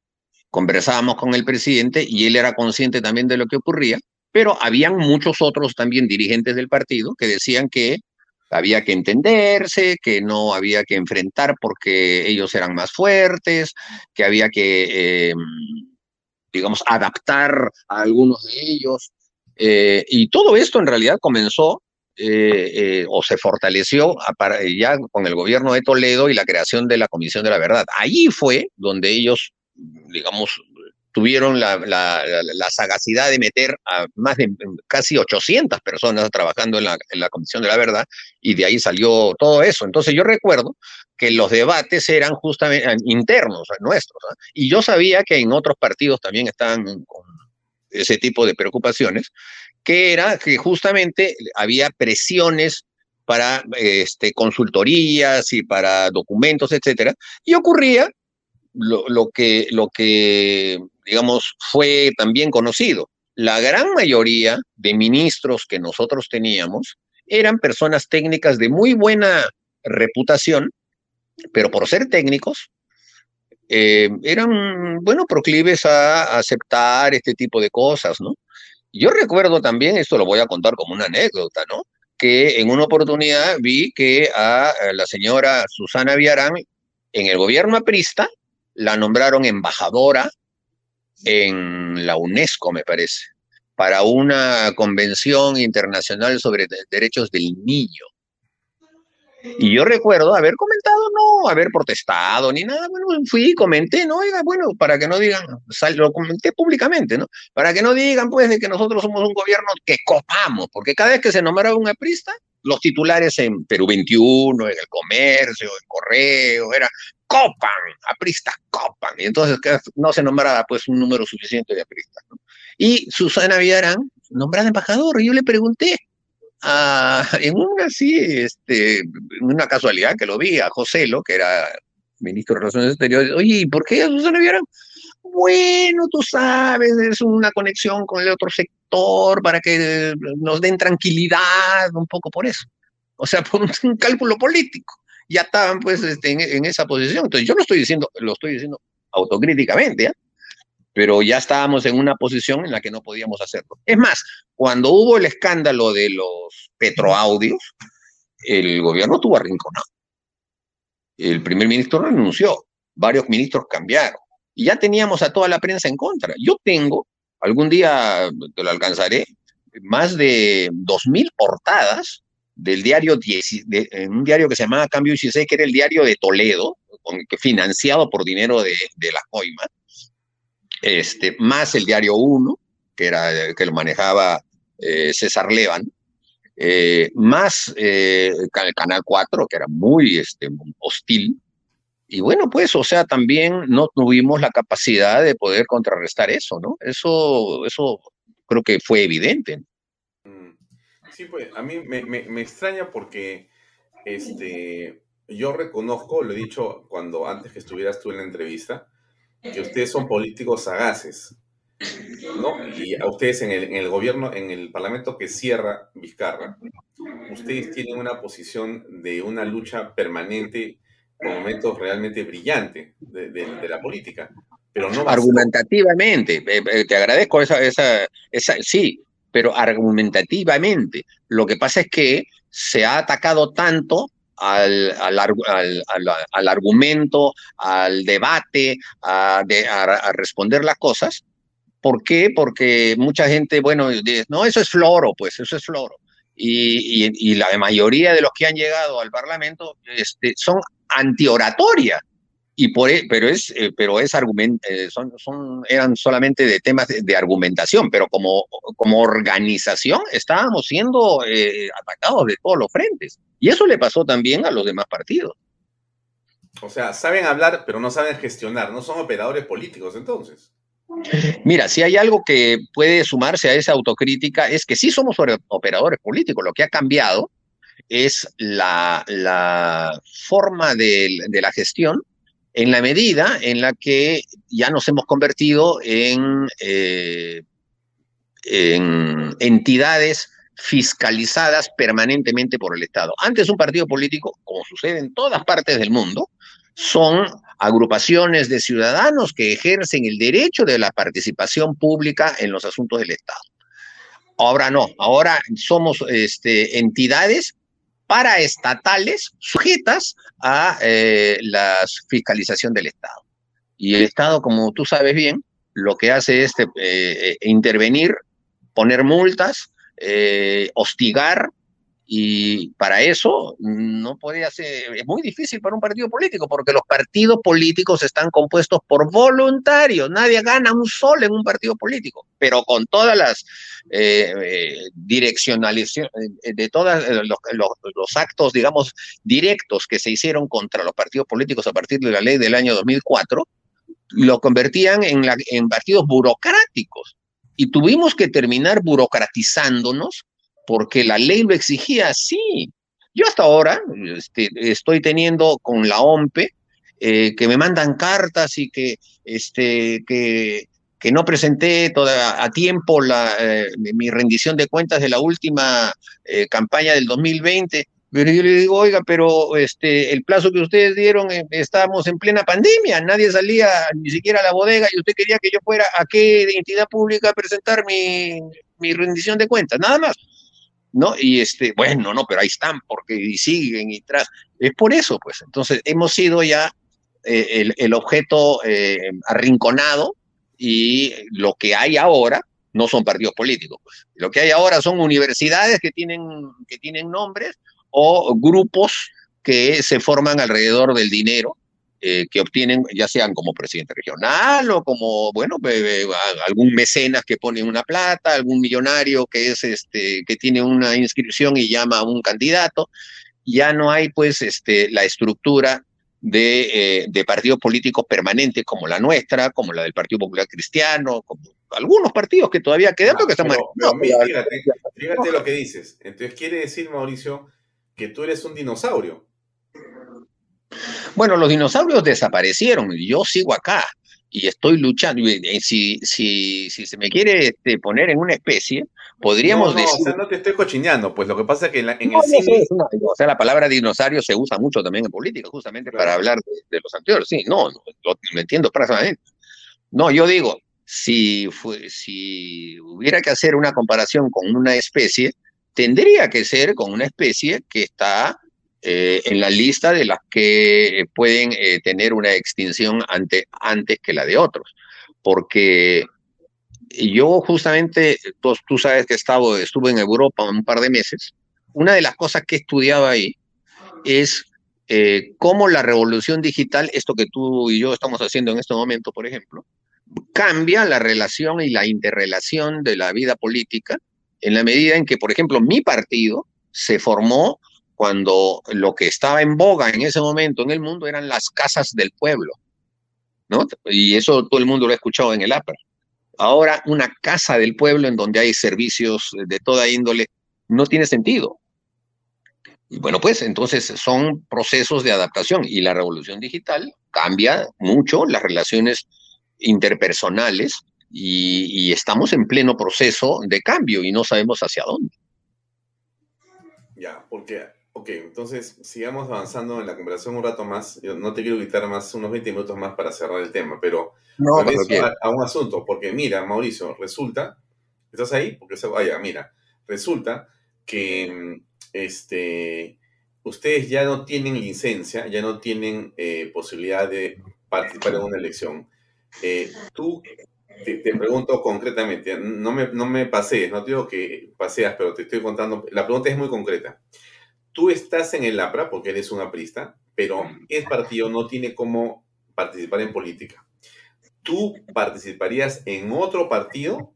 conversábamos con el presidente y él era consciente también de lo que ocurría, pero habían muchos otros también dirigentes del partido que decían que había que entenderse, que no había que enfrentar porque ellos eran más fuertes, que había que, digamos, adaptar a algunos de ellos. y todo esto en realidad comenzó eh, eh, o se fortaleció ya con el gobierno de Toledo y la creación de la Comisión de la Verdad. Allí fue donde ellos, digamos, tuvieron la, sagacidad de meter a más de casi 800 personas trabajando en la, Comisión de la Verdad y de ahí salió todo eso. Entonces yo recuerdo que los debates eran justamente internos nuestros y yo sabía que en otros partidos también estaban con ese tipo de preocupaciones que era que justamente había presiones para este, consultorías y para documentos, etcétera, y ocurría lo, que, lo que, digamos, fue también conocido. La gran mayoría de ministros que nosotros teníamos eran personas técnicas de muy buena reputación, pero por ser técnicos, eh, eran, bueno, proclives a aceptar este tipo de cosas, ¿no? Yo recuerdo también, esto lo voy a contar como una anécdota, ¿no? Que en una oportunidad vi que a la señora Susana Villarán, en el gobierno aprista, la nombraron embajadora en la UNESCO, me parece, para una convención internacional sobre derechos del niño. Y yo recuerdo haber comentado, no haber protestado ni nada. Bueno, fui y comenté, no, oiga, bueno, para que no digan, lo comenté públicamente, ¿no? Para que no digan, pues, de que nosotros somos un gobierno que copamos, porque cada vez que se nombraba un aprista, los titulares en Perú 21, en el comercio, en correo, era copan, apristas copan. Y entonces no se nombraba, pues, un número suficiente de apristas, ¿no? Y Susana Villarán, nombrada embajador, y yo le pregunté, en una así, este, una casualidad que lo vi a José Lo, que era ministro de Relaciones Exteriores, oye, ¿y por qué a Susana Villarán? Bueno, tú sabes, es una conexión con el otro sector para que nos den tranquilidad, un poco por eso. O sea, por un, cálculo político. Ya estaban pues este, en, esa posición. Entonces yo lo estoy diciendo, lo estoy diciendo autocríticamente, pero ya estábamos en una posición en la que no podíamos hacerlo. Es más, cuando hubo el escándalo de los petroaudios, el gobierno estuvo arrinconado. El primer ministro renunció, varios ministros cambiaron y ya teníamos a toda la prensa en contra. Yo tengo, algún día te lo alcanzaré, más de 2.000 portadas del diario, en un diario que se llamaba Cambio 16, que era el diario de Toledo, financiado por dinero de, de la coima, este, más el diario 1, que, era, que lo manejaba eh, César Levan, eh, más eh, el Canal 4, que era muy este, hostil. Y bueno, pues, o sea, también no tuvimos la capacidad de poder contrarrestar eso, ¿no? Eso, eso creo que fue evidente. Mm. Sí, pues, a mí me, me extraña porque este, yo reconozco, lo he dicho cuando antes que estuvieras tú en la entrevista, que ustedes son políticos sagaces, ¿no? Y a ustedes en el, gobierno, en el parlamento que cierra Vizcarra, ustedes tienen una posición de una lucha permanente con momentos realmente brillantes de, la política. Pero no argumentativamente, eh, eh, te agradezco esa, esa, esa, sí, pero argumentativamente. Lo que pasa es que se ha atacado tanto al, al, argumento, al debate, a, responder las cosas. ¿Por qué? Porque mucha gente, bueno, dice, no, eso es floro, pues, eso es floro. Y, la mayoría de los que han llegado al Parlamento este, son antioratoria y por, e, pero es, eh, pero es argument, eh, son, son, eran solamente de temas de, argumentación, pero como, como organización estábamos siendo eh, atacados de todos los frentes. Y eso le pasó también a los demás partidos. O sea, saben hablar, pero no saben gestionar, no son operadores políticos entonces. Mira, si hay algo que puede sumarse a esa autocrítica es que sí somos operadores políticos. Lo que ha cambiado es la, la forma de, de, la gestión en la medida en la que ya nos hemos convertido en, eh, en entidades fiscalizadas permanentemente por el Estado. Antes un partido político, como sucede en todas partes del mundo, son agrupaciones de ciudadanos que ejercen el derecho de la participación pública en los asuntos del Estado. Ahora no, ahora somos este, entidades paraestatales sujetas a eh, la fiscalización del Estado. Y el Estado, como tú sabes bien, lo que hace es eh, intervenir, poner multas, eh, hostigar y para eso no podía ser, es muy difícil para un partido político, porque los partidos políticos están compuestos por voluntarios, nadie gana un sol en un partido político, pero con todas las eh, eh eh, de todos eh, los, los, actos, digamos, directos que se hicieron contra los partidos políticos a partir de la ley del año 2004, lo convertían en, en partidos burocráticos. Y tuvimos que terminar burocratizándonos porque la ley lo exigía así. Yo hasta ahora este, estoy teniendo con la OMPE eh, que me mandan cartas y que, este, que, no presenté toda, a tiempo la, eh, mi rendición de cuentas de la última eh, campaña del 2020. Pero yo le digo, oiga, pero este, el plazo que ustedes dieron, estábamos en plena pandemia, nadie salía ni siquiera a la bodega y usted quería que yo fuera a qué entidad pública a presentar mi rendición de cuentas, nada más. ¿No? Y este, bueno, no, pero ahí están, porque y siguen y tras. Es por eso, pues. Entonces, hemos sido ya eh, el, el, objeto eh, arrinconado y lo que hay ahora no son partidos políticos. Pues. Lo que hay ahora son universidades que tienen, que tienen nombres o grupos que se forman alrededor del dinero eh, que obtienen, ya sean como presidente regional o como, bueno, algún mecenas que pone una plata, algún millonario que es este, que tiene una inscripción y llama a un candidato. Ya no hay, pues, este, la estructura de, eh, de partidos políticos permanentes como la nuestra, como la del Partido Popular Cristiano, como algunos partidos que todavía quedan, no, que están pero, pero, fíjate, fíjate lo que dices. Entonces quiere decir, Mauricio, que tú eres un dinosaurio. Bueno, los dinosaurios desaparecieron, yo sigo acá y estoy luchando. Si, si, si se me quiere este, poner en una especie, podríamos no, no, decir... O sea, no te estoy cochinando, pues lo que pasa es que en, la, en no, el cine... Una, o sea, la palabra dinosaurio se usa mucho también en política, justamente claro. para hablar de, de, los anteriores. Sí, no, no lo, lo entiendo prácticamente. No, yo digo, si, fue, si hubiera que hacer una comparación con una especie, tendría que ser con una especie que está eh, en la lista de las que pueden eh, tener una extinción ante, antes que la de otros. Porque yo justamente, tú, tú sabes que estaba, estuve en Europa un par de meses, una de las cosas que he estudiado ahí es eh, cómo la revolución digital, esto que tú y yo estamos haciendo en este momento, por ejemplo, cambia la relación y la interrelación de la vida política en la medida en que, por ejemplo, mi partido se formó cuando lo que estaba en boga en ese momento en el mundo eran las casas del pueblo, ¿no? Y eso todo el mundo lo ha escuchado en el APRA. Ahora, una casa del pueblo en donde hay servicios de toda índole no tiene sentido. Y bueno, pues entonces son procesos de adaptación y la revolución digital cambia mucho las relaciones interpersonales y, y estamos en pleno proceso de cambio y no sabemos hacia dónde. Ya, porque Ok, entonces sigamos avanzando en la conversación un rato más. Yo no te quiero quitar más, unos 20 minutos más para cerrar el tema, pero no, a, a, un asunto, porque mira, Mauricio, resulta, ¿estás ahí? Porque se vaya, mira, resulta que este, ustedes ya no tienen licencia, ya no tienen eh, posibilidad de participar en una elección. Eh, tú, te, te, pregunto concretamente, no me, no me pasees, no te digo que paseas, pero te estoy contando, la pregunta es muy concreta tú estás en el APRA porque eres un aprista, pero el partido no tiene cómo participar en política. ¿Tú participarías en otro partido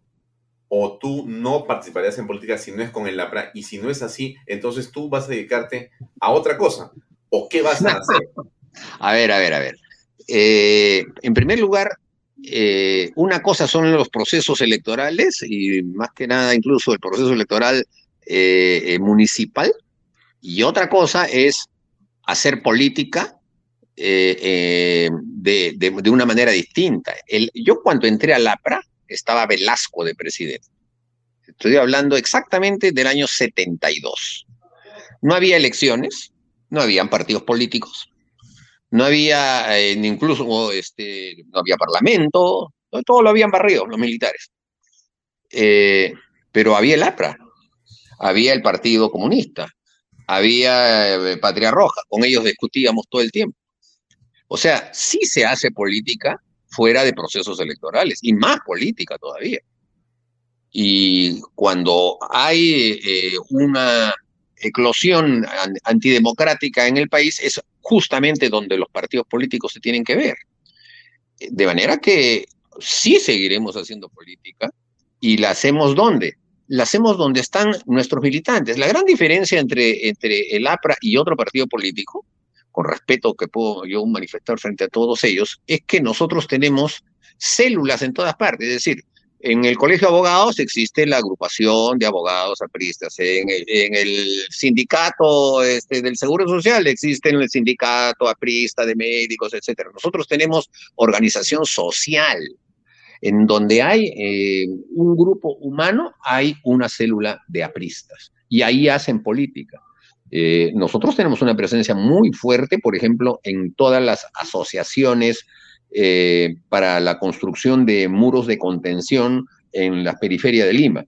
o tú no participarías en política si no es con el APRA? Y si no es así, entonces tú vas a dedicarte a otra cosa. ¿O qué vas a hacer? A ver, a ver, a ver. Eh, en primer lugar, eh, una cosa son los procesos electorales y más que nada incluso el proceso electoral eh, municipal y otra cosa es hacer política de, de, una manera distinta. Yo cuando entré al APRA estaba Velasco de presidente. Estoy hablando exactamente del año 72. No había elecciones, no habían partidos políticos, no había eh, incluso este, no había parlamento, todo lo habían barrido los militares. Eh, pero había el APRA, había el Partido Comunista, había eh, Patria Roja, con ellos discutíamos todo el tiempo. O sea, sí se hace política fuera de procesos electorales y más política todavía. Y cuando hay eh, una eclosión antidemocrática en el país, es justamente donde los partidos políticos se tienen que ver. De manera que sí seguiremos haciendo política y la hacemos donde? La hacemos donde están nuestros militantes. La gran diferencia entre, entre el APRA y otro partido político, con respeto que puedo yo manifestar frente a todos ellos, es que nosotros tenemos células en todas partes. Es decir, en el Colegio de Abogados existe la agrupación de abogados apristas. En el, sindicato este, del Seguro Social existe el sindicato aprista de médicos, etc. Nosotros tenemos organización social. En donde hay eh, un grupo humano, hay una célula de apristas. Y ahí hacen política. Eh, nosotros tenemos una presencia muy fuerte, por ejemplo, en todas las asociaciones eh, para la construcción de muros de contención en la periferia de Lima.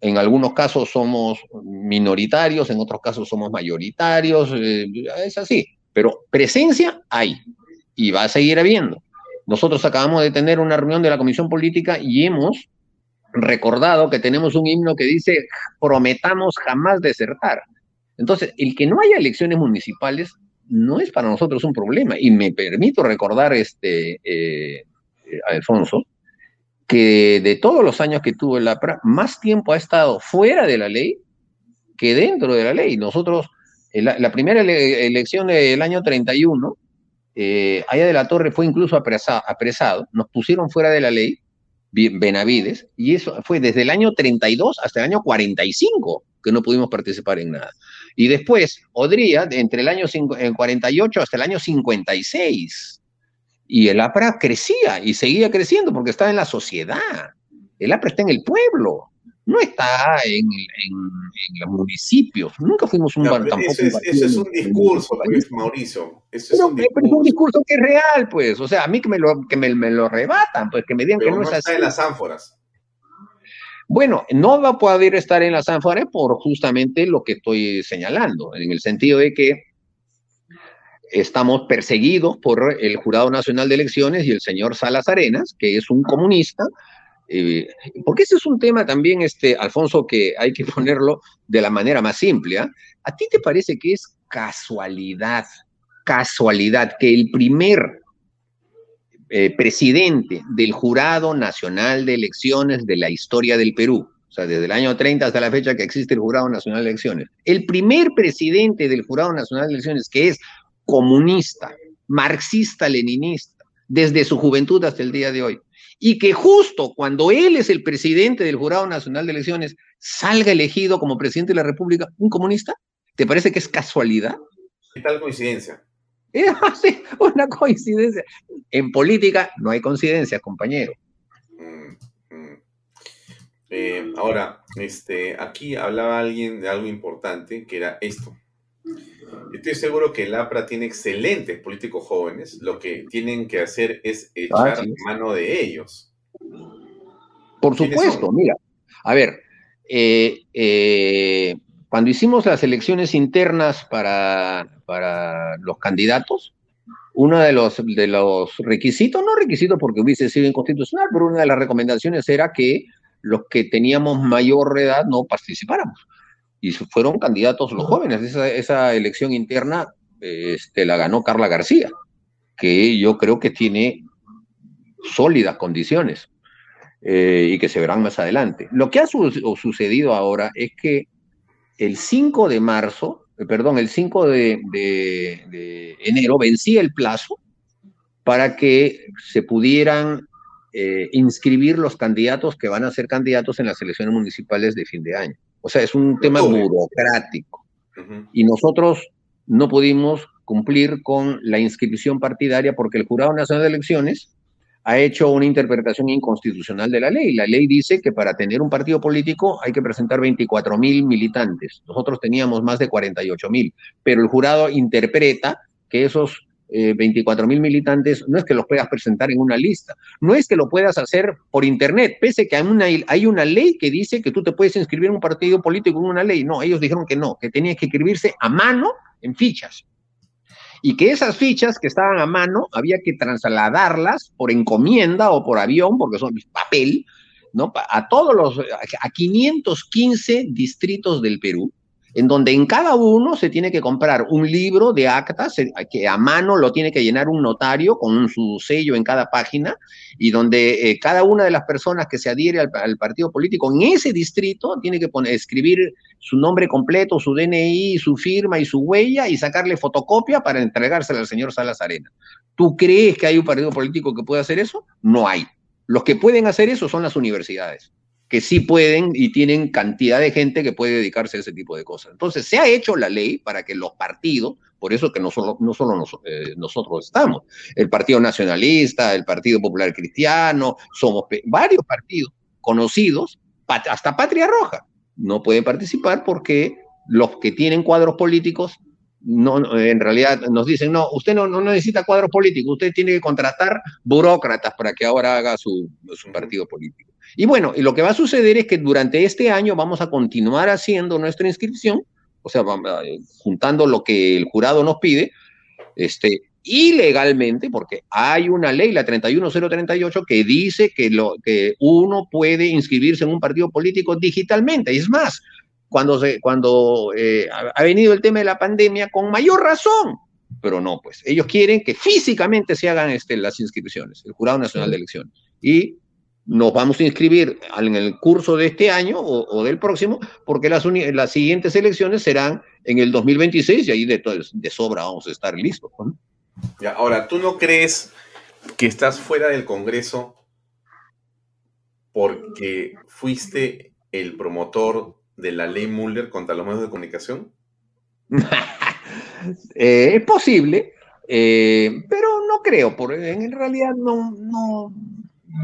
En algunos casos somos minoritarios, en otros casos somos mayoritarios, es así, pero presencia hay y va a seguir habiendo. Nosotros acabamos de tener una reunión de la Comisión Política y hemos recordado que tenemos un himno que dice prometamos jamás desertar. Entonces, el que no haya elecciones municipales no es para nosotros un problema. Y me permito recordar, este, eh, eh, Alfonso, que de todos los años que tuvo el APRA, más tiempo ha estado fuera de la ley que dentro de la ley. Nosotros, la, primera elección del año 31, eh, Aya de la Torre fue incluso apresado, nos pusieron fuera de la ley, Benavides, y eso fue desde el año 32 hasta el año 45 que no pudimos participar en nada. Y después, Odría, entre el año 48 hasta el año 56. Y el APRA crecía y seguía creciendo porque estaba en la sociedad. El APRA está en el pueblo, no está en, los municipios. Nunca fuimos un banco tampoco. Eso es, un, discurso, Mauricio. Eso es, un discurso. es un discurso que es real, pues. O sea, a mí que me lo, que me, lo rebatan, pues que me digan que no, no es así. Está en las ánforas. Bueno, no va a poder estar en la Sanfare por justamente lo que estoy señalando, en el sentido de que estamos perseguidos por el Jurado Nacional de Elecciones y el señor Salas Arenas, que es un comunista, eh, porque ese es un tema también, este, Alfonso, que hay que ponerlo de la manera más simple. ¿ah? ¿A ti te parece que es casualidad, casualidad, que el primer eh, presidente del Jurado Nacional de Elecciones de la historia del Perú, o sea, desde el año 30 hasta la fecha que existe el Jurado Nacional de Elecciones, el primer presidente del Jurado Nacional de Elecciones que es comunista, marxista-leninista, desde su juventud hasta el día de hoy, y que justo cuando él es el presidente del Jurado Nacional de Elecciones salga elegido como presidente de la República un comunista, ¿te parece que es casualidad? ¿Qué tal coincidencia? Es una coincidencia. En política no hay coincidencias, compañero. Mm, mm. Eh, ahora, este, aquí hablaba alguien de algo importante, que era esto. Estoy seguro que el APRA tiene excelentes políticos jóvenes. Lo que tienen que hacer es echar mano de ellos. Por supuesto, mira. A ver, eh, eh, cuando hicimos las elecciones internas para, para los candidatos, uno de los, de los requisitos, no requisitos porque hubiese sido inconstitucional, pero una de las recomendaciones era que los que teníamos mayor edad no participáramos. Y fueron candidatos los jóvenes. Esa, esa elección interna este, la ganó Carla García, que yo creo que tiene sólidas condiciones eh, y que se verán más adelante. Lo que ha sucedido ahora es que el 5 de marzo eh, perdón, el 5 de, de- de enero vencía el plazo para que se pudieran eh, inscribir los candidatos que van a ser candidatos en las elecciones municipales de fin de año. O sea, es un tema burocrático. Y nosotros no pudimos cumplir con la inscripción partidaria porque el Jurado Nacional de Elecciones ha hecho una interpretación inconstitucional de la ley. La ley dice que para tener un partido político hay que presentar 24 mil militantes. Nosotros teníamos más de 48 mil, pero el jurado interpreta que esos 24 mil militantes no es que los puedas presentar en una lista, no es que lo puedas hacer por internet, pese que hay una, hay una ley que dice que tú te puedes inscribir en un partido político en una ley. No, ellos dijeron que no, que tenías que inscribirse a mano en fichas y que esas fichas que estaban a mano había que trasladarlas por encomienda o por avión, porque son papel, ¿no? A todos los, a 515 distritos del Perú, en donde en cada uno se tiene que comprar un libro de actas, que a mano lo tiene que llenar un notario con su sello en cada página, y donde eh, cada una de las personas que se adhiere al, partido político en ese distrito tiene que poner, escribir su nombre completo, su DNI, su firma y su huella y sacarle fotocopia para entregársela al señor Salas Arena. ¿Tú crees que hay un partido político que pueda hacer eso? No hay. Los que pueden hacer eso son las universidades, que sí pueden y tienen cantidad de gente que puede dedicarse a ese tipo de cosas. Entonces, se ha hecho la ley para que los partidos, por eso que no solo, no solo nos- eh, nosotros estamos, el Partido Nacionalista, el Partido Popular Cristiano, somos varios partidos conocidos, hasta Patria Roja, no pueden participar porque los que tienen cuadros políticos no, en realidad nos dicen, no, usted no, no necesita cuadros políticos, usted tiene que contratar burócratas para que ahora haga su, su partido político. Y bueno, y lo que va a suceder es que durante este año vamos a continuar haciendo nuestra inscripción, o sea, a- juntando lo que el jurado nos pide, este, ilegalmente, porque hay una ley, la 31038, que dice que, lo, que uno puede inscribirse en un partido político digitalmente. Y es más, cuando, se, cuando eh, ha venido el tema de la pandemia, con mayor razón, pero no, pues ellos quieren que físicamente se hagan este, las inscripciones, el Jurado Nacional de Elecciones. Y nos vamos a inscribir en el curso de este año o, o del próximo, porque las, las siguientes elecciones serán en el 2026 y ahí de, de sobra vamos a estar listos. ¿no? Ya, ahora, ¿tú no crees que estás fuera del Congreso porque fuiste el promotor de la ley Muller contra los medios de comunicación? Eh, es posible, eh, pero no creo, por, en realidad no, no,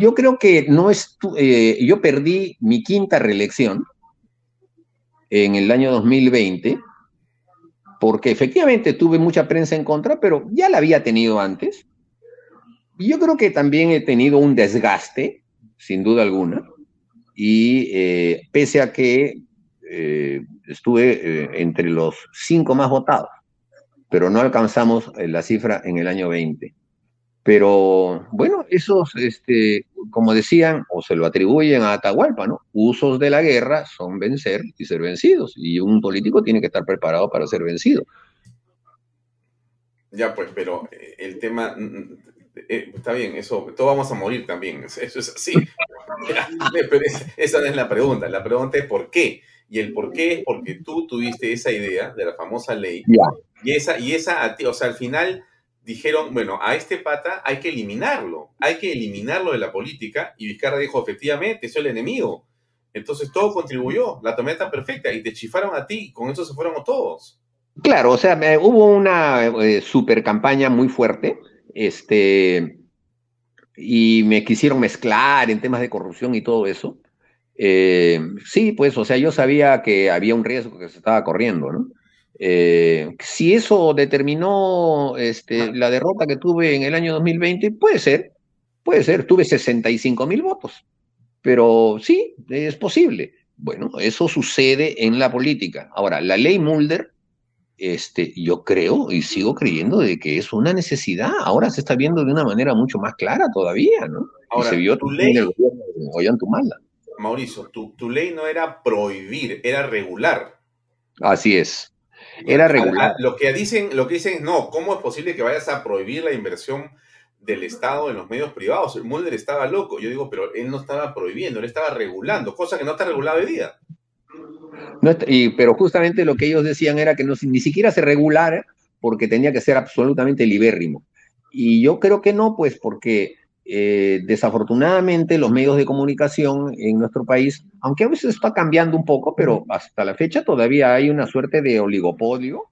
yo creo que no es, eh, yo perdí mi quinta reelección en el año 2020, porque efectivamente tuve mucha prensa en contra, pero ya la había tenido antes. Y yo creo que también he tenido un desgaste, sin duda alguna, y eh, pese a que eh, estuve eh, entre los cinco más votados, pero no alcanzamos eh, la cifra en el año 20. Pero bueno, esos, este, como decían, o se lo atribuyen a Atahualpa, ¿no? Usos de la guerra son vencer y ser vencidos, y un político tiene que estar preparado para ser vencido. Ya, pues, pero eh, el tema. mm, eh, está bien, eso, todos vamos a morir también. Eso es así. pero es- esa no es la pregunta. La pregunta es por qué. Y el por qué es porque tú tuviste esa idea de la famosa ley. Y esa, y esa, o sea, al final dijeron, bueno, a este pata hay que eliminarlo. Hay que eliminarlo de la política. Y Vizcarra dijo, efectivamente, soy el enemigo. Entonces todo contribuyó. La tormenta perfecta. Y te chifaron a ti. Con eso se fueron todos. Claro, o sea, hubo una eh, super campaña muy fuerte, este, y me quisieron mezclar en temas de corrupción y todo eso. Eh, sí, pues, o sea, yo sabía que había un riesgo que se estaba corriendo, ¿no? Eh, si eso determinó este, la derrota que tuve en el año 2020, puede ser, puede ser, tuve 65 mil votos, pero sí, es posible. Bueno, eso sucede en la política. Ahora, la ley Mulder este, yo creo y sigo creyendo de que es una necesidad. Ahora se está viendo de una manera mucho más clara todavía, ¿no? Ahora, y se vio tu ley- el gobierno de Ollantumala. Mauricio, tu, tu ley no era prohibir, era regular. Así es. Era regular. lo que dicen, lo que dicen es, no, ¿cómo es posible que vayas a prohibir la inversión del Estado en los medios privados? Mulder estaba loco. Yo digo, pero él no estaba prohibiendo, él estaba regulando, cosa que no está regulada hoy día. y, pero justamente lo que ellos decían era que no, ni siquiera se regulara porque tenía que ser absolutamente libérrimo. Y yo creo que no, pues porque eh, desafortunadamente los medios de comunicación en nuestro país, aunque a veces está cambiando un poco, pero hasta la fecha todavía hay una suerte de oligopolio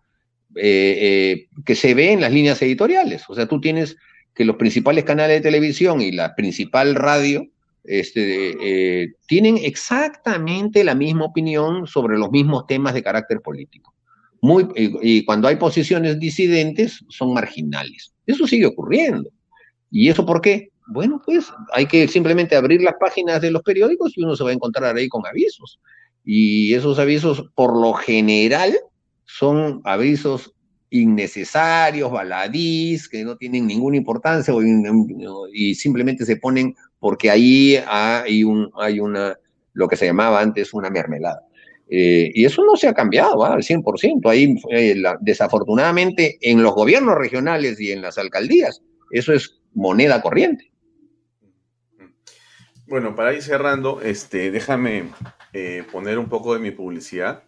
eh, eh, que se ve en las líneas editoriales. O sea, tú tienes que los principales canales de televisión y la principal radio este, tienen exactamente la misma opinión sobre los mismos temas de carácter político. Muy, y cuando hay posiciones disidentes, son marginales. Eso sigue ocurriendo. ¿Y eso por qué? Bueno, pues hay que simplemente abrir las páginas de los periódicos y uno se va a encontrar ahí con avisos. Y esos avisos, por lo general, son avisos innecesarios, baladís, que no tienen ninguna importancia y simplemente se ponen porque ahí hay, un, hay una, lo que se llamaba antes una mermelada. Eh, y eso no se ha cambiado al 100%. Ahí, eh, desafortunadamente, en los gobiernos regionales y en las alcaldías, eso es moneda corriente. Bueno, para ir cerrando, este, déjame eh, poner un poco de mi publicidad.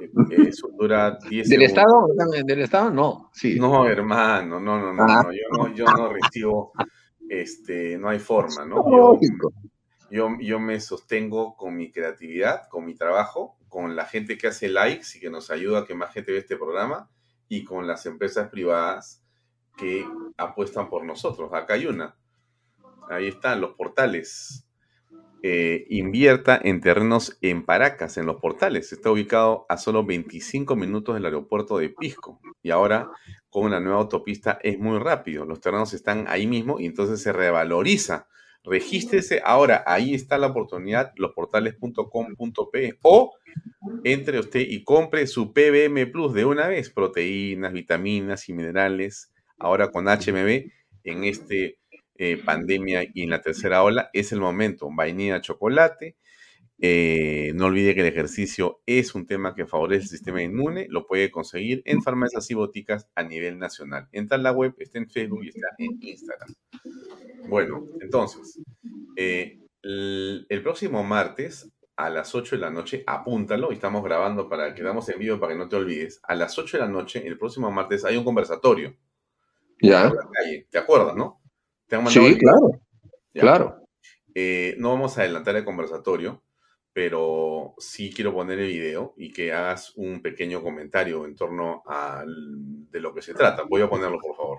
Eh, eso dura 10 ¿Del Estado? ¿Del Estado? No, sí. No, hermano, no, no, no, ah. no, yo no, yo no recibo, este, no hay forma, ¿no? Yo, yo, yo, me sostengo con mi creatividad, con mi trabajo, con la gente que hace likes y que nos ayuda a que más gente vea este programa y con las empresas privadas que apuestan por nosotros. Acá hay una. Ahí están los portales eh, invierta en terrenos en Paracas, en los portales. Está ubicado a solo 25 minutos del aeropuerto de Pisco. Y ahora, con la nueva autopista, es muy rápido. Los terrenos están ahí mismo y entonces se revaloriza. Regístrese ahora, ahí está la oportunidad, losportales.com.p o entre usted y compre su PBM Plus de una vez, proteínas, vitaminas y minerales, ahora con HMB en este eh, pandemia y en la tercera ola, es el momento. Vainilla, chocolate. Eh, no olvide que el ejercicio es un tema que favorece el sistema inmune. Lo puede conseguir en farmacias y boticas a nivel nacional. Entra en la web, está en Facebook y está en Instagram. Bueno, entonces, eh, el, próximo martes a las 8 de la noche, apúntalo, estamos grabando para que damos en vivo para que no te olvides. A las 8 de la noche, el próximo martes, hay un conversatorio. Ya. ¿Te acuerdas, no? Sí, claro. Claro. Eh, no vamos a adelantar el conversatorio, pero sí quiero poner el video y que hagas un pequeño comentario en torno a de lo que se trata. Voy a ponerlo, por favor.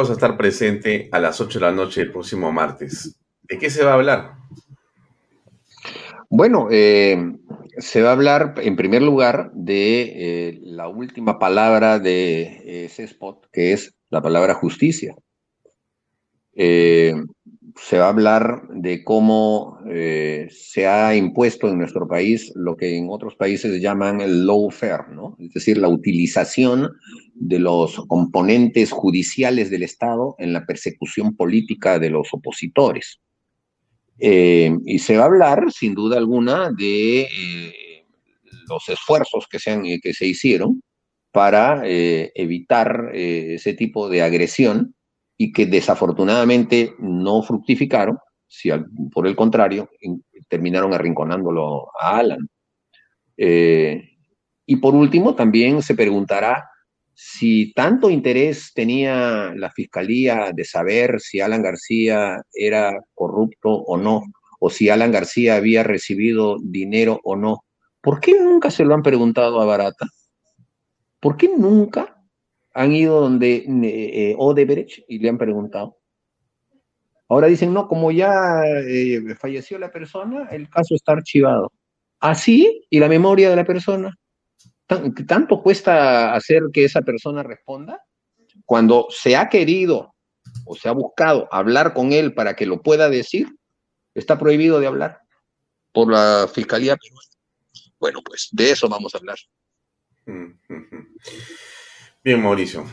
Vamos a estar presente a las 8 de la noche el próximo martes. ¿De qué se va a hablar? Bueno, eh, se va a hablar en primer lugar de eh, la última palabra de ese spot, que es la palabra justicia. Eh, se va a hablar de cómo se ha impuesto en nuestro país lo que en otros países llaman el lawfare, ¿no? Es decir, la utilización de los componentes judiciales del Estado en la persecución política de los opositores. Eh, y se va a hablar, sin duda alguna, de eh, los esfuerzos que se, hicieron para eh, evitar eh, ese tipo de agresión y que desafortunadamente no fructificaron, si por el contrario, terminaron arrinconándolo a Alan. Eh, y por último, también se preguntará si tanto interés tenía la fiscalía de saber si Alan García era corrupto o no, o si Alan García había recibido dinero o no. ¿Por qué nunca se lo han preguntado a Barata? ¿Por qué nunca han ido donde eh, eh, Odebrecht y le han preguntado. Ahora dicen, no, como ya eh, falleció la persona, el caso está archivado. Así, y la memoria de la persona. ¿Tanto cuesta hacer que esa persona responda? Cuando se ha querido o se ha buscado hablar con él para que lo pueda decir, está prohibido de hablar por la Fiscalía Bueno, pues de eso vamos a hablar. Mm, Bien, Mauricio,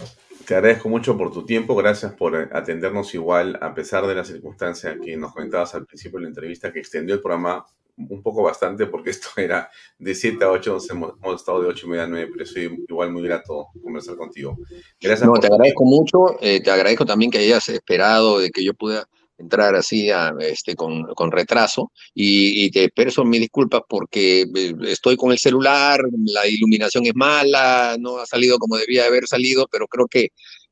te agradezco mucho por tu tiempo, gracias por eh, atendernos igual, a pesar de la circunstancia que nos comentabas al principio de la entrevista, que extendió el programa un poco bastante, porque esto era de 7 a 8, hemos, estado de 8 y media a 9, pero soy igual muy grato conversar contigo. Gracias. No, te agradezco mucho, eh, te agradezco también que hayas esperado de que yo pueda entrar así este, con, con retraso y, te expreso mis disculpas porque eh, estoy con el celular, la iluminación es mala, no ha salido como debía haber salido, pero creo que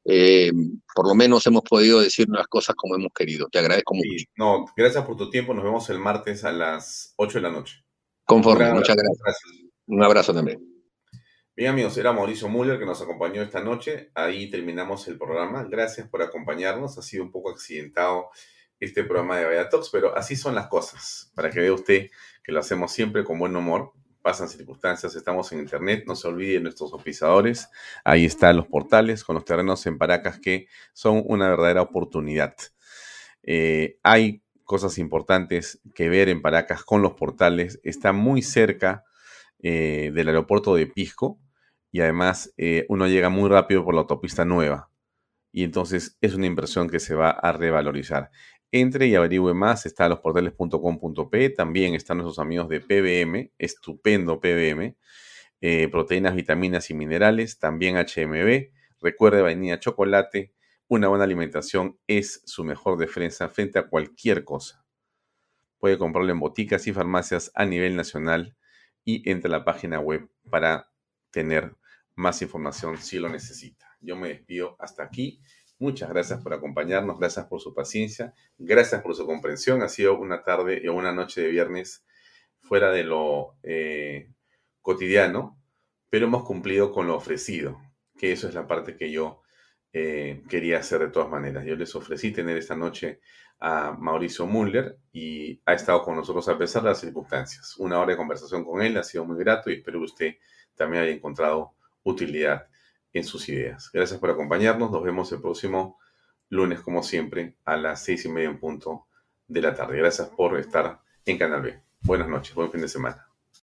eh, por lo menos hemos podido decir las cosas como hemos querido. Te agradezco mucho. No, gracias por tu tiempo. Nos vemos el martes a las 8 de la noche. Conforme, muchas gracias. Un abrazo también. Bien amigos, era Mauricio Müller que nos acompañó esta noche. Ahí terminamos el programa. Gracias por acompañarnos. Ha sido un poco accidentado este programa de Vaya Talks, pero así son las cosas, para que vea usted que lo hacemos siempre con buen humor. Pasan circunstancias, estamos en internet, no se olviden nuestros oficiadores, ahí están los portales con los terrenos en Paracas que son una verdadera oportunidad. Eh, hay cosas importantes que ver en Paracas con los portales, está muy cerca eh, del aeropuerto de Pisco y además eh, uno llega muy rápido por la autopista nueva y entonces es una inversión que se va a revalorizar. Entre y averigüe más, está losportales.com.p, también están nuestros amigos de PBM, estupendo PBM, eh, proteínas, vitaminas y minerales, también HMB, recuerde vainilla, chocolate, una buena alimentación es su mejor defensa frente a cualquier cosa. Puede comprarlo en boticas y farmacias a nivel nacional y entre a la página web para tener más información si lo necesita. Yo me despido hasta aquí. Muchas gracias por acompañarnos, gracias por su paciencia, gracias por su comprensión. Ha sido una tarde y una noche de viernes fuera de lo eh, cotidiano, pero hemos cumplido con lo ofrecido, que eso es la parte que yo eh, quería hacer de todas maneras. Yo les ofrecí tener esta noche a Mauricio Muller y ha estado con nosotros a pesar de las circunstancias. Una hora de conversación con él ha sido muy grato y espero que usted también haya encontrado utilidad en sus ideas. Gracias por acompañarnos. Nos vemos el próximo lunes, como siempre, a las seis y media en punto de la tarde. Gracias por estar en Canal B. Buenas noches, buen fin de semana.